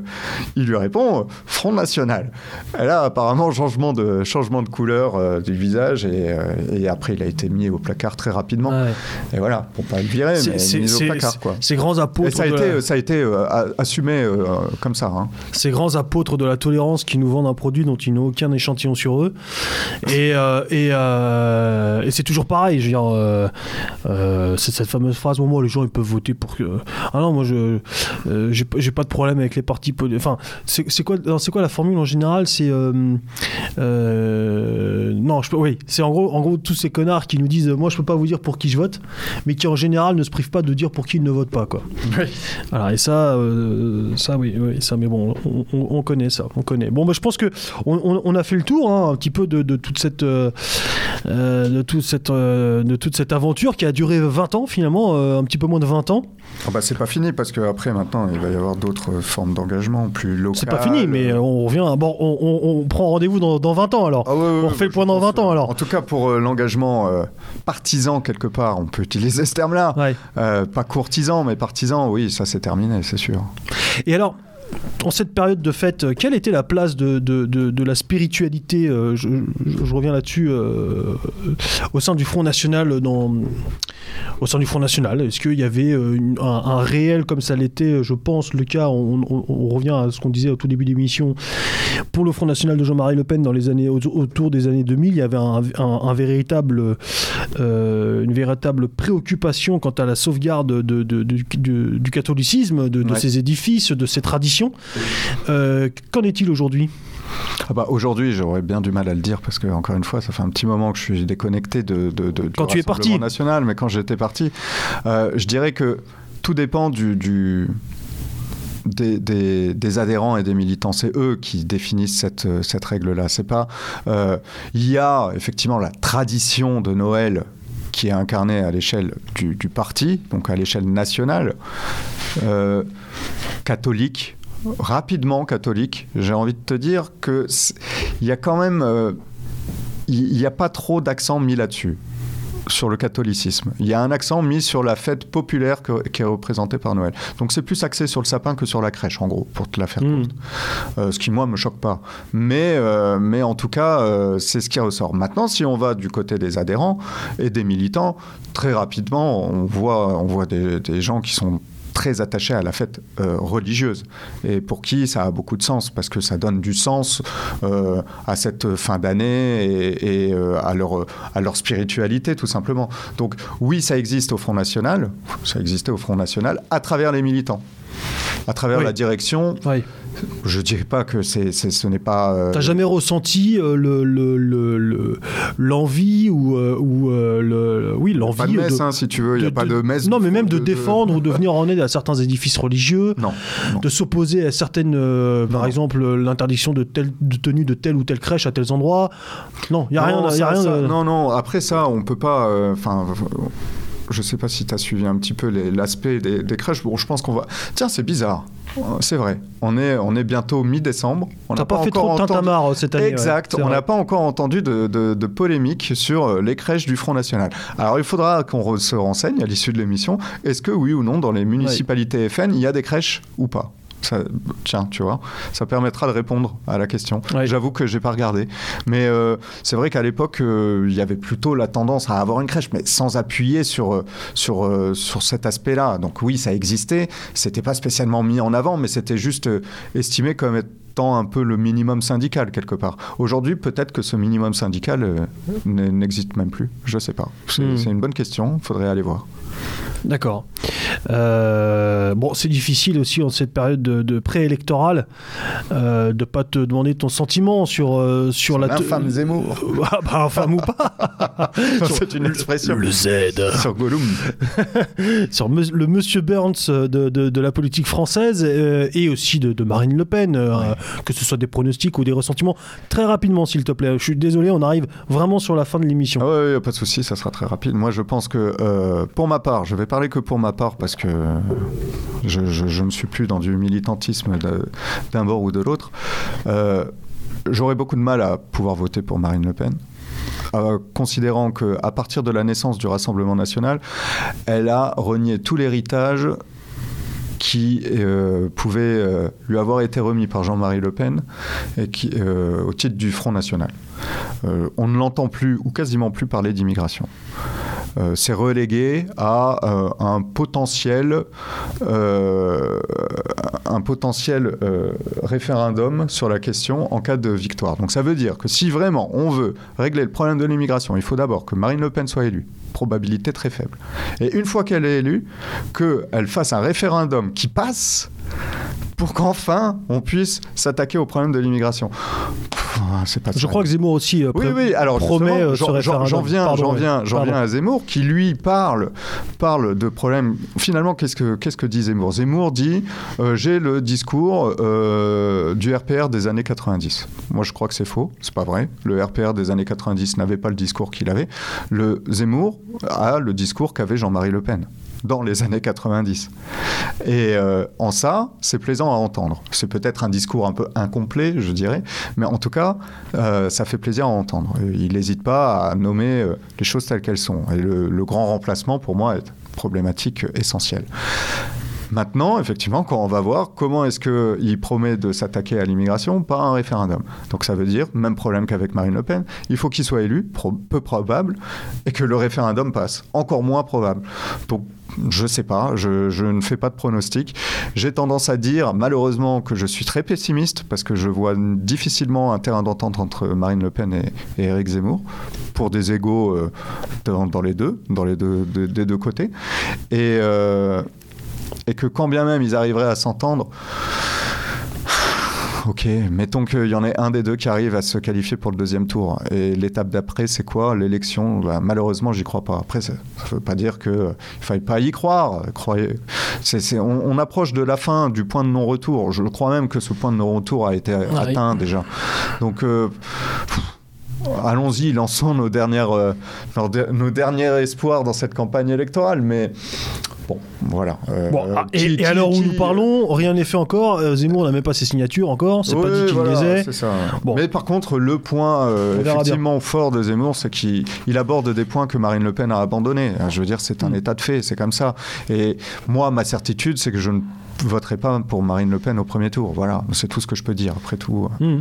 il lui répond Front National. Et là, apparemment, changement de, changement de couleur euh, du visage, et, euh, et après, il a été mis au placard très rapidement. Ouais. Et voilà, pour pas le virer, mais mis au c'est- quoi. Ces grands apôtres, Et ça a été, la- ça a été euh, assumé euh, comme ça. hein. ces grands apôtres de la tolérance qui nous vendent un produit dont ils n'ont aucun échantillon sur eux. Et, euh, et, et c'est toujours pareil. Je veux dire, c'est cette fameuse phrase moi, les gens ils peuvent voter pour que. Ah non, moi je j'ai pas- de problème avec les partis. Enfin, c'est quoi, quoi la formule en général? C'est. non, je peux, oui, c'est en gros, en gros tous ces connards qui nous disent moi je peux pas vous dire pour qui je vote, mais qui en général ne se privent pas de dire pour qui ne votent pas. Quoi. Voilà, et ça, euh, ça oui, oui, ça, mais bon, on, on- on connaît ça, on connaît. Bon, bah, je pense que on, on- on a fait le tour hein, un petit peu de, de toute cette, euh, euh, de toute cette, euh, de toute cette aventure qui a duré 20 ans finalement, euh, un petit peu moins de 20 ans. Ah bah, c'est pas fini parce qu'après, maintenant, il va y avoir d'autres formes d'engagement plus locales. C'est pas fini, mais euh, on revient. Bon, on, on- on prend rendez-vous dans, dans 20 ans alors. Ah ouais, ouais, on refait le point dans pense, 20 ans, euh, alors. En tout cas, pour euh, l'engagement euh, partisan, quelque part, on peut utiliser ce terme-là. Ouais. Euh, pas courtisan, mais partisan, oui, ça c'est terminé, c'est sûr. Et alors, en cette période de fête, euh, quelle était la place de, de, de- de la spiritualité euh, je, je- je reviens là-dessus euh, au sein du Front National. Dans, au sein du Front National, est-ce qu'il y avait une- un, un réel, comme ça l'était, je pense, le cas on, on- on revient à ce qu'on disait au tout début d'émission, pour le Front National de Jean-Marie Le Pen dans les années, au- autour des années 2000, il y avait un, un- un véritable, euh, une véritable préoccupation quant à la sauvegarde de- de- du, du- catholicisme, de, Ouais. ses édifices, de ses traditions. Euh, Qu'en est-il aujourd'hui? Ah bah, Aujourd'hui, j'aurais bien du mal à le dire parce que, encore une fois, ça fait un petit moment que je suis déconnecté de, de, de- du Quand tu es parti. national, mais quand j'étais parti, euh, je dirais que tout dépend du. du- des, des- des adhérents et des militants, c'est eux qui définissent cette, cette règle-là. C'est pas. euh, il y a effectivement la tradition de Noël qui est incarnée à l'échelle du, du parti, donc à l'échelle nationale, euh, catholique, rapidement catholique. J'ai envie de te dire que il y a quand même, euh, il n'y a pas trop d'accent mis là-dessus sur le catholicisme. Il y a un accent mis sur la fête populaire que- qui est représentée par Noël. Donc c'est plus axé sur le sapin que sur la crèche, en gros, pour te la faire Mmh. courte. Euh, ce qui, moi, me choque pas. Mais, euh, mais en tout cas, euh, c'est ce qui ressort. Maintenant, si on va du côté des adhérents et des militants, très rapidement, on voit, on voit des, des gens qui sont très attachés à la fête euh, religieuse et pour qui ça a beaucoup de sens parce que ça donne du sens euh, à cette fin d'année et, euh, à, leur, à leur spiritualité tout simplement. Donc oui, ça existe au Front National, ça existait au Front National à travers les militants. À travers Oui. la direction. Ouais. Je dirais pas que c'est, ce n'est pas. euh, T'as jamais ressenti euh, le, le- le- le- l'envie ou, euh, ou euh, le, oui, l'envie pas de messe, de- hein, si tu veux. Il n'y a pas de- messe. Non, mais même de, de- défendre ou de venir en aide à certains édifices religieux, Non. non. de s'opposer à certaines, par Non. exemple, l'interdiction de, telle, de tenue de telle ou telle crèche à tels endroits. Non, il n'y a rien. Non, y a rien ça- non, non, après ça, on peut pas. Enfin. Je sais pas si tu as suivi un petit peu l'aspect des, des crèches. Bon, je pense qu'on va. Tiens, c'est bizarre. Euh, C'est vrai. On est, on est bientôt mi-décembre. On n'a pas, fait trop de entendu- tintamarre euh, cette année. Exact. on n'a pas encore entendu de, de- de polémique sur euh, les crèches du Front National. Alors, il faudra qu'on re- se renseigne à l'issue de l'émission. Est-ce que oui ou non, dans les municipalités FN, il y a des crèches ou pas? Ça, tiens, tu vois, ça permettra de répondre à la question. Ouais. J'avoue que j'ai pas regardé, mais euh, c'est vrai qu'à l'époque, euh, il y avait plutôt la tendance à avoir une crèche, mais sans appuyer sur euh, sur euh, sur cet aspect-là. Donc oui, ça existait. C'était pas spécialement mis en avant, mais c'était juste estimé comme étant un peu le minimum syndical quelque part. Aujourd'hui, peut-être que ce minimum syndical n'existe même plus. Je sais pas. C'est Hmm. c'est une bonne question. Faudrait aller voir. D'accord. Euh, bon, c'est difficile aussi en cette période de, de préélectorale euh, de pas te demander ton sentiment sur euh, sur la. L'infâme Zemmour. Ah bah infâme ou pas. C'est une expression. Le Z. Sur Gollum. sur me- le Monsieur Burns de, de- de la politique française et aussi de, Marine Le Pen, que ce soit des pronostics ou des ressentiments. Très rapidement, s'il te plaît. Je suis désolé, on arrive vraiment sur la fin de l'émission. Ah ouais, pas de souci, ça sera très rapide. Moi, je pense que pour ma part, je vais parler que pour ma part parce que je, ne suis plus dans du militantisme d'un bord ou de l'autre. Euh, J'aurais beaucoup de mal à pouvoir voter pour Marine Le Pen. euh, considérant que à partir de la naissance du Rassemblement national, elle a renié tout l'héritage qui euh, pouvait euh, lui avoir été remis par Jean-Marie Le Pen et qui, au titre du Front National. Euh, on ne l'entend plus ou quasiment plus parler d'immigration. Euh, c'est relégué à euh, un potentiel, un potentiel référendum sur la question en cas de victoire. Donc ça veut dire que si vraiment on veut régler le problème de l'immigration, il faut d'abord que Marine Le Pen soit élue. Probabilité très faible. Et une fois qu'elle est élue, qu'elle fasse un référendum qui passe pour qu'enfin on puisse s'attaquer au problème de l'immigration. Pas Je crois que Zemmour aussi euh, Oui, pré- oui, alors promet euh, j'en- viens, Pardon, viens, à Zemmour qui lui parle, parle de problèmes. Finalement, qu'est-ce que qu'est-ce que dit Zemmour? Zemmour dit euh, j'ai le discours du RPR des années 90. Moi, je crois que c'est faux, c'est pas vrai. Le RPR des années 90 n'avait pas le discours qu'il avait. Le Zemmour a le discours qu'avait Jean-Marie Le Pen dans les années 90. Et euh, en ça, c'est plaisant à entendre. C'est peut-être un discours un peu incomplet, je dirais, mais en tout cas, euh, ça fait plaisir à entendre. Il n'hésite pas à nommer euh, les choses telles qu'elles sont. Et le, grand remplacement, pour moi, est problématique essentielle. Maintenant, effectivement, quand on va voir comment est-ce qu'il promet de s'attaquer à l'immigration? Par un référendum. Donc ça veut dire, même problème qu'avec Marine Le Pen, il faut qu'il soit élu, peu probable, et que le référendum passe. Encore moins probable. Donc je sais pas, je, ne fais pas de pronostic. J'ai tendance à dire, malheureusement, que je suis très pessimiste parce que je vois difficilement un terrain d'entente entre Marine Le Pen et, Éric Zemmour pour des égaux euh, dans, les deux, dans les deux, de- des deux côtés. Euh, et que quand bien même ils arriveraient à s'entendre, Ok, mettons qu'il y en ait un des deux qui arrive à se qualifier pour le deuxième tour. Et l'étape d'après, c'est quoi L'élection Bah, Malheureusement, j'y crois pas. Après, ça ne veut pas dire qu'il ne faille pas y croire. Croyez. on, on approche de la fin du point de non-retour. Je crois même que ce point de non-retour a été atteint déjà. Donc, euh, allons-y, lançons nos, dernières, euh, nos derniers espoirs dans cette campagne électorale. Mais bon, voilà. Euh, Bon, ah, et, qui- et qui- l'heure où nous parlons, rien n'est fait encore. Euh, Zemmour n'a même pas ses signatures encore. C'est pas dit qu'il voilà, les ait. c'est ça. Bon. Mais par contre, le point euh, effectivement fort de Zemmour, c'est qu'il il aborde des points que Marine Le Pen a abandonnés. Je veux dire, c'est un Mm. état de fait, c'est comme ça. Et moi, ma certitude, c'est que je ne voterai pas pour Marine Le Pen au premier tour. Voilà, c'est tout ce que je peux dire. Après tout, Hmm.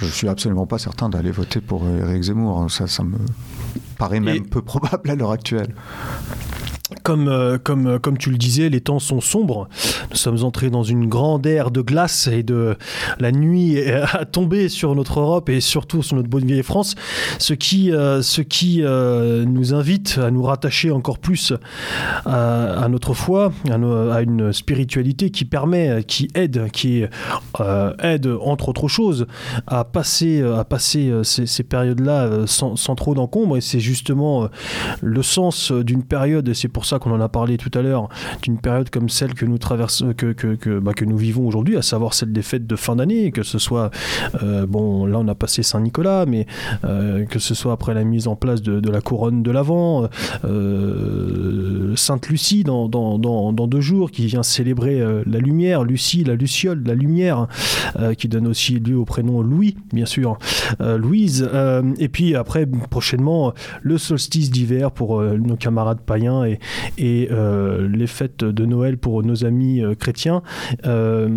je suis absolument pas certain d'aller voter pour Éric Zemmour. Ça, ça me paraît même Et- peu probable à l'heure actuelle. Comme, euh, comme, euh, comme tu le disais, les temps sont sombres. Nous sommes entrés dans une grande ère de glace et de la nuit a tombé sur notre Europe et surtout sur notre bonne vieille France, ce qui, euh, ce qui nous invite à nous rattacher encore plus à, notre foi, à, une spiritualité qui permet, qui aide, qui aide entre autres choses à passer, à passer ces, périodes-là sans, sans, trop d'encombre. Et c'est justement le sens d'une période, c'est pour ça qu'on en a parlé tout à l'heure, d'une période comme celle que nous traversons, que, que, que, bah, que nous vivons aujourd'hui, à savoir celle des fêtes de fin d'année, que ce soit, euh, bon, là on a passé Saint-Nicolas, mais euh, que ce soit après la mise en place de, de la couronne de l'Avent, euh, Sainte-Lucie dans, dans, dans, dans, deux jours, qui vient célébrer la lumière, Lucie, la luciole, la lumière, qui donne aussi lieu au prénom Louis, bien sûr, Louise, et puis après, prochainement, le solstice d'hiver pour nos camarades païens et, et euh, les fêtes de Noël pour nos amis euh, chrétiens. Euh,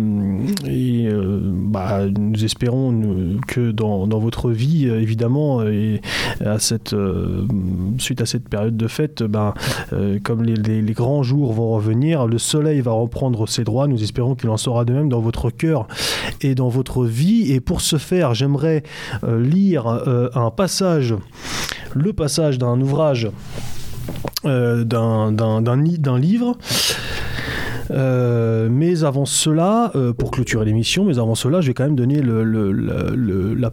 et bah, nous espérons que dans, dans, votre vie, évidemment, et à cette, suite à cette période de fête, ben, comme les, les, grands jours vont revenir, le soleil va reprendre ses droits. Nous espérons qu'il en sera de même dans votre cœur et dans votre vie. Et pour ce faire, j'aimerais lire un passage, le passage d'un ouvrage euh, d'un livre. Euh, mais avant cela, euh, pour clôturer l'émission, mais avant cela, je vais quand même donner le, la,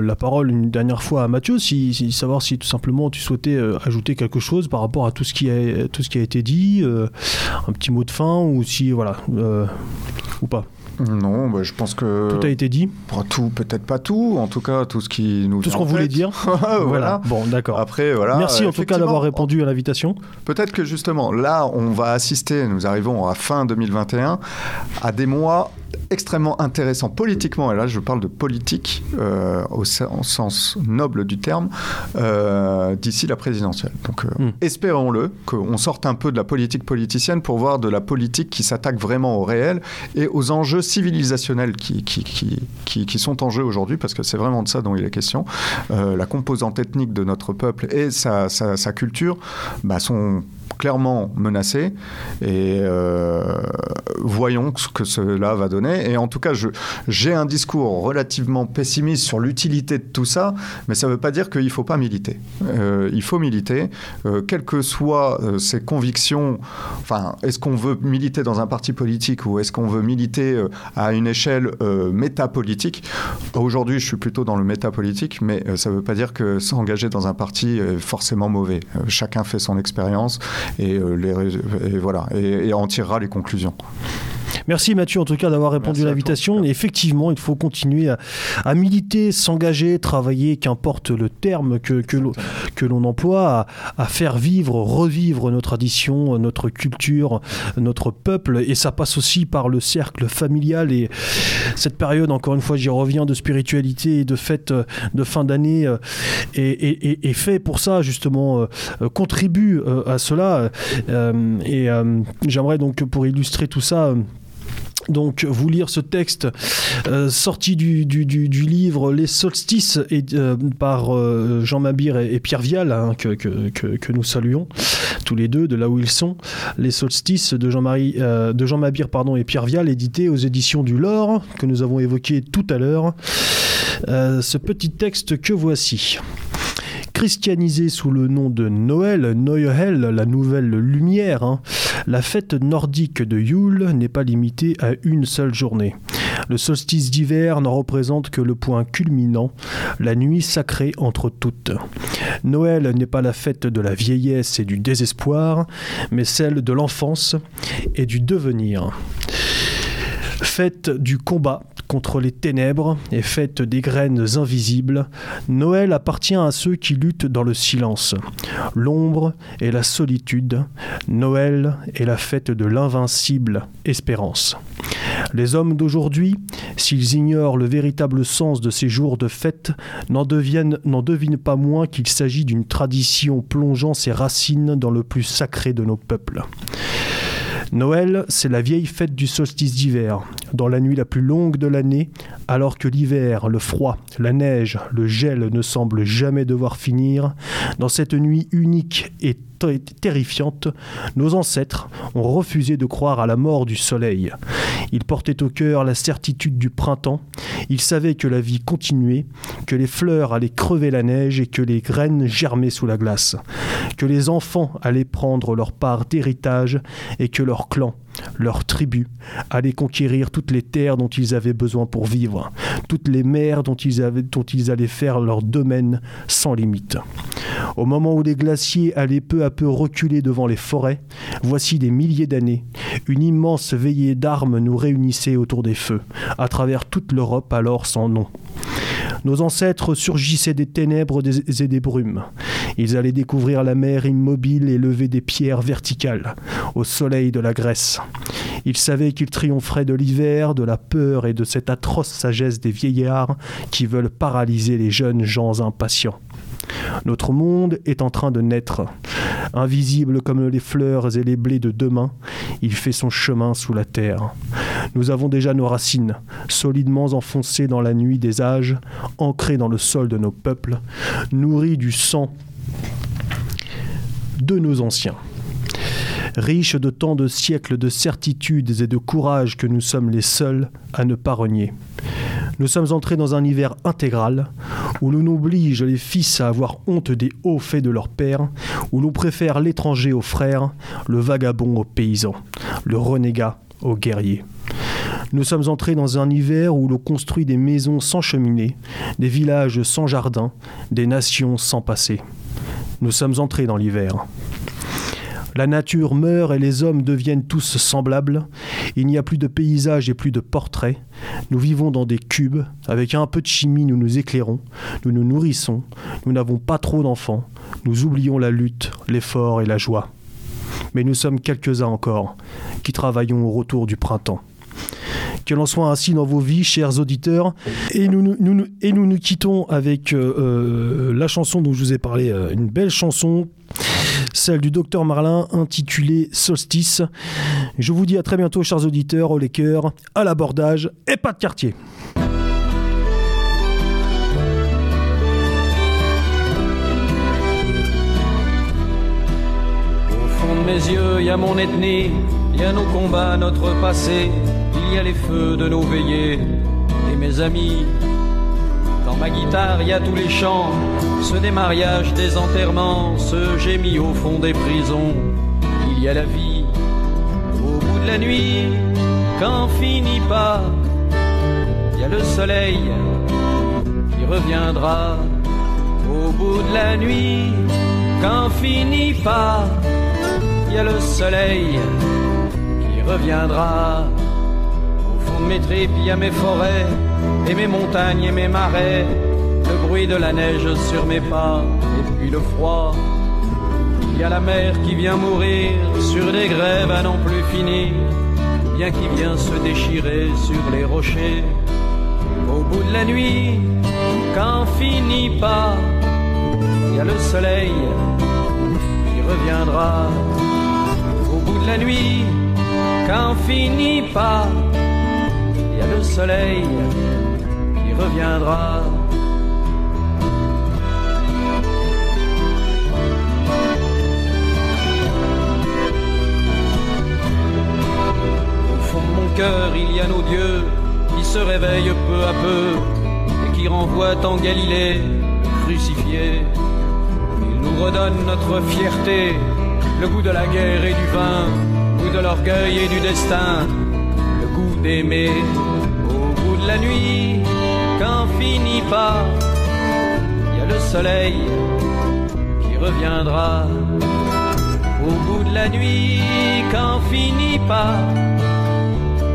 la, parole une dernière fois à Mathieu, si, savoir si tout simplement tu souhaitais ajouter quelque chose par rapport à tout ce qui a, tout ce qui a été dit, un petit mot de fin, ou si voilà, ou pas. Non, bah, je pense que. Tout a été dit Tout, peut-être pas tout, en tout cas, tout ce qui nous. Tout ce qu'on voulait dire voilà. Bon, d'accord. Après, voilà. Merci en tout cas d'avoir répondu à l'invitation. Peut-être que justement, là, on va assister, nous arrivons à fin 2021, à des mois extrêmement intéressant politiquement, et là je parle de politique euh, au, sens noble du terme, euh, d'ici la présidentielle. Donc euh, hmm. espérons-le, qu'on sorte un peu de la politique politicienne pour voir de la politique qui s'attaque vraiment au réel et aux enjeux civilisationnels qui, qui, qui, qui, sont en jeu aujourd'hui, parce que c'est vraiment de ça dont il est question. la composante ethnique de notre peuple et sa, sa, sa culture bah, sont clairement menacé et euh, voyons ce que cela va donner. Et en tout cas, j'ai un discours relativement pessimiste sur l'utilité de tout ça, mais ça ne veut pas dire qu'il ne faut pas militer. Euh, il faut militer, euh, quelles que soient ses convictions. Enfin, est-ce qu'on veut militer dans un parti politique ou est-ce qu'on veut militer à une échelle métapolitique? Aujourd'hui, je suis plutôt dans le métapolitique, mais ça ne veut pas dire que s'engager dans un parti est forcément mauvais. chacun fait son expérience et, euh, les, voilà, et, et tirera les conclusions. Merci Mathieu en tout cas d'avoir répondu à l'invitation. Effectivement, il faut continuer à, militer, s'engager, travailler, qu'importe le terme que, que l'on emploie, à, faire vivre, revivre nos traditions, notre culture, notre peuple. Et ça passe aussi par le cercle familial. Et cette période, encore une fois, j'y reviens, de spiritualité et de fête de fin d'année euh, est, fait pour ça, justement, euh, contribue euh, à cela. Et j'aimerais donc, pour illustrer tout ça, donc vous lire ce texte euh, sorti du, livre Les Solstices et, euh, par euh, Jean Mabir et, Pierre Vial, hein, que, nous saluons tous les deux de là où ils sont. Les Solstices de Jean-Marie, de Jean Mabir pardon, et Pierre Vial, édité aux éditions du Lore, que nous avons évoqué tout à l'heure. ce petit texte que voici christianisé sous le nom de Noël, Neuhel, la nouvelle lumière, hein. la fête nordique de Yule n'est pas limitée à une seule journée. Le solstice d'hiver n'en représente que le point culminant, la nuit sacrée entre toutes. Noël n'est pas la fête de la vieillesse et du désespoir, mais celle de l'enfance et du devenir. Fête du combat contre les ténèbres et fête des graines invisibles, Noël appartient à ceux qui luttent dans le silence. L'ombre et la solitude, Noël est la fête de l'invincible espérance. Les hommes d'aujourd'hui, s'ils ignorent le véritable sens de ces jours de fête, n'en devinent pas moins qu'il s'agit d'une tradition plongeant ses racines dans le plus sacré de nos peuples. Noël, c'est la vieille fête du solstice d'hiver, dans la nuit la plus longue de l'année, alors que l'hiver, le froid, la neige, le gel ne semblent jamais devoir finir. Dans cette nuit unique et terrifiante, nos ancêtres ont refusé de croire à la mort du soleil. Ils portaient au cœur la certitude du printemps, ils savaient que la vie continuait, que les fleurs allaient crever la neige et que les graines germaient sous la glace, que les enfants allaient prendre leur part d'héritage et que leur clan leur tribu, allaient conquérir toutes les terres dont ils avaient besoin pour vivre, toutes les mers dont ils allaient faire leur domaine sans limite. Au moment où les glaciers allaient peu à peu reculer devant les forêts, voici des milliers d'années, une immense veillée d'armes nous réunissait autour des feux, à travers toute l'Europe alors sans nom. Nos ancêtres surgissaient des ténèbres et des brumes. Ils allaient découvrir la mer immobile et lever des pierres verticales au soleil de la Grèce. Ils savaient qu'ils triompheraient de l'hiver, de la peur et de cette atroce sagesse des vieillards qui veulent paralyser les jeunes gens impatients. Notre monde est en train de naître. Invisible comme les fleurs et les blés de demain, il fait son chemin sous la terre. Nous avons déjà nos racines, solidement enfoncées dans la nuit des âges, ancrées dans le sol de nos peuples, nourries du sang de nos anciens. Riches de tant de siècles de certitudes et de courage que nous sommes les seuls à ne pas renier. Nous sommes entrés dans un hiver intégral, où l'on oblige les fils à avoir honte des hauts faits de leur père, où l'on préfère l'étranger aux frères, le vagabond aux paysans, le renégat aux guerriers. Nous sommes entrés dans un hiver où l'on construit des maisons sans cheminée, des villages sans jardin, des nations sans passé. Nous sommes entrés dans l'hiver. La nature meurt et les hommes deviennent tous semblables. Il n'y a plus de paysages et plus de portraits. Nous vivons dans des cubes. Avec un peu de chimie, nous nous éclairons. Nous nous nourrissons. Nous n'avons pas trop d'enfants. Nous oublions la lutte, l'effort et la joie. Mais nous sommes quelques-uns encore qui travaillons au retour du printemps. Que l'on soit ainsi dans vos vies, chers auditeurs. Et nous nous, quittons avec euh, euh, la chanson dont je vous ai parlé, euh, une belle chanson celle du docteur Marlin intitulée Solstice. Je vous dis à très bientôt, chers auditeurs, au cœurs, à l'abordage et pas de quartier. Au fond de mes yeux, il y a mon ethnie, il y a nos combats, notre passé, il y a les feux de nos veillées et mes amis dans ma guitare, il y a tous les chants, ceux des mariages, des enterrements, ceux j'ai au fond des prisons. Il y a la vie au bout de la nuit, quand finit pas. Il y a le soleil qui reviendra au bout de la nuit, quand finit pas. Il y a le soleil qui reviendra fond de mes tripes, il y a mes forêts et mes montagnes et mes marais, le bruit de la neige sur mes pas, et puis le froid. Il y a la mer qui vient mourir sur des grèves à n'en plus finir, bien qui vient se déchirer sur les rochers. Au bout de la nuit, quand finit pas, il y a le soleil qui reviendra. Au bout de la nuit, quand finit pas, il y a le soleil reviendra. Au fond de mon cœur, il y a nos dieux qui se réveillent peu à peu et qui renvoient en Galilée crucifiés. Ils nous redonnent notre fierté, le goût de la guerre et du vin, le goût de l'orgueil et du destin, le d'aimer au bout de la nuit quand finit pas, il y a le soleil qui reviendra. Au bout de la nuit, quand finit pas,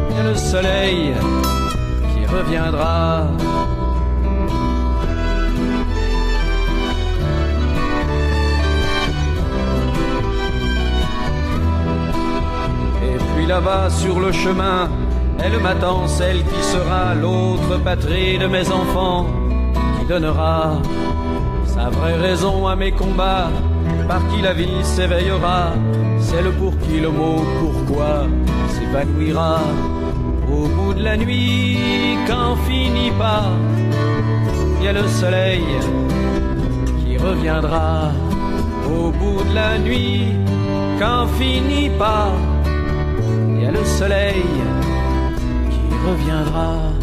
il y a le soleil qui reviendra. Et puis là-bas sur le chemin, elle m'attend, celle qui sera l'autre patrie de mes enfants, qui donnera sa vraie raison à mes combats, par qui la vie s'éveillera, celle pour qui le mot pourquoi s'épanouira. Au bout de la nuit, quand finit pas, il y a le soleil qui reviendra. au bout de la nuit, quand finit pas, il y a le soleil reviendra.